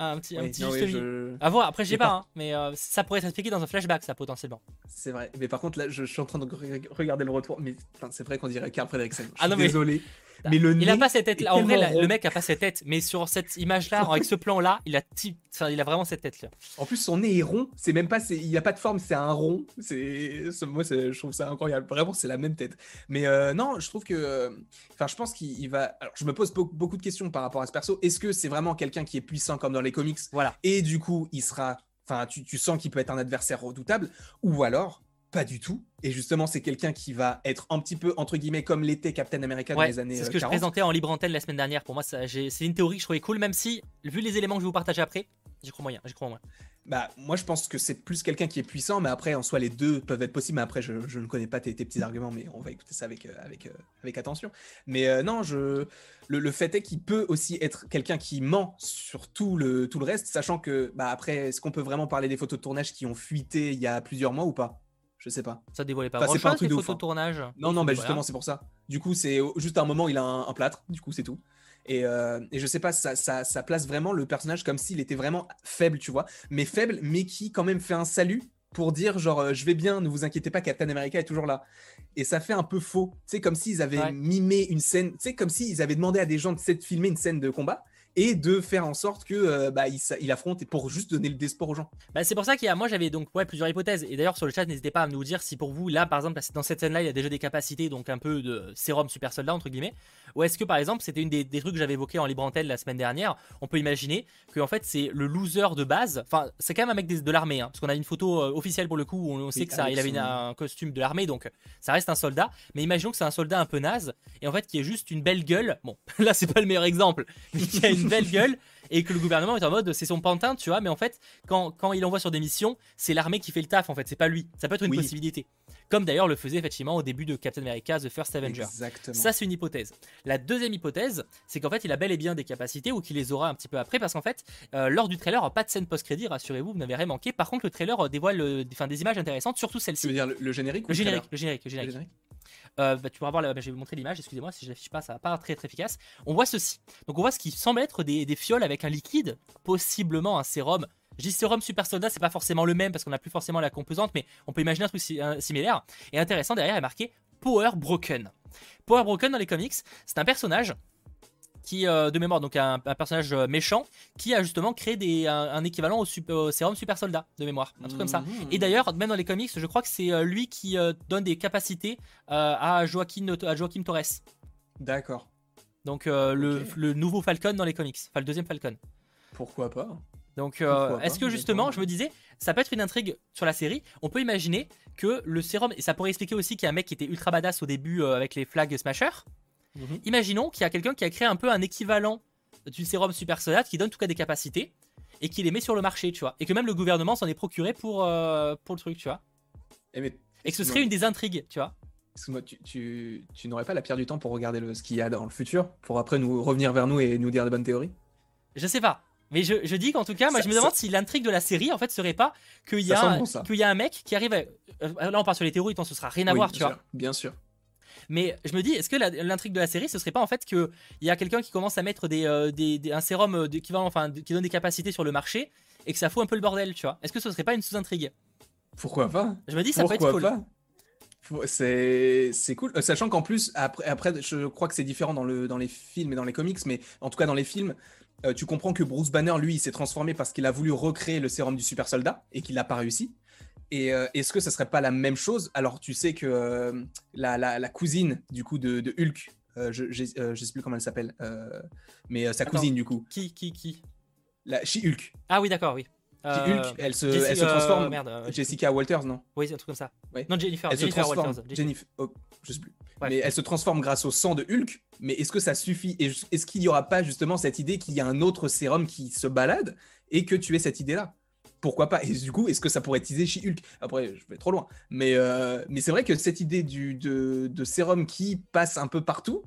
Un petit, un petit non, oui, milieu. je- À voir, après je sais pas, hein, mais euh, ça pourrait s'expliquer dans un flashback, ça potentiellement. C'est vrai. Mais par contre, là, je, je suis en train de re- regarder le retour. Mais c'est vrai qu'on dirait Carl Fredricksen. Je Ah non, mais- désolé. Mais le Il a nez pas cette tête là. En vrai, la- le mec a pas cette tête, mais sur cette image-là, avec ce plan-là, il a, ti- enfin, il a vraiment cette tête-là. En plus, son nez est rond. C'est même pas. c'est- Il a pas de forme. C'est un rond. C'est. c'est- Moi, c'est- je trouve ça incroyable. Vraiment, c'est la même tête. Mais euh, non, je trouve que. euh, Enfin, je pense qu'il il va. Alors, je me pose be- beaucoup de questions par rapport à ce perso. Est-ce que c'est vraiment quelqu'un qui est puissant comme dans les comics Voilà. et du coup, il sera. Enfin, tu, tu sens qu'il peut être un adversaire redoutable, ou alors pas du tout. Et justement, c'est quelqu'un qui va être un petit peu entre guillemets comme l'était Captain America dans les années c'est ce euh, que je 40. présentais en libre antenne la semaine dernière. Pour moi, c'est une théorie que je trouvais cool, même si, vu les éléments que je vais vous partager après, j'y crois moyen. J'y crois moyen. Bah, moi, je pense que c'est plus quelqu'un qui est puissant, mais après, en soi, les deux peuvent être possibles. Mais après, je, je ne connais pas tes, tes, petits arguments, mais on va écouter ça avec, euh, avec, euh, avec attention. Mais euh, non, je, le, le fait est qu'il peut aussi être quelqu'un qui ment sur tout le, tout le reste, sachant que, bah, après, est-ce qu'on peut vraiment parler des photos de tournage qui ont fuité il y a plusieurs mois ou pas? Je sais pas. Ça dévoilait pas Enfin, c'est pas un truc de ouf, tournage. Non, non, bah, Voilà. justement, c'est pour ça. Du coup, c'est juste à un moment, il a un, un plâtre, du coup, c'est tout. Et, euh, et je sais pas, ça, ça, ça place vraiment le personnage comme s'il était vraiment faible, tu vois. Mais faible, mais qui quand même fait un salut pour dire genre euh, je vais bien, ne vous inquiétez pas, Captain America est toujours là. Et ça fait un peu faux. C'est comme s'ils avaient Ouais. mimé une scène, c'est comme s'ils avaient demandé à des gens de, de filmer une scène de combat et de faire en sorte que euh, bah, il, affronte et pour juste donner le d'espoir aux gens. Bah, c'est pour ça qu'il y a, moi j'avais donc ouais, plusieurs hypothèses. Et d'ailleurs sur le chat, n'hésitez pas à nous dire si pour vous, là par exemple, dans cette scène-là, il y a déjà des capacités, donc un peu de sérum super soldat entre guillemets. Ou est-ce que par exemple, c'était une des, des trucs que j'avais évoqué en libre antenne la semaine dernière. On peut imaginer que en fait c'est le loser de base. Enfin, c'est quand même un mec des- de l'armée, hein, parce qu'on a une photo euh, officielle pour le coup où on, on sait que ça, il avait une- un costume de l'armée, donc ça reste un soldat. Mais imaginons que c'est un soldat un peu naze et en fait qui est juste une belle gueule. Bon, là c'est pas le meilleur exemple, mais qui a une belle gueule et que le gouvernement est en mode c'est son pantin, tu vois. Mais en fait, quand, quand il envoie sur des missions, c'est l'armée qui fait le taf en fait, c'est pas lui. Ça peut être une Oui. possibilité. Comme d'ailleurs le faisait effectivement au début de Captain America The First Avenger. Exactement. Ça, c'est une hypothèse. La deuxième hypothèse, c'est qu'en fait, il a bel et bien des capacités ou qu'il les aura un petit peu après, parce qu'en fait, euh, lors du trailer, pas de scène post-crédit, rassurez-vous, vous n'avez rien manqué. Par contre, le trailer euh, dévoile euh, des, images intéressantes, surtout tu celle-ci. veux dire le, le générique ou Le générique, le générique, le Le générique. Euh, bah, tu pourras voir, la- bah, je vais vous montrer l'image, excusez-moi, si je l'affiche pas, ça va pas très très efficace. On voit ceci. Donc on voit ce qui semble être des, fioles avec un liquide, possiblement un sérum. Je dis sérum super soldat, c'est pas forcément le même parce qu'on n'a plus forcément la composante, mais on peut imaginer un truc similaire. Et intéressant, derrière est marqué Power Broken. Power Broken dans les comics, c'est un personnage qui, euh, de mémoire, donc un, un personnage euh, méchant, qui a justement créé des, un, un équivalent au, super- au sérum super soldat, de mémoire, un truc comme ça. Et d'ailleurs, même dans les comics, je crois que c'est euh, lui qui donne des capacités à, Joaquin, à Joaquin Torres. D'accord. Donc euh, le, nouveau Falcon dans les comics, enfin le deuxième Falcon. Pourquoi pas? Donc euh, est-ce que justement, je me disais, ça peut être une intrigue sur la série. On peut imaginer que le sérum, et ça pourrait expliquer aussi qu'il y a un mec qui était ultra badass au début euh, avec les flags Smasher. Mhm. Imaginons qu'il y a quelqu'un qui a créé un peu un équivalent du sérum super soldat qui donne en tout cas des capacités et qui les met sur le marché, tu vois. Et que même le gouvernement s'en est procuré pour, euh, pour le truc, tu vois. Eh, mais Et que ce serait une des intrigues, tu vois. Excuse-moi, tu, tu, tu n'aurais pas la pierre du temps pour regarder le, ce qu'il y a dans le futur, pour après nous revenir vers nous et nous dire des bonnes théories? Je sais pas. Mais je, je dis qu'en tout cas, moi Ça- je me ça- demande si l'intrigue de la série en fait serait pas qu'il y, a bon, qu'il y a un mec qui arrive à... euh, Là on part sur les théories, tant ce sera rien à Oui, voir, tu vois. sûr, Bien sûr. Mais je me dis, est-ce que l'intrigue de la série ce serait pas en fait qu'il y a quelqu'un qui commence à mettre des, euh, des- des- un sérum euh, enfin de- qui donne des capacités sur le marché et que ça fout un peu le bordel, tu vois. Est-ce que ce serait pas une sous-intrigue? Pourquoi pas? Je me dis, ça peut Pourquoi être cool. pas? C'est c'est cool. Euh, Sachant qu'en plus, après, après, je crois que c'est différent dans, le, dans les films et dans les comics, mais en tout cas dans les films, euh, tu comprends que Bruce Banner, lui, il s'est transformé parce qu'il a voulu recréer le sérum du super soldat et qu'il n'a pas réussi. Et euh, est-ce que ça serait pas la même chose? Alors, tu sais que euh, la, la- la cousine du coup de, de Hulk, euh, je, euh, je sais plus comment elle s'appelle, mais sa Attends. cousine du coup, Qui, qui, qui? La She-Hulk. Ah oui, d'accord, oui. She-Hulk, elle se, Jessie- elle se transforme. merde, Jessica Walters, non? Oui, c'est un truc comme ça. Ouais. Non, Jennifer, elle se Jennifer transforme. Walters. Jennifer. Oh, je sais plus. Ouais. Mais elle se transforme grâce au sang de Hulk. Mais est-ce que ça suffit? Est-ce qu'il n'y aura pas justement cette idée qu'il y a un autre sérum qui se balade et que tu aies cette idée-là? Pourquoi pas? Et du coup, est-ce que ça pourrait être teasé chez Hulk Après, je vais trop loin. Mais, euh, mais c'est vrai que cette idée de, de sérum qui passe un peu partout,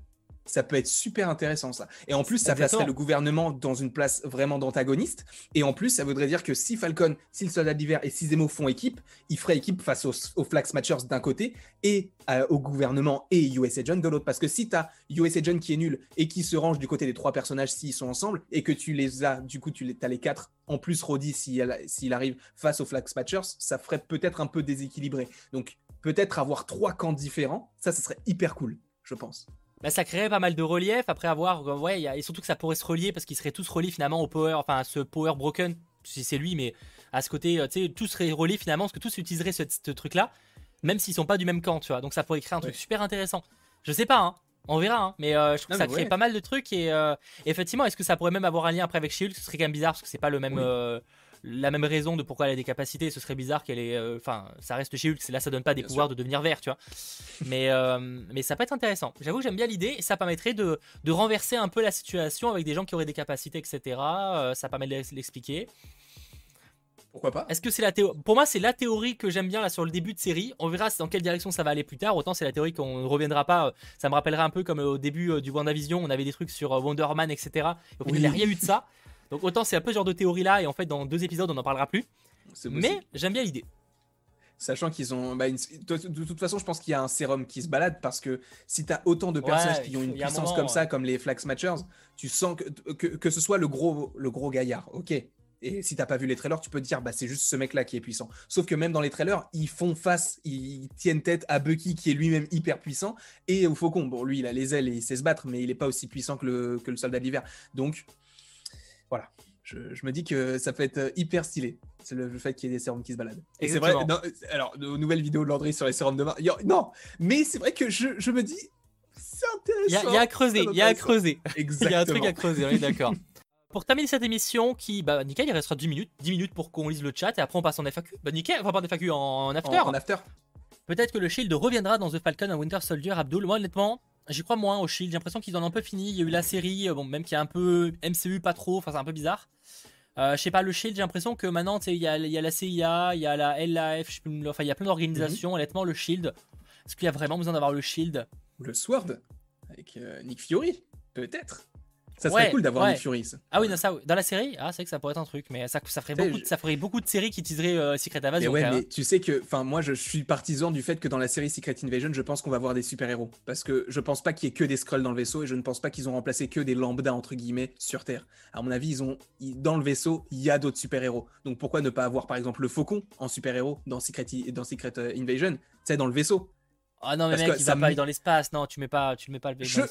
ça peut être super intéressant ça. Et en plus, ça placerait le gouvernement dans une place vraiment d'antagoniste. Et en plus, ça voudrait dire que si Falcon, si le soldat d'hiver et si Zemo font équipe, ils feraient équipe face aux, aux Flag Smashers d'un côté et euh, au gouvernement et US Agent de l'autre. Parce que si tu as US Agent qui est nul et qui se range du côté des trois personnages s'ils sont ensemble et que tu les as, du coup, tu les, as les quatre en plus Roddy s'il arrive face aux Flag Smashers, ça ferait peut-être un peu déséquilibré. Donc peut-être avoir trois camps différents, ça, ça serait hyper cool, je pense. Bah, ça créerait pas mal de relief après avoir euh, ouais il y a- et surtout que ça pourrait se relier parce qu'ils seraient tous reliés finalement au power enfin à ce power broken si c'est lui mais à ce côté euh, tu sais tous seraient reliés finalement parce que tous utiliseraient ce, ce truc là même s'ils sont pas du même camp tu vois donc ça pourrait créer un truc Ouais. super intéressant je sais pas hein on verra hein, mais euh, je trouve Non, que ça crée ouais. pas mal de trucs et euh, effectivement est-ce que ça pourrait même avoir un lien après avec Shield ce serait quand même bizarre parce que c'est pas le même Oui. euh, la même raison de pourquoi elle a des capacités ce serait bizarre qu'elle ait euh, enfin ça reste chez Hulk là ça donne pas des Bien pouvoirs de devenir vert tu vois mais, euh, mais ça peut être intéressant. J'avoue que j'aime bien l'idée ça permettrait de, de renverser un peu la situation avec des gens qui auraient des capacités, etc. Euh, ça permet de l'ex- l'expliquer. Pourquoi pas? Est-ce que c'est la théorie Pour moi, c'est la théorie que j'aime bien là sur le début de série. On verra dans quelle direction ça va aller plus tard. Autant c'est la théorie qu'on ne reviendra pas. Ça me rappellera un peu comme au début du WandaVision, on avait des trucs sur Wonder Man, etc. Et Oui. il n'y a rien eu de ça. Donc autant c'est un peu ce genre de théorie là. Et en fait, dans deux épisodes, on n'en parlera plus. Mais j'aime bien l'idée. Sachant qu'ils ont. bah, une- De, toute façon, je pense qu'il y a un sérum qui se balade parce que si tu as autant de personnages Ouais, qui ont une un puissance moment, comme ça, comme les Flag Smashers, tu sens que, que, que ce soit le gros, le gros gaillard, ok. Et si t'as pas vu les trailers, tu peux te dire, bah, c'est juste ce mec-là qui est puissant. Sauf que même dans les trailers, ils font face, ils tiennent tête à Bucky qui est lui-même hyper puissant et au Faucon. Bon, lui, il a les ailes et il sait se battre, mais il est pas aussi puissant que le, que le soldat de l'hiver. Donc, voilà. Je, je me dis que ça peut être euh, hyper stylé. C'est le, le fait qu'il y ait des sérums qui se baladent. Et c'est vrai, non, alors, nos nouvelles vidéos de Landry sur les sérums de Mars. Non, mais c'est vrai que je, je me dis, c'est intéressant. Il y, a- il y a à creuser. Il y a à creuser. Exactement. Il y a un truc à creuser, on est d'accord. Pour terminer cette émission, qui, bah nickel, il restera 10 minutes, 10 minutes pour qu'on lise le chat et après on passe en FAQ. Bah nickel, enfin pas en FAQ, en after. En, en after. Peut-être que le Shield reviendra dans The Falcon and Winter Soldier, Abdul. Moi, honnêtement, j'y crois moins au Shield. J'ai l'impression qu'ils en ont un peu fini. Il y a eu la série, euh, bon, même qui est un peu MCU, pas trop. Enfin, c'est un peu bizarre. Euh, je sais pas, le Shield, j'ai l'impression que maintenant, tu sais, il y a, il y a la CIA, il y a la LAF, je sais plus, enfin, il y a plein d'organisations. Honnêtement, le Shield, est-ce qu'il y a vraiment besoin d'avoir le Shield? Ou le Sword. Avec euh, Nick Fury? Peut-être. Ça serait Ouais, cool d'avoir ouais. Nick Fury. ça. Ah oui, dans, ça, dans la série, ah, c'est vrai que ça pourrait être un truc, mais ça, ça, ferait, beaucoup, de- je- ça ferait beaucoup de séries qui teaseraient euh, Secret Mais Invasion. ouais, mais tu sais que, enfin, moi, je suis partisan du fait que dans la série Secret Invasion, je pense qu'on va voir des super-héros. Parce que je pense pas qu'il y ait que des Skrulls dans le vaisseau et je ne pense pas qu'ils ont remplacé que des lambda, entre guillemets, sur Terre. À mon avis, ils ont, dans le vaisseau, il y a d'autres super-héros. Donc pourquoi ne pas avoir, par exemple, le Faucon en super-héros dans Secret, I- dans Secret euh, Invasion, tu sais, dans le vaisseau? Ah non, mais parce mec, il va pas aller dans l'espace. Non, tu mets pas, tu le mets pas le je-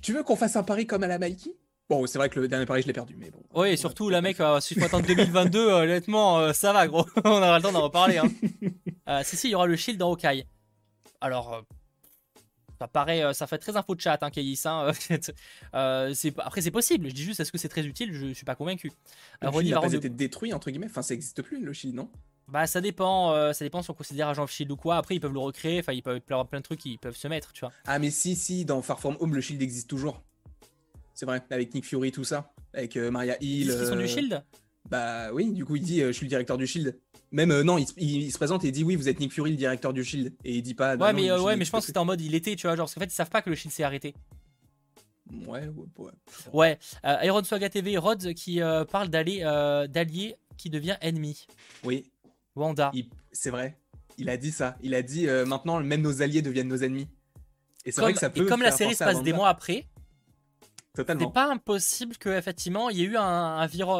Tu veux qu'on fasse un pari comme à la Mikey Bon, c'est vrai que le dernier pari, je l'ai perdu, mais bon. Oui, et surtout, la mec, euh, si je peux attendre 2022, euh, honnêtement, euh, ça va, gros. On aura le temps d'en reparler. Hein. Euh, si, si, il y aura le shield dans Hawkeye. Alors, ça paraît, ça fait très info de chat, hein, Kayis. Hein, après, c'est possible. Je dis juste, est-ce que c'est très utile? Je suis pas convaincu. Le shield n'a pas été détruit, entre guillemets? Enfin, ça n'existe plus, le shield, non? Bah, ça dépend. euh, ça dépend si on considère Agent of Shield ou quoi. Après, ils peuvent le recréer. Enfin, ils peuvent avoir plein de trucs qui peuvent se mettre, tu vois. Ah, mais si, si, dans Far From Home, le shield existe toujours. C'est vrai, avec Nick Fury, tout ça. Avec euh, Maria Ils Hill. qu'ils sont du euh, Shield? Bah oui, du coup, il dit euh, Je suis le directeur du Shield. Même non, il, se- il- il se présente et il dit Oui, vous êtes Nick Fury, le directeur du Shield. Et il dit pas. bah Ouais, non, mais, ouais, mais je pense que c'était en mode il était, tu vois. Genre, parce qu'en fait, ils savent pas que le Shield s'est arrêté. Ouais, ouais, ouais. Ouais, euh, Iron Swaga TV, Rhodes qui euh, parle d'aller euh, d'allié qui devient ennemi. Oui, Wanda. c'est vrai. Il a dit ça. Il a dit Maintenant, même nos alliés deviennent nos ennemis. Et c'est vrai que ça peut. et comme la série se passe des mois après, c'est Totalement. pas impossible que effectivement il y ait eu un, un, un, viro-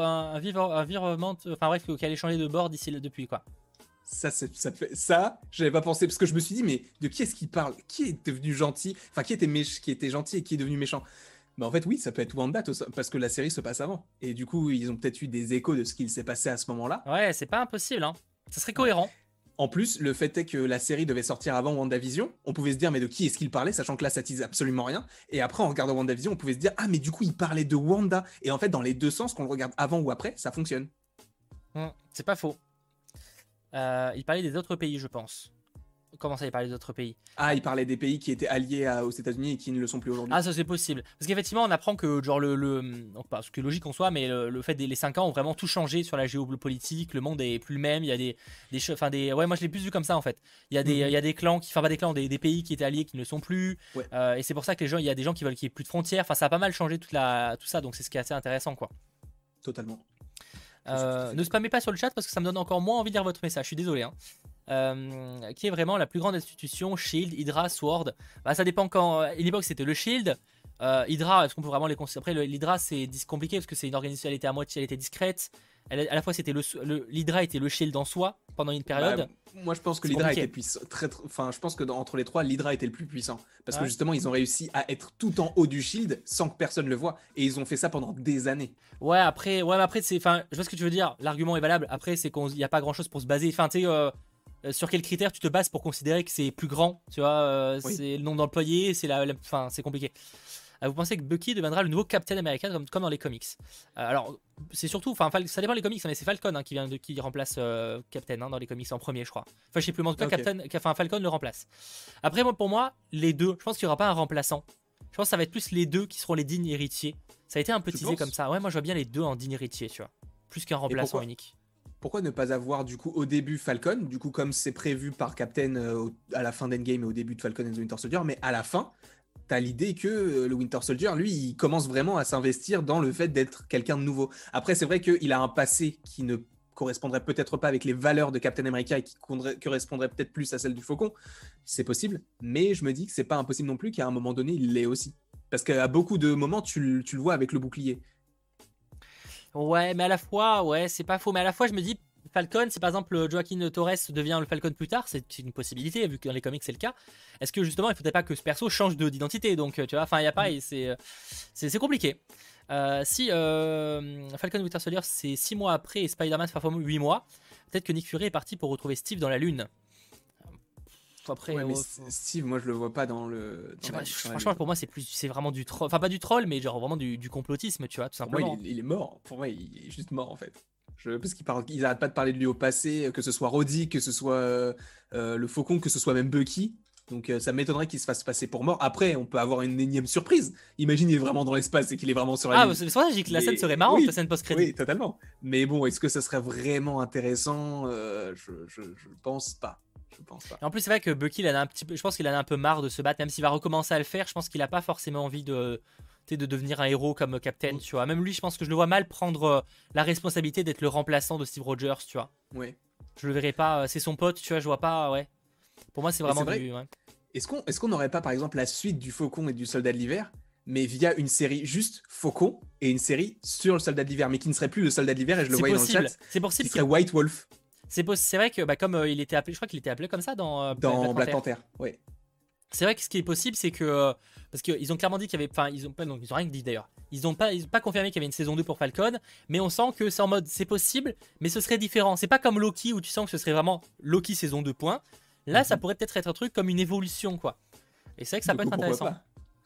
un virement, enfin bref, qu'elle ait changé de bord d'ici là depuis quoi. Ça, c'est- ça, ça j'avais pas pensé parce que je me suis dit, mais de qui est-ce qu'il parle? Qui est devenu gentil? Enfin, qui était, méch... qui était gentil et qui est devenu méchant? Mais en fait, oui, ça peut être Wanda parce que la série se passe avant. Et du coup, ils ont peut-être eu des échos de ce qu'il s'est passé à ce moment-là. Ouais, c'est pas impossible, hein. Ça serait cohérent. En plus, le fait est que la série devait sortir avant WandaVision. On pouvait se dire, mais de qui est-ce qu'il parlait Sachant que là, ça tease absolument rien. Et après, en regardant WandaVision, on pouvait se dire, ah, mais du coup, il parlait de Wanda. Et en fait, dans les deux sens, qu'on le regarde avant ou après, ça fonctionne. Hmm, c'est pas faux. Euh, il parlait des autres pays, je pense. Comment ça, il parlait des autres pays Ah, il parlait des pays qui étaient alliés à- aux États-Unis et qui ne le sont plus aujourd'hui. Ah, ça c'est possible. Parce qu'effectivement, on apprend que, genre, le. le non, pas ce que logique en soi, mais le, le fait des les 5 ans ont vraiment tout changé sur la géopolitique. Le monde est plus le même. Il y a des. des enfin, des ouais, moi je l'ai plus vu comme ça en fait. Il y a des, Mhm. il y a des clans, qui, enfin, pas des clans, des, des pays qui étaient alliés qui ne le sont plus. Ouais. Euh, et c'est pour ça que les gens, il y a des gens qui veulent qu'il n'y ait plus de frontières. Enfin, ça a pas mal changé toute la, tout ça. Donc c'est ce qui est assez intéressant, quoi. Totalement. Euh, ne spammez pas sur le chat parce que ça me donne encore moins envie de lire votre message. Je suis désolé. hein. Euh, qui est vraiment la plus grande institution Shield, Hydra, Sword bah, Ça dépend quand. À une époque, c'était le Shield. Euh, Hydra, est-ce qu'on peut vraiment les considérer Après, l'Hydra, c'est compliqué parce que c'est une organisation, elle était à moitié, elle était discrète. Elle, à la fois, c'était le, le- l'Hydra était le Shield en soi pendant une période. Bah, moi, je pense que l'Hydra était puissant. Très, très- enfin, je pense que dans- entre les trois, l'Hydra était le plus puissant. Parce que justement, ils ont réussi à être tout en haut du shield sans que personne le voit. Et ils ont fait ça pendant des années. Ouais, après, ouais, après, c'est, enfin, je vois ce que tu veux dire. L'argument est valable. Après, c'est qu'il n'y a pas grand chose pour se baser. Enfin, tu sais, euh, euh, sur quels critères tu te bases pour considérer que c'est plus grand Tu vois, euh, Oui. c'est le nombre d'employés, c'est la, la- enfin, c'est compliqué. Euh, vous pensez que Bucky deviendra le nouveau Captain America comme, comme dans les comics? Euh, Alors, c'est surtout, enfin, ça dépend les comics, hein, mais c'est Falcon hein, qui vient de, qui remplace euh, Captain hein, dans les comics en premier, je crois. Enfin, je sais plus, mais en tout cas. Captain, enfin, Falcon le remplace. Après, moi, pour moi, les deux, je pense qu'il n'y aura pas un remplaçant. Je pense que ça va être plus les deux qui seront les dignes héritiers. Ça a été un peu Tu teasé comme ça. Ouais, moi je vois bien les deux en digne héritier, tu vois. Plus qu'un remplaçant unique. Pourquoi ne pas avoir du coup au début Falcon, du coup comme c'est prévu par Captain euh, à la fin d'Endgame et au début de Falcon and the Winter Soldier, mais à la fin, t'as l'idée que euh, le Winter Soldier, lui, il commence vraiment à s'investir dans le fait d'être quelqu'un de nouveau. Après, c'est vrai qu'il a un passé qui ne correspondrait peut-être pas avec les valeurs de Captain America et qui correspondrait peut-être plus à celle du Faucon. C'est possible, mais je me dis que c'est pas impossible non plus qu'à un moment donné, il l'est aussi. Parce qu'à beaucoup de moments, tu le vois avec le bouclier. Ouais, mais à la fois, ouais, c'est pas faux. Mais à la fois, je me dis, Falcon, si par exemple Joaquin Torres devient le Falcon plus tard, c'est une possibilité, vu que dans les comics c'est le cas. Est-ce que justement, il faudrait pas que ce perso change de- d'identité Donc, euh, tu vois, enfin, il y a pas, c'est euh, c'est compliqué. Euh, si euh, Falcon Winter Soldier, c'est 6 mois après et Spider-Man Far From Home 8 mois, peut-être que Nick Fury est parti pour retrouver Steve dans la Lune. Après, Ouais, mais Steve, moi, je le vois pas dans le. dans la- franchement, pour moi, c'est plus, c'est vraiment du troll. Enfin, pas du troll, mais genre vraiment du, du complotisme, tu vois, tout Pour moi, simplement. il est, il est mort. Pour moi, il est juste mort en fait. Je, parce qu'ils parlent, ils arrêtent pas de parler de lui au passé, que ce soit Roddy, que ce soit euh, euh, le Faucon, que ce soit même Bucky. Donc euh, ça m'étonnerait qu'il se fasse passer pour mort. Après, on peut avoir une énième surprise. Imagine, il est vraiment dans l'espace et qu'il est vraiment sur la Ah, c'est pour ça que j'ai dit que la scène serait marrante, oui, la scène post-crédit. Oui, totalement. Mais bon, est-ce que ça serait vraiment intéressant? Euh, je, je, je pense pas. Je pense pas. Et En plus, c'est vrai que Bucky, il en a un petit peu, je pense qu'il en a un peu marre de se battre, même s'il va recommencer à le faire. Je pense qu'il a pas forcément envie de, de devenir un héros comme Captain, Mm. tu vois. Même lui, je pense que je le vois mal prendre euh, la responsabilité d'être le remplaçant de Steve Rogers, tu vois. Ouais. Je le verrai pas, euh, c'est son pote, tu vois, je vois pas, ouais. Pour moi, c'est vraiment vrai. du. ouais. Est-ce qu'on est-ce qu'on n'aurait pas, par exemple, la suite du Faucon et du Soldat de l'hiver, mais via une série juste Faucon et une série sur le Soldat de l'hiver, mais qui ne serait plus le Soldat de l'hiver, et je le voyais dans le possible. chat, C'est qui possible. serait qu'il- White Wolf C'est vrai que, bah, comme euh, il était appelé, je crois qu'il était appelé comme ça dans, euh, dans Black Panther. Ouais. C'est vrai que ce qui est possible, c'est que. euh, parce qu'ils ont clairement dit qu'il y avait. Enfin, ils ont pas. Donc, ils ont rien dit d'ailleurs. Ils ont pas, ils ont pas confirmé qu'il y avait une saison 2 pour Falcon. Mais on sent que c'est en mode. C'est possible, mais ce serait différent. C'est pas comme Loki où tu sens que ce serait vraiment Loki saison 2 points. Là, ça Mhm. pourrait peut-être être un truc comme une évolution, quoi. Et c'est vrai que ça Du peut coup, être pourquoi intéressant. pas?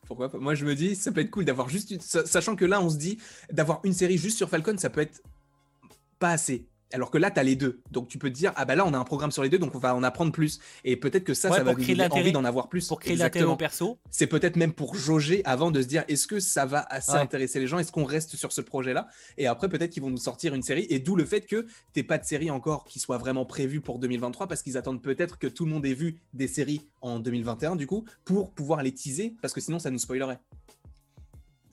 Pourquoi pas? Moi, je me dis, ça peut être cool d'avoir juste une... sa- Sachant que là, on se dit, d'avoir une série juste sur Falcon, ça peut être pas assez. Alors que là, tu as les deux. Donc tu peux te dire, ah bah là, on a un programme sur les deux, donc on va en apprendre plus. Et peut-être que ça, Ouais, ça va créer donner envie d'en avoir plus. Pour créer de l'intérêt Exactement. au perso. c'est peut-être même pour jauger avant de se dire est-ce que ça va assez Ouais. intéresser les gens? Est-ce qu'on reste sur ce projet-là? Et après, peut-être qu'ils vont nous sortir une série. Et d'où le fait que t'aies pas de série encore qui soit vraiment prévue pour 2023 parce qu'ils attendent peut-être que tout le monde ait vu des séries en 2021 du coup pour pouvoir les teaser parce que sinon ça nous spoilerait.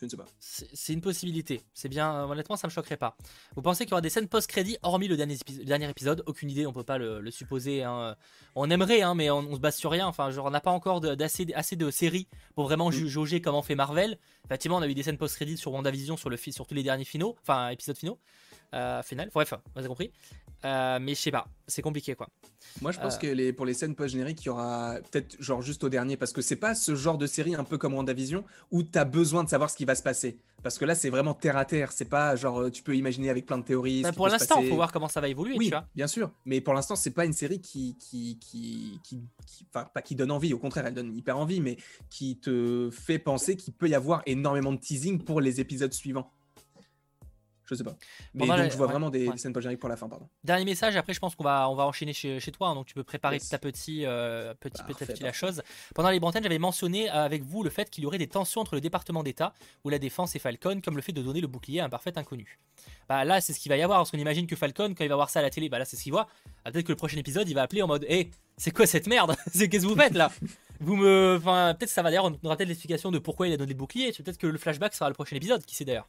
Je ne sais pas. C'est une possibilité. C'est bien. euh, Honnêtement, ça me choquerait pas. Vous pensez qu'il y aura des scènes post-crédit hormis le dernier, épi- le dernier épisode? Aucune idée, on peut pas le, le supposer. hein. On aimerait, hein, mais on, on se base sur rien. Enfin, genre, on n'a pas encore d'assez assez de séries pour vraiment ju- jauger comment fait Marvel. Effectivement, on a eu des scènes post-crédit sur WandaVision, sur, le, sur tous les derniers finaux, enfin, épisodes finaux. Euh, final. Bref, vous avez compris. Euh, mais je sais pas, c'est compliqué quoi. Moi, je pense Euh. que les, pour les scènes post-génériques, il y aura peut-être genre juste au dernier parce que c'est pas ce genre de série un peu comme WandaVision où tu as besoin de savoir ce qui va se passer. Parce que là, c'est vraiment terre à terre. C'est pas genre euh, tu peux imaginer avec plein de théories. Bah, pour l'instant, il faut voir comment ça va évoluer, Oui, tu vois. bien sûr. Mais pour l'instant, c'est pas une série qui, qui, qui, qui, qui- enfin, pas qui donne envie. Au contraire, elle donne hyper envie, mais qui te fait penser qu'il peut y avoir énormément de teasing pour les épisodes suivants. Je sais pas. Mais Bon, donc, je vois ouais, vraiment des, ouais. des scènes pour la fin, pardon. Dernier message, après je pense qu'on va, on va enchaîner chez, chez toi, hein, donc tu peux préparer Yes. petit à petit, euh, petit, petit Parfait, petit la chose. Pendant les brantaines, j'avais mentionné euh, avec vous le fait qu'il y aurait des tensions entre le département d'État ou la défense et Falcon, comme le fait de donner le bouclier à un parfait inconnu. Bah là, c'est ce qu'il va y avoir, parce qu'on imagine que Falcon, quand il va voir ça à la télé, bah là c'est ce qu'il voit. Ah, Peut-être que le prochain épisode, il va appeler en mode Hé, c'est quoi cette merde? C'est qu'est-ce que vous faites là? Vous me. Enfin, peut-être que ça va d'ailleurs, on aura peut-être l'explication de pourquoi il a donné le bouclier. Peut-être que le flashback sera le prochain épisode, qui sait d'ailleurs.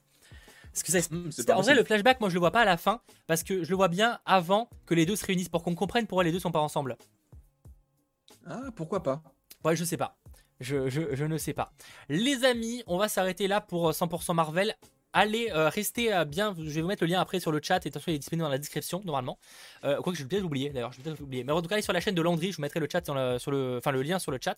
Parce que ça, Hmm, c'est en vrai, le flashback, moi je le vois pas à la fin, parce que je le vois bien avant que les deux se réunissent pour qu'on comprenne pourquoi les deux sont pas ensemble. Ah, pourquoi pas Ouais, je sais pas. Je, je- je ne sais pas. Les amis, on va s'arrêter là pour euh, 100% Marvel. Allez, euh, restez euh, bien. Je vais vous mettre le lien après sur le chat. Et attention, il est disponible dans la description normalement. Euh, quoi que je vais peut-être l'oublier d'ailleurs. Je vais peut-être l'oublier. Mais en tout cas, allez sur la chaîne de Landry. Je vous mettrai le chat dans sur le, enfin le lien sur le chat.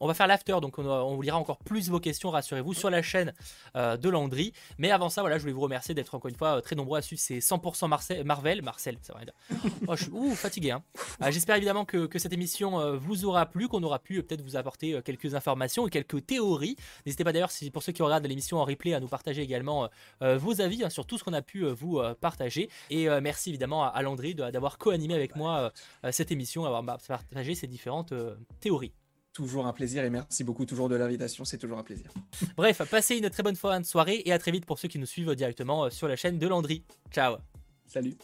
On va faire l'after, donc on, on vous lira encore plus vos questions. Rassurez-vous sur la chaîne euh, de Landry. Mais avant ça, voilà, je voulais vous remercier d'être encore une fois euh, très nombreux à suivre ces 100% Marcel, Marvel, Marcel, c'est vrai. Oh, je suis ouh, fatigué. Hein. J'espère évidemment que, que cette émission vous aura plu, qu'on aura pu peut-être vous apporter quelques informations et quelques théories. N'hésitez pas d'ailleurs, si, pour ceux qui regardent l'émission en replay, à nous partager également vos avis hein, sur tout ce qu'on a pu euh, vous euh, partager. Et euh, merci évidemment à, à Landry d'avoir co-animé avec moi euh, euh, cette émission, d'avoir bah, partagé ces différentes euh, théories. Toujours un plaisir et merci beaucoup toujours de l'invitation. C'est toujours un plaisir. Bref, passez une très bonne soirée et à très vite pour ceux qui nous suivent directement euh, sur la chaîne de Landry. Ciao Salut.